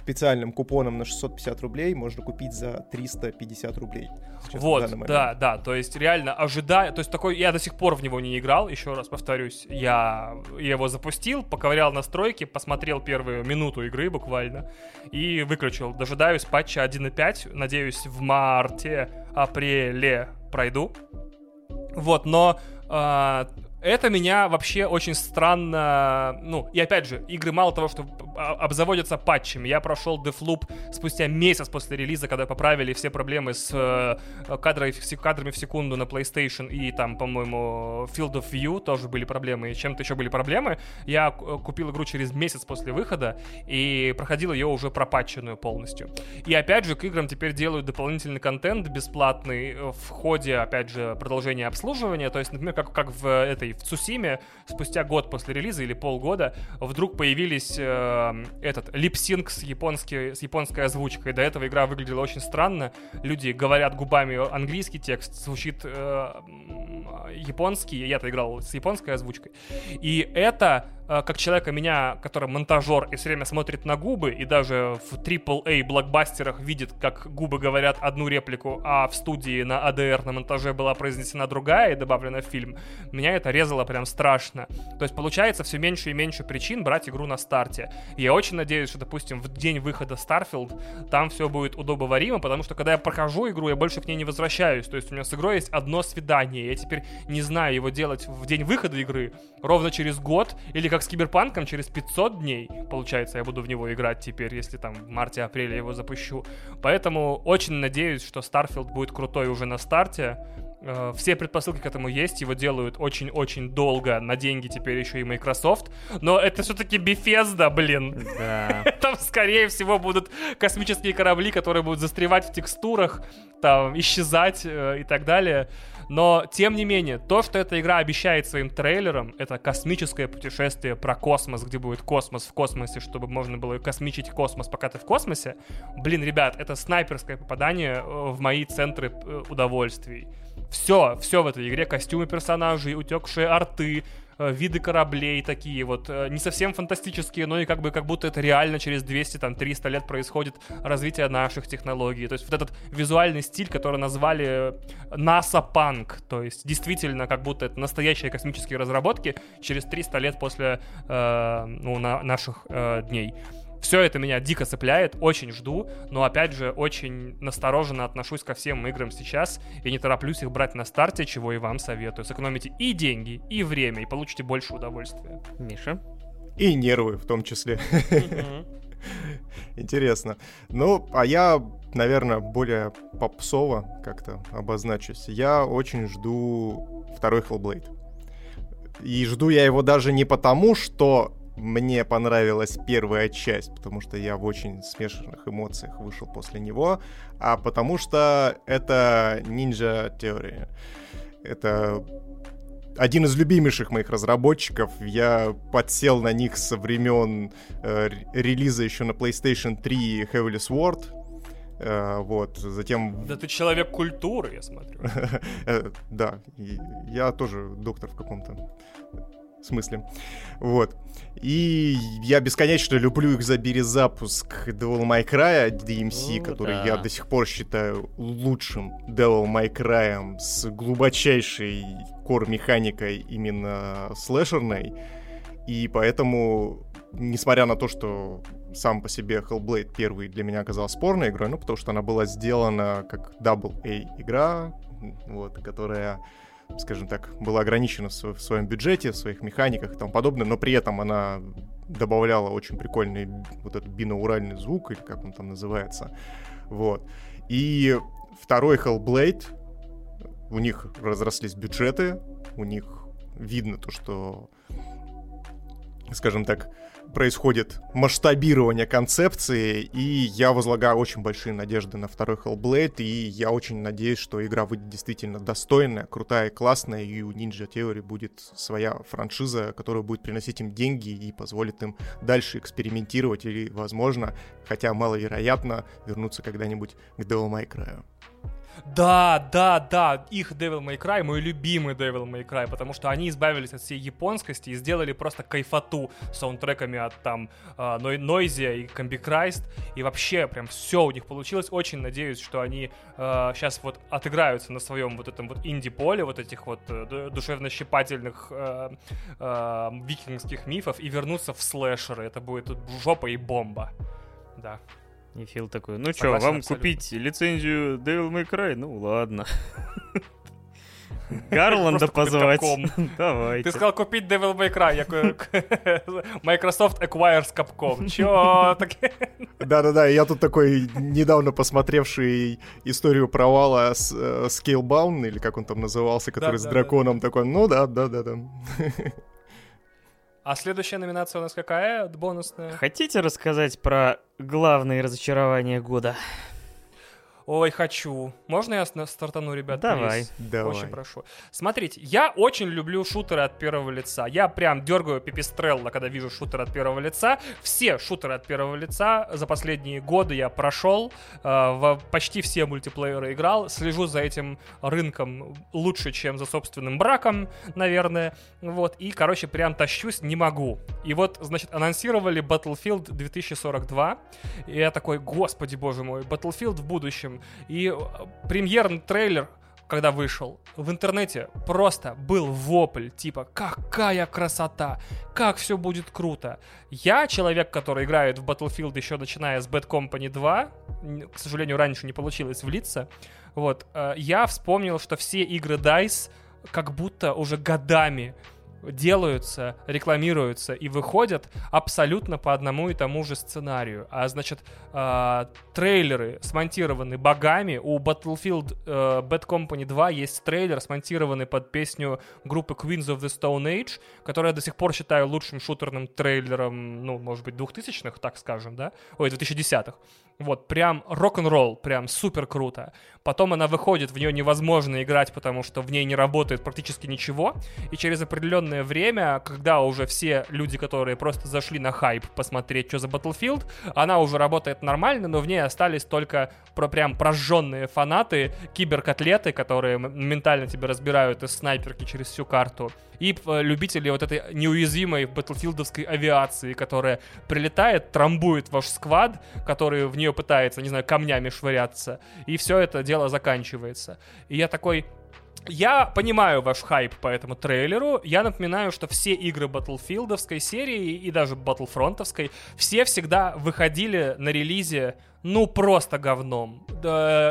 специальным купоном на 650 рублей можно купить за 350 рублей. Вот, да, да, то есть реально ожидая, то есть такой, я до сих пор в него не играл, еще раз повторюсь, я его запустил, поковырял настройки, посмотрел первую минуту игры буквально и выключил. Дожидаюсь патча 1.5, надеюсь в марте, апреле пройду, вот, но э, это меня вообще очень странно... Ну, и опять же, игры мало того, что обзаводятся патчами. Я прошел Deathloop спустя месяц после релиза, когда поправили все проблемы с э, кадрами, кадрами в секунду на PlayStation и там, по-моему, Field of View тоже были проблемы, и чем-то еще были проблемы. Я купил игру через месяц после выхода и проходил ее уже пропатченную полностью. И опять же, к играм теперь делают дополнительный контент бесплатный в ходе, опять же, продолжения обслуживания. То есть, например, как, как в этой в Цусиме спустя год после релиза или полгода вдруг появились э, этот липсинг с, японской, с японской озвучкой. До этого игра выглядела очень странно. Люди говорят губами английский текст, звучит э, японский. Я-то играл с японской озвучкой. И это как человека меня, который монтажер и все время смотрит на губы, и даже в AAA блокбастерах видит, как губы говорят одну реплику, а в студии на ADR на монтаже была произнесена другая и добавлена в фильм, меня это резало прям страшно. То есть получается все меньше и меньше причин брать игру на старте. Я очень надеюсь, что, допустим, в день выхода Starfield там все будет удобоваримо, потому что когда я прохожу игру, я больше к ней не возвращаюсь. То есть у меня с игрой есть одно свидание. Я теперь не знаю его делать в день выхода игры, ровно через год, или как с Киберпанком через 500 дней, получается, я буду в него играть теперь, если там в марте-апреле его запущу. Поэтому очень надеюсь, что Starfield будет крутой уже на старте. Э, все предпосылки к этому есть, его делают очень-очень долго, на деньги теперь еще и Microsoft, но это все-таки Bethesda, блин. Да. Там, скорее всего, будут космические корабли, которые будут застревать в текстурах, там, исчезать э, и так далее. Но, тем не менее, то, что эта игра обещает своим трейлером, это космическое путешествие про космос, где будет космос в космосе, чтобы можно было космичить космос, пока ты в космосе. Блин, ребят, это снайперское попадание э, в мои центры удовольствий. Все, все в этой игре, костюмы персонажей, утекшие арты, Э, виды кораблей такие вот, э, не совсем фантастические, но и как бы как будто это реально через 200, там, 300 лет происходит развитие наших технологий. То есть вот этот визуальный стиль, который назвали NASA Punk, то есть действительно как будто это настоящие космические разработки через 300 лет после э, ну, на, наших э, дней. Все это меня дико цепляет, очень жду, но опять же очень настороженно отношусь ко всем играм сейчас и не тороплюсь их брать на старте, чего и вам советую. Сэкономите и деньги, и время, и получите больше удовольствия. Миша? И нервы в том числе. Интересно. Ну, а я, наверное, более попсово как-то обозначусь. Я очень жду второй Hellblade. И жду я его даже не потому, что мне понравилась первая часть, потому что я в очень смешанных эмоциях вышел после него, а потому что это Ninja Theory. Это один из любимейших моих разработчиков. Я подсел на них со времен э, релиза еще на PlayStation 3 Heavily Sword. Э, вот, затем... Да ты человек культуры, я смотрю. Э, да, я тоже доктор в каком-то в смысле. Вот. И я бесконечно люблю их за перезапуск Devil May Cry DMC, О, который да. я до сих пор считаю лучшим Devil May Cry с глубочайшей кор-механикой именно слэшерной. И поэтому, несмотря на то, что сам по себе Hellblade первый для меня оказалась спорной игрой, ну, потому что она была сделана как Double A игра, вот, которая скажем так, была ограничена в своем бюджете, в своих механиках и тому подобное, но при этом она добавляла очень прикольный вот этот бинауральный звук, или как он там называется. Вот. И второй Hellblade, у них разрослись бюджеты, у них видно то, что, скажем так, происходит масштабирование концепции, и я возлагаю очень большие надежды на второй Hellblade, и я очень надеюсь, что игра выйдет действительно достойная, крутая, классная, и у Ninja Theory будет своя франшиза, которая будет приносить им деньги и позволит им дальше экспериментировать или, возможно, хотя маловероятно, вернуться когда-нибудь к Devil May Cry. Да, да, да, их Devil May Cry, мой любимый Devil May Cry, потому что они избавились от всей японскости и сделали просто кайфоту саундтреками от там uh, Noisia и Christ, и вообще прям все у них получилось. Очень надеюсь, что они uh, сейчас вот отыграются на своем вот этом вот инди-поле, вот этих вот uh, душевно-щипательных uh, uh, викингских мифов и вернутся в слэшеры. Это будет жопа и бомба. Да. И Фил такой, ну что, вам абсолютно. купить лицензию Devil May Cry? Ну ладно. Гарланда позвать. Давайте. Ты сказал купить Devil May Cry. Я Microsoft acquires Capcom. Чё? Да-да-да, я тут такой недавно посмотревший историю провала с э, Scalebound, или как он там назывался, который с драконом такой, ну да, да-да-да. А следующая номинация у нас какая? Бонусная. Хотите рассказать про главные разочарования года? Ой, хочу. Можно я стартану, ребят? Давай. please? Давай. Очень прошу. Смотрите, я очень люблю шутеры от первого лица. Я прям дергаю пипистрелла, когда вижу шутеры от первого лица. Все шутеры от первого лица за последние годы я прошел. э, в почти все мультиплееры играл. Слежу за этим рынком лучше, чем за собственным браком, наверное. Вот. И, короче, прям тащусь, не могу. И вот, значит, анонсировали Battlefield 2042. И я такой, господи боже мой, Battlefield в будущем. И э, премьерный трейлер когда вышел, в интернете просто был вопль, типа, какая красота, как все будет круто. Я человек, который играет в Battlefield еще начиная с Bad Company 2, н- к сожалению, раньше не получилось влиться, вот, э, я вспомнил, что все игры DICE как будто уже годами делаются, рекламируются и выходят абсолютно по одному и тому же сценарию. А значит, а, трейлеры смонтированы богами. У Battlefield э, Bad Company 2 есть трейлер, смонтированный под песню группы Queens of the Stone Age, которую я до сих пор считаю лучшим шутерным трейлером, ну, может быть, 2000-х, так скажем, да? Ой, 2010-х. Вот, прям рок-н-ролл, прям супер круто. Потом она выходит, в нее невозможно играть, потому что в ней не работает практически ничего. И через определенное время, когда уже все люди, которые просто зашли на хайп посмотреть, что за Battlefield, она уже работает нормально, но в ней остались только про прям прожженные фанаты, киберкотлеты, которые м- моментально тебе разбирают из снайперки через всю карту. И любители вот этой неуязвимой батлфилдовской авиации, которая прилетает, трамбует ваш сквад, который в нее пытается, не знаю, камнями швыряться. И все это дело заканчивается. И я такой, я понимаю ваш хайп по этому трейлеру. Я напоминаю, что все игры Батлфилдовской серии и даже Батлфронтовской все всегда выходили на релизе ну просто говном.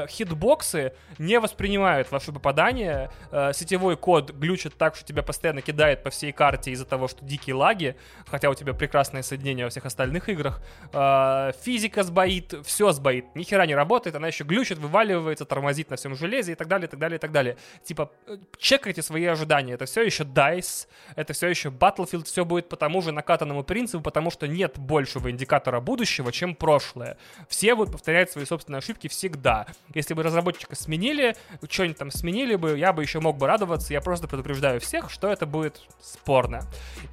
Хитбоксы не воспринимают ваши попадания. Э, сетевой код глючит так, что тебя постоянно кидает по всей карте из-за того, что дикие лаги, хотя у тебя прекрасное соединение во всех остальных играх. Э, физика сбоит, все сбоит, ни хера не работает, она еще глючит, вываливается, тормозит на всем железе и так далее, и так далее, и так далее. Типа, э, чекайте свои ожидания. Это все еще DICE, это все еще Battlefield, все будет по тому же накатанному принципу, потому что нет большего индикатора будущего, чем прошлое. Все будут повторять свои собственные ошибки всегда. Если бы разработчика сменили, что-нибудь там сменили бы, я бы еще мог бы радоваться. Я просто предупреждаю всех, что это будет спорно.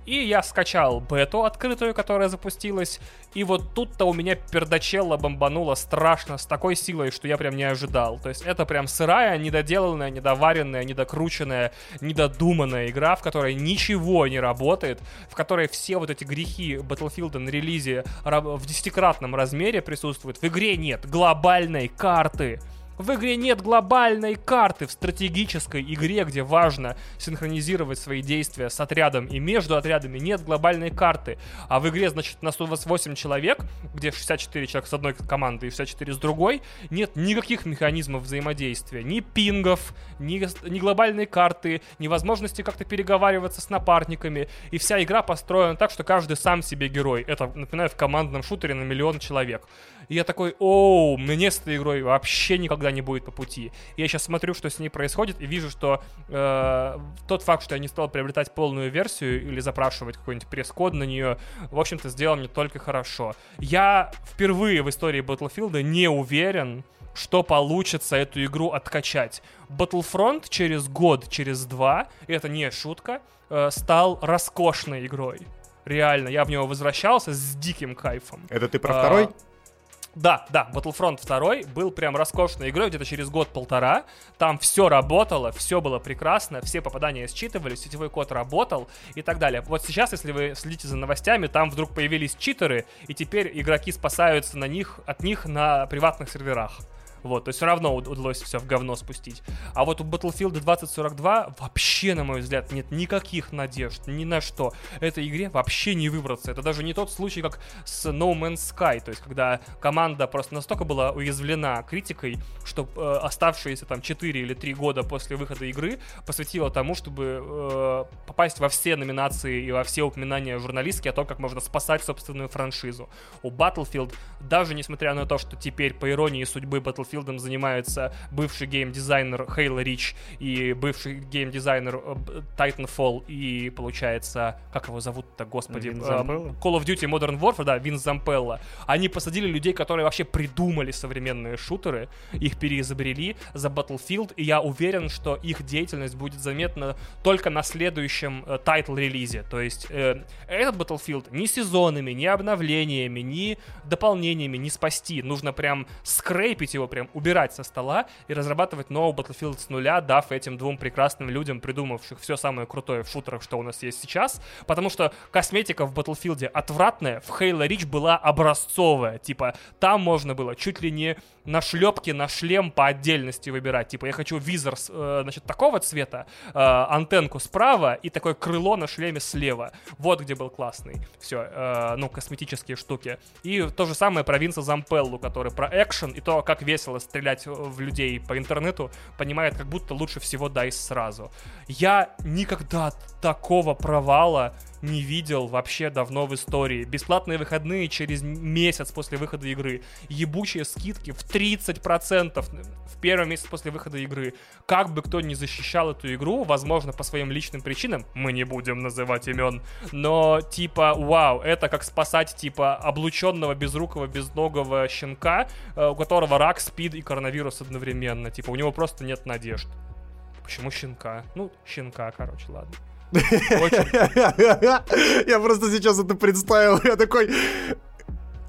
И я скачал бету открытую, которая запустилась. И вот тут-то у меня пердачелла бомбанула страшно, с такой силой, что я прям не ожидал. То есть это прям сырая, недоделанная, недоваренная, недокрученная, недодуманная игра, в которой ничего не работает, в которой все вот эти грехи Battlefield на релизе в десятикратном размере присутствуют. В игре нет глобальной карты. В игре нет глобальной карты в стратегической игре, где важно синхронизировать свои действия с отрядом и между отрядами нет глобальной карты. А в игре, значит, на 128 человек, где 64 человека с одной команды и 64 с другой, нет никаких механизмов взаимодействия. Ни пингов, ни, ни глобальной карты, ни возможности как-то переговариваться с напарниками. И вся игра построена так, что каждый сам себе герой. Это, напоминаю, в командном шутере на миллион человек. И я такой, оу, мне с этой игрой вообще никогда не будет по пути. И я сейчас смотрю, что с ней происходит, и вижу, что э, тот факт, что я не стал приобретать полную версию или запрашивать какой-нибудь пресс-код на нее, в общем-то, сделал мне только хорошо. Я впервые в истории Battlefield не уверен, что получится эту игру откачать. Battlefront через год, через два, и это не шутка, э, стал роскошной игрой. Реально, я в него возвращался с диким кайфом. Это ты про А, второй? Да, да, Battlefront 2 был прям роскошной игрой где-то через год-полтора. Там все работало, все было прекрасно, все попадания считывались, сетевой код работал и так далее. Вот сейчас, если вы следите за новостями, там вдруг появились читеры, и теперь игроки спасаются на них, от них на приватных серверах. Вот, то есть все равно уд- удалось все в говно спустить. А вот у Battlefield 2042 вообще, на мой взгляд, нет никаких надежд ни на что. Этой игре вообще не выбраться. Это даже не тот случай, как с No Man's Sky, то есть когда команда просто настолько была уязвлена критикой, что э, оставшиеся там 4 или 3 года после выхода игры посвятила тому, чтобы э, попасть во все номинации и во все упоминания журналистки о том, как можно спасать собственную франшизу. У Battlefield, даже несмотря на то, что теперь, по иронии судьбы, Battlefield Battlefield занимаются бывший геймдизайнер Хейла Рич и бывший геймдизайнер э, Titanfall и, получается, как его зовут-то, господи? Вин э, Зампелло? Call of Duty Modern Warfare, да, Винс Зампелло. Они посадили людей, которые вообще придумали современные шутеры, их переизобрели за Battlefield, и я уверен, что их деятельность будет заметна только на следующем э, title -релизе. То есть э, этот Battlefield ни сезонами, ни обновлениями, ни дополнениями не спасти. Нужно прям скрейпить его, прям убирать со стола и разрабатывать новый Battlefield с нуля, дав этим двум прекрасным людям, придумавших все самое крутое в шутерах, что у нас есть сейчас. Потому что косметика в Battlefield отвратная, в Halo Reach была образцовая. Типа, там можно было чуть ли не на шлепки, на шлем по отдельности выбирать. Типа, я хочу визор, э, значит, такого цвета, э, антенку справа и такое крыло на шлеме слева. Вот где был классный. Все, э, ну, косметические штуки. И то же самое про Винса Зампеллу, который про экшен и то, как весело стрелять в людей по интернету, понимает, как будто лучше всего дайс сразу. Я никогда такого провала не видел вообще давно в истории. Бесплатные выходные через месяц после выхода игры. Ебучие скидки в 30% в первый месяц после выхода игры. Как бы кто ни защищал эту игру, возможно, по своим личным причинам, мы не будем называть имен, но типа, вау, это как спасать типа облученного, безрукого, безногого щенка, э, у которого рак, спид и коронавирус одновременно. Типа, у него просто нет надежд. Почему щенка? Ну, щенка, короче, ладно. Я просто сейчас это представил. Я такой...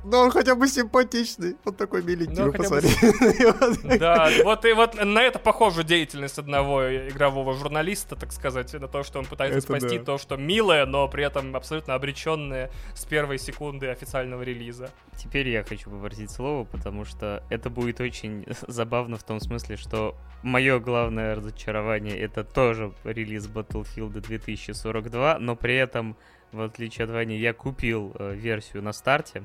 Ну, он хотя бы симпатичный. Он такой миленький, Ну, вы хотя бы. Да, вот и вот на это похожа деятельность одного игрового журналиста, так сказать, на то, что он пытается Это спасти да. то, что милое, но при этом абсолютно обреченное с первой секунды официального релиза. Теперь я хочу попросить слово, потому что это будет очень забавно в том смысле, что мое главное разочарование это тоже релиз Battlefield 2042, но при этом, в отличие от Вани, я купил э, версию на старте.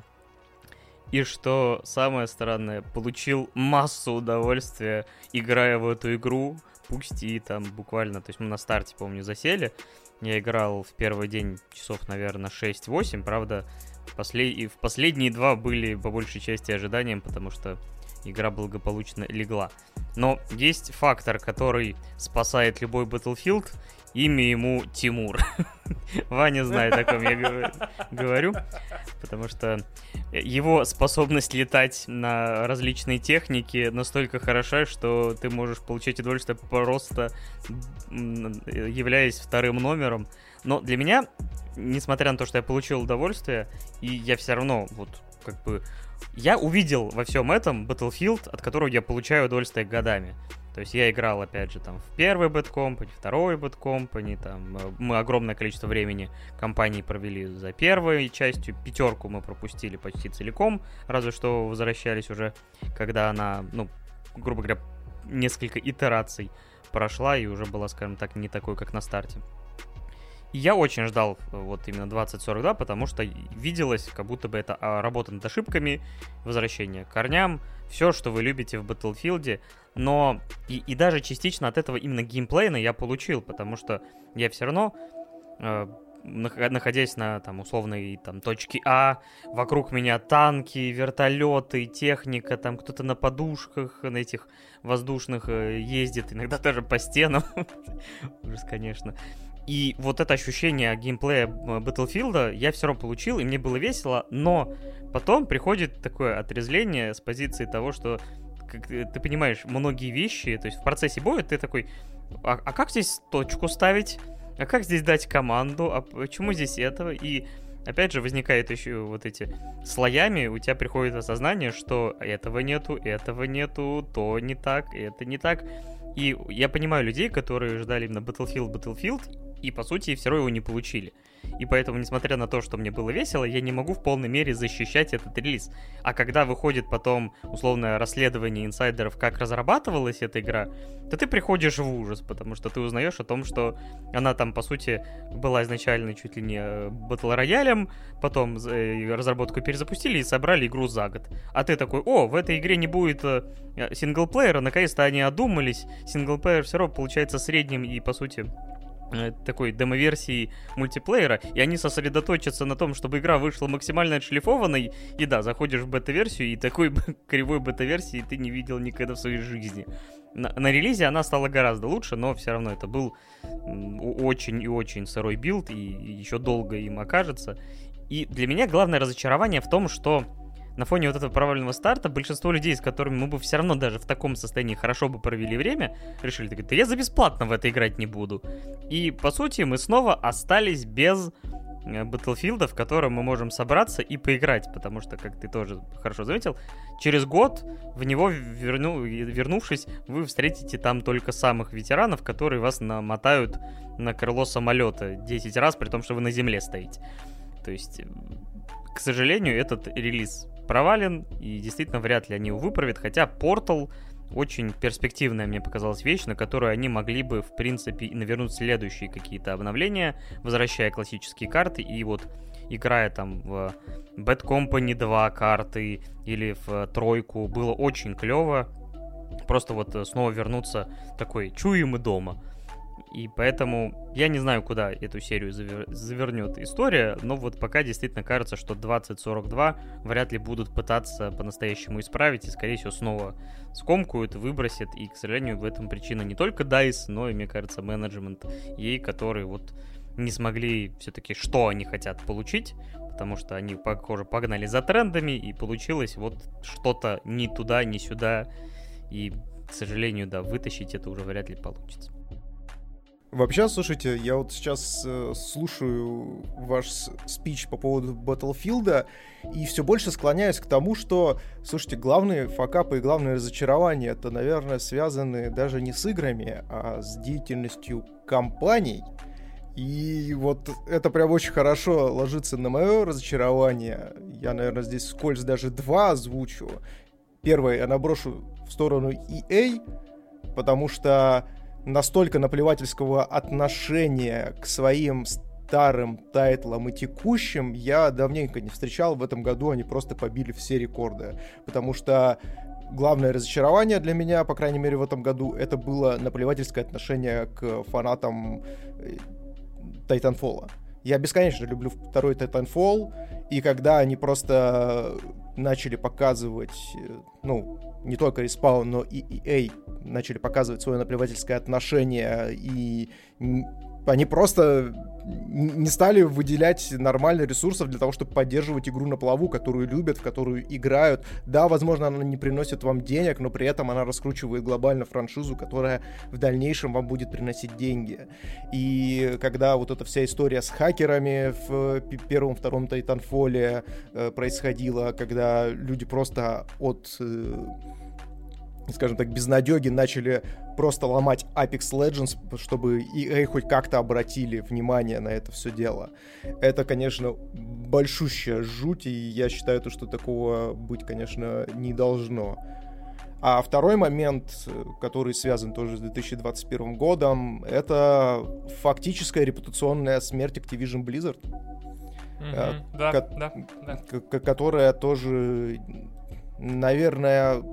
И что самое странное, получил массу удовольствия, играя в эту игру, пусть и там буквально, то есть мы на старте, помню, засели, я играл в первый день часов, наверное, 6-8, правда, После... И в последние два были по большей части ожиданием, потому что игра благополучно легла. Но есть фактор, который спасает любой Battlefield. Имя ему Тимур. Ваня знает, о ком я говорю-. Потому что его способность летать на различные техники настолько хороша, что ты можешь получать удовольствие просто являясь вторым номером. Но для меня, несмотря на то, что я получил удовольствие, и я все равно вот как бы... Я увидел во всем этом Battlefield, от которого я получаю удовольствие годами. То есть я играл, опять же, там, в первый Bad Company, второй Bad Company, там, э, мы огромное количество времени компании провели за первой частью, пятерку мы пропустили почти целиком, разве что возвращались уже, когда она, ну, грубо говоря, несколько итераций прошла и уже была, скажем так, не такой, как на старте. И я очень ждал э, вот именно 2042, потому что виделось, как будто бы это а, работа над ошибками, возвращение к корням, все, что вы любите в Battlefield, но и, и даже частично от этого именно геймплейна я получил, потому что я все равно, э, нах- находясь на там условной там точке А, вокруг меня танки, вертолеты, техника, там кто-то на подушках на этих воздушных э, ездит, иногда даже по стенам, ужас, конечно. И вот это ощущение геймплея э, Battlefield я все равно получил, и мне было весело, но потом приходит такое отрезвление с позиции того, что как ты ты понимаешь, многие вещи, то есть в процессе боя ты такой, а, а как здесь точку ставить? А как здесь дать команду? А почему здесь этого? И опять же возникает еще вот эти слоями, у тебя приходит осознание, что этого нету, этого нету, то не так, это не так. И я понимаю людей, которые ждали именно Battlefield, Battlefield, и по сути все равно его не получили. И поэтому, несмотря на то, что мне было весело, я не могу в полной мере защищать этот релиз. А когда выходит потом условное расследование инсайдеров, как разрабатывалась эта игра, то ты приходишь в ужас, потому что ты узнаешь о том, что она там, по сути, была изначально чуть ли не э, батл роялем, потом э, разработку перезапустили и собрали игру за год. А ты такой, о, в этой игре не будет э, синглплеера, наконец-то они одумались, синглплеер все равно получается средним и, по сути, такой демо-версии мультиплеера, и они сосредоточатся на том, чтобы игра вышла максимально отшлифованной, и да, заходишь в бета-версию, и такой кривой бета-версии ты не видел никогда в своей жизни. На, на релизе она стала гораздо лучше, но все равно это был очень и очень сырой билд, и еще долго им окажется. И для меня главное разочарование в том, что на фоне вот этого провального старта большинство людей, с которыми мы бы все равно даже в таком состоянии хорошо бы провели время, решили, да я за бесплатно в это играть не буду. И, по сути, мы снова остались без э, Battlefield, в котором мы можем собраться и поиграть, потому что, как ты тоже хорошо заметил, через год в него верну, вернувшись, вы встретите там только самых ветеранов, которые вас намотают на крыло самолета 10 раз, при том, что вы на земле стоите. То есть, к сожалению, этот релиз провален, и действительно вряд ли они его выправят, хотя Portal очень перспективная, мне показалась вещь, на которую они могли бы, в принципе, навернуть следующие какие-то обновления, возвращая классические карты, и вот играя там в Bad Company 2 карты или в тройку, было очень клево. Просто вот снова вернуться такой, чуем и дома. И поэтому я не знаю, куда эту серию завер... завернет история, но вот пока действительно кажется, что 2042 вряд ли будут пытаться по-настоящему исправить и, скорее всего, снова скомкают, выбросят. И, к сожалению, в этом причина не только DICE, но и, мне кажется, менеджмент ей, которые вот не смогли все-таки, что они хотят получить, потому что они, похоже, погнали за трендами, и получилось вот что-то не туда, не сюда. И, к сожалению, да, вытащить это уже вряд ли получится. Вообще, слушайте, я вот сейчас э, слушаю ваш спич по поводу Battlefield и все больше склоняюсь к тому, что, слушайте, главные факапы и главные разочарования это, наверное, связаны даже не с играми, а с деятельностью компаний. И вот это прям очень хорошо ложится на мое разочарование. Я, наверное, здесь скользь даже два озвучу. Первое, я наброшу в сторону EA, потому что настолько наплевательского отношения к своим старым тайтлам и текущим я давненько не встречал. В этом году они просто побили все рекорды. Потому что главное разочарование для меня, по крайней мере в этом году, это было наплевательское отношение к фанатам Titanfall. Я бесконечно люблю второй Titanfall, и когда они просто начали показывать, ну, не только Respawn, но и EA начали показывать свое наплевательское отношение, и они просто не стали выделять нормально ресурсов для того, чтобы поддерживать игру на плаву, которую любят, в которую играют. Да, возможно, она не приносит вам денег, но при этом она раскручивает глобально франшизу, которая в дальнейшем вам будет приносить деньги. И когда вот эта вся история с хакерами в первом, втором Titanfall э, происходила, когда люди просто от э, скажем так, безнадеги начали просто ломать Apex Legends, чтобы EA хоть как-то обратили внимание на это все дело. Это, конечно, большущая жуть, и я считаю, то, что такого быть, конечно, не должно. А второй момент, который связан тоже с 2021 годом, это фактическая репутационная смерть Activision Blizzard. Mm-hmm. Да, ко- да, да. Которая тоже, наверное,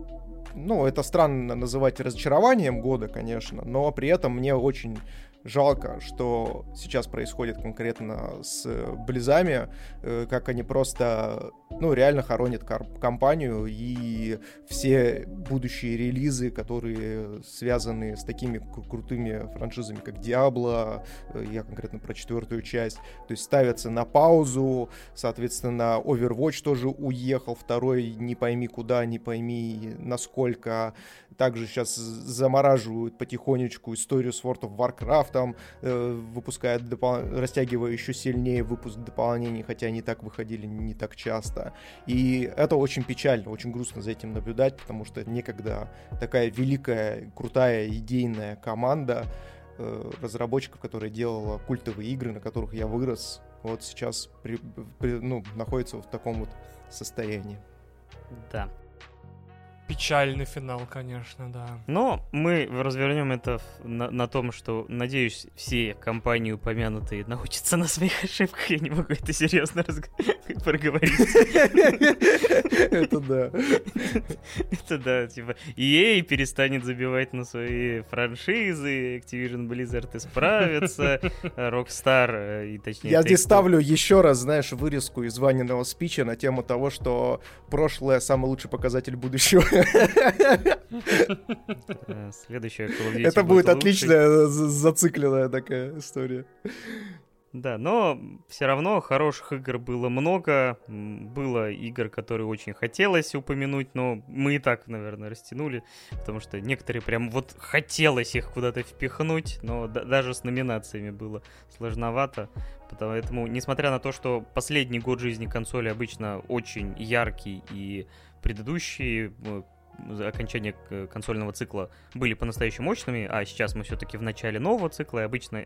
ну, это странно называть разочарованием года, конечно, но при этом мне очень жалко, что сейчас происходит конкретно с Близами, э, как они просто, ну, реально хоронят компанию, и все будущие релизы, которые связаны с такими крутыми франшизами, как Diablo, э, я конкретно про четвертую часть, то есть ставятся на паузу, соответственно, Overwatch тоже уехал, второй не пойми куда, не пойми насколько, также сейчас замораживают потихонечку историю с World of Warcraft, э, выпуская, допол... растягивая еще сильнее выпуск дополнений, хотя они так выходили не так часто. И это очень печально, очень грустно за этим наблюдать, потому что некогда такая великая, крутая, идейная команда э, разработчиков, которая делала культовые игры, на которых я вырос, вот сейчас при, при, ну, находится в таком вот состоянии. Да, Печальный финал, конечно, да. Но мы развернем это на, на том, что, надеюсь, все компании упомянутые научатся на своих ошибках. Я не могу это серьезно проговорить. Это да. Это да, типа, EA перестанет забивать на свои франшизы, Activision Blizzard исправится, Rockstar, э, и точнее... Я здесь ставлю еще раз, знаешь, вырезку из Ваниного спича на тему того, что прошлое самый лучший показатель будущего. Следующая Это будет отличная зацикленная такая история. Да, но все равно хороших игр было много. Было игр, которые очень хотелось упомянуть, но мы и так, наверное, растянули, потому что некоторые прям вот хотелось их куда-то впихнуть, но даже с номинациями было сложновато. Поэтому, несмотря на то, что последний год жизни консоли обычно очень яркий и предыдущие окончания консольного цикла были по-настоящему мощными, а сейчас мы все-таки в начале нового цикла, и обычно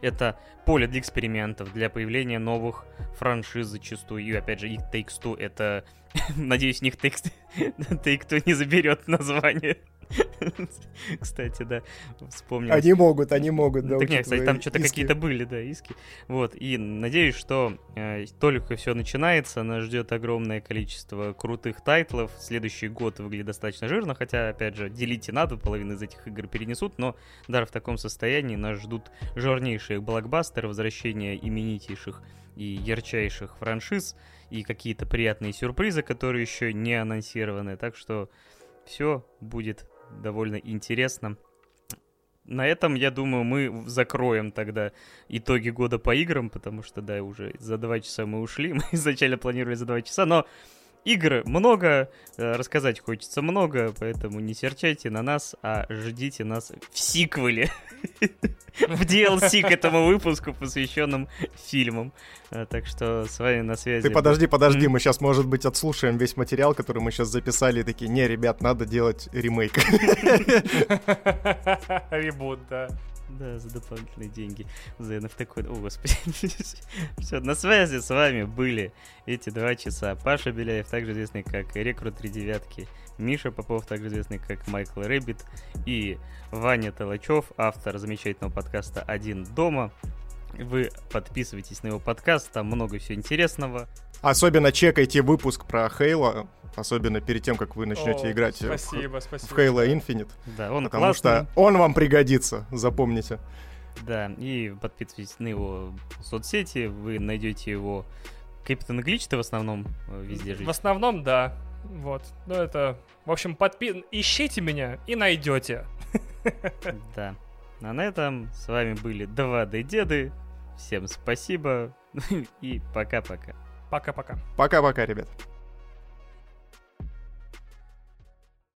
это поле для экспериментов, для появления новых франшиз зачастую. И опять же, их Takes-Two это... Надеюсь, них Take-Two не заберет название Кстати, да, вспомнил. Они могут, они могут, да. Так нет, кстати, там что-то какие-то были, да, иски. Вот, и надеюсь, что э, только все начинается, нас ждет огромное количество крутых тайтлов. Следующий год выглядит достаточно жирно, хотя, опять же, делить и надо, половину из этих игр перенесут, но даже в таком состоянии нас ждут жирнейшие блокбастеры, возвращение именитейших и ярчайших франшиз, и какие-то приятные сюрпризы, которые еще не анонсированы. Так что все будет довольно интересно. На этом, я думаю, мы закроем тогда итоги года по играм, потому что, да, уже за два часа мы ушли. Мы изначально планировали за два часа, но игр много, э, рассказать хочется много, поэтому не серчайте на нас, а ждите нас в сиквеле. В DLC к этому выпуску, посвященном фильмам. Э, так что с вами на связи. Ты подожди, подожди, мы сейчас, может быть, отслушаем весь материал, который мы сейчас записали, и такие, не, ребят, надо делать ремейк. Ребут, да. Да, за дополнительные деньги. За такой... О, господи. Все, на связи с вами были эти два часа. Паша Беляев, также известный как Рекрут Три Девятки. Миша Попов, также известный как Майкл Рэббит. И Ваня Толачев, автор замечательного подкаста «Один дома». Вы подписывайтесь на его подкаст, там много всего интересного. Особенно чекайте выпуск про Хейла, особенно перед тем, как вы начнете О, играть спасибо, в, спасибо. в Halo Infinite. Да, он Потому классный. что он вам пригодится, запомните. Да, и подписывайтесь на его соцсети, вы найдете его... Капитан Глич ты в основном э, везде живет? В основном, да. Вот. Ну, это... В общем, подпи... ищите меня и найдете. Да. А на этом с вами были 2D Деды. Всем спасибо и пока-пока. Пока-пока. Пока-пока, ребят.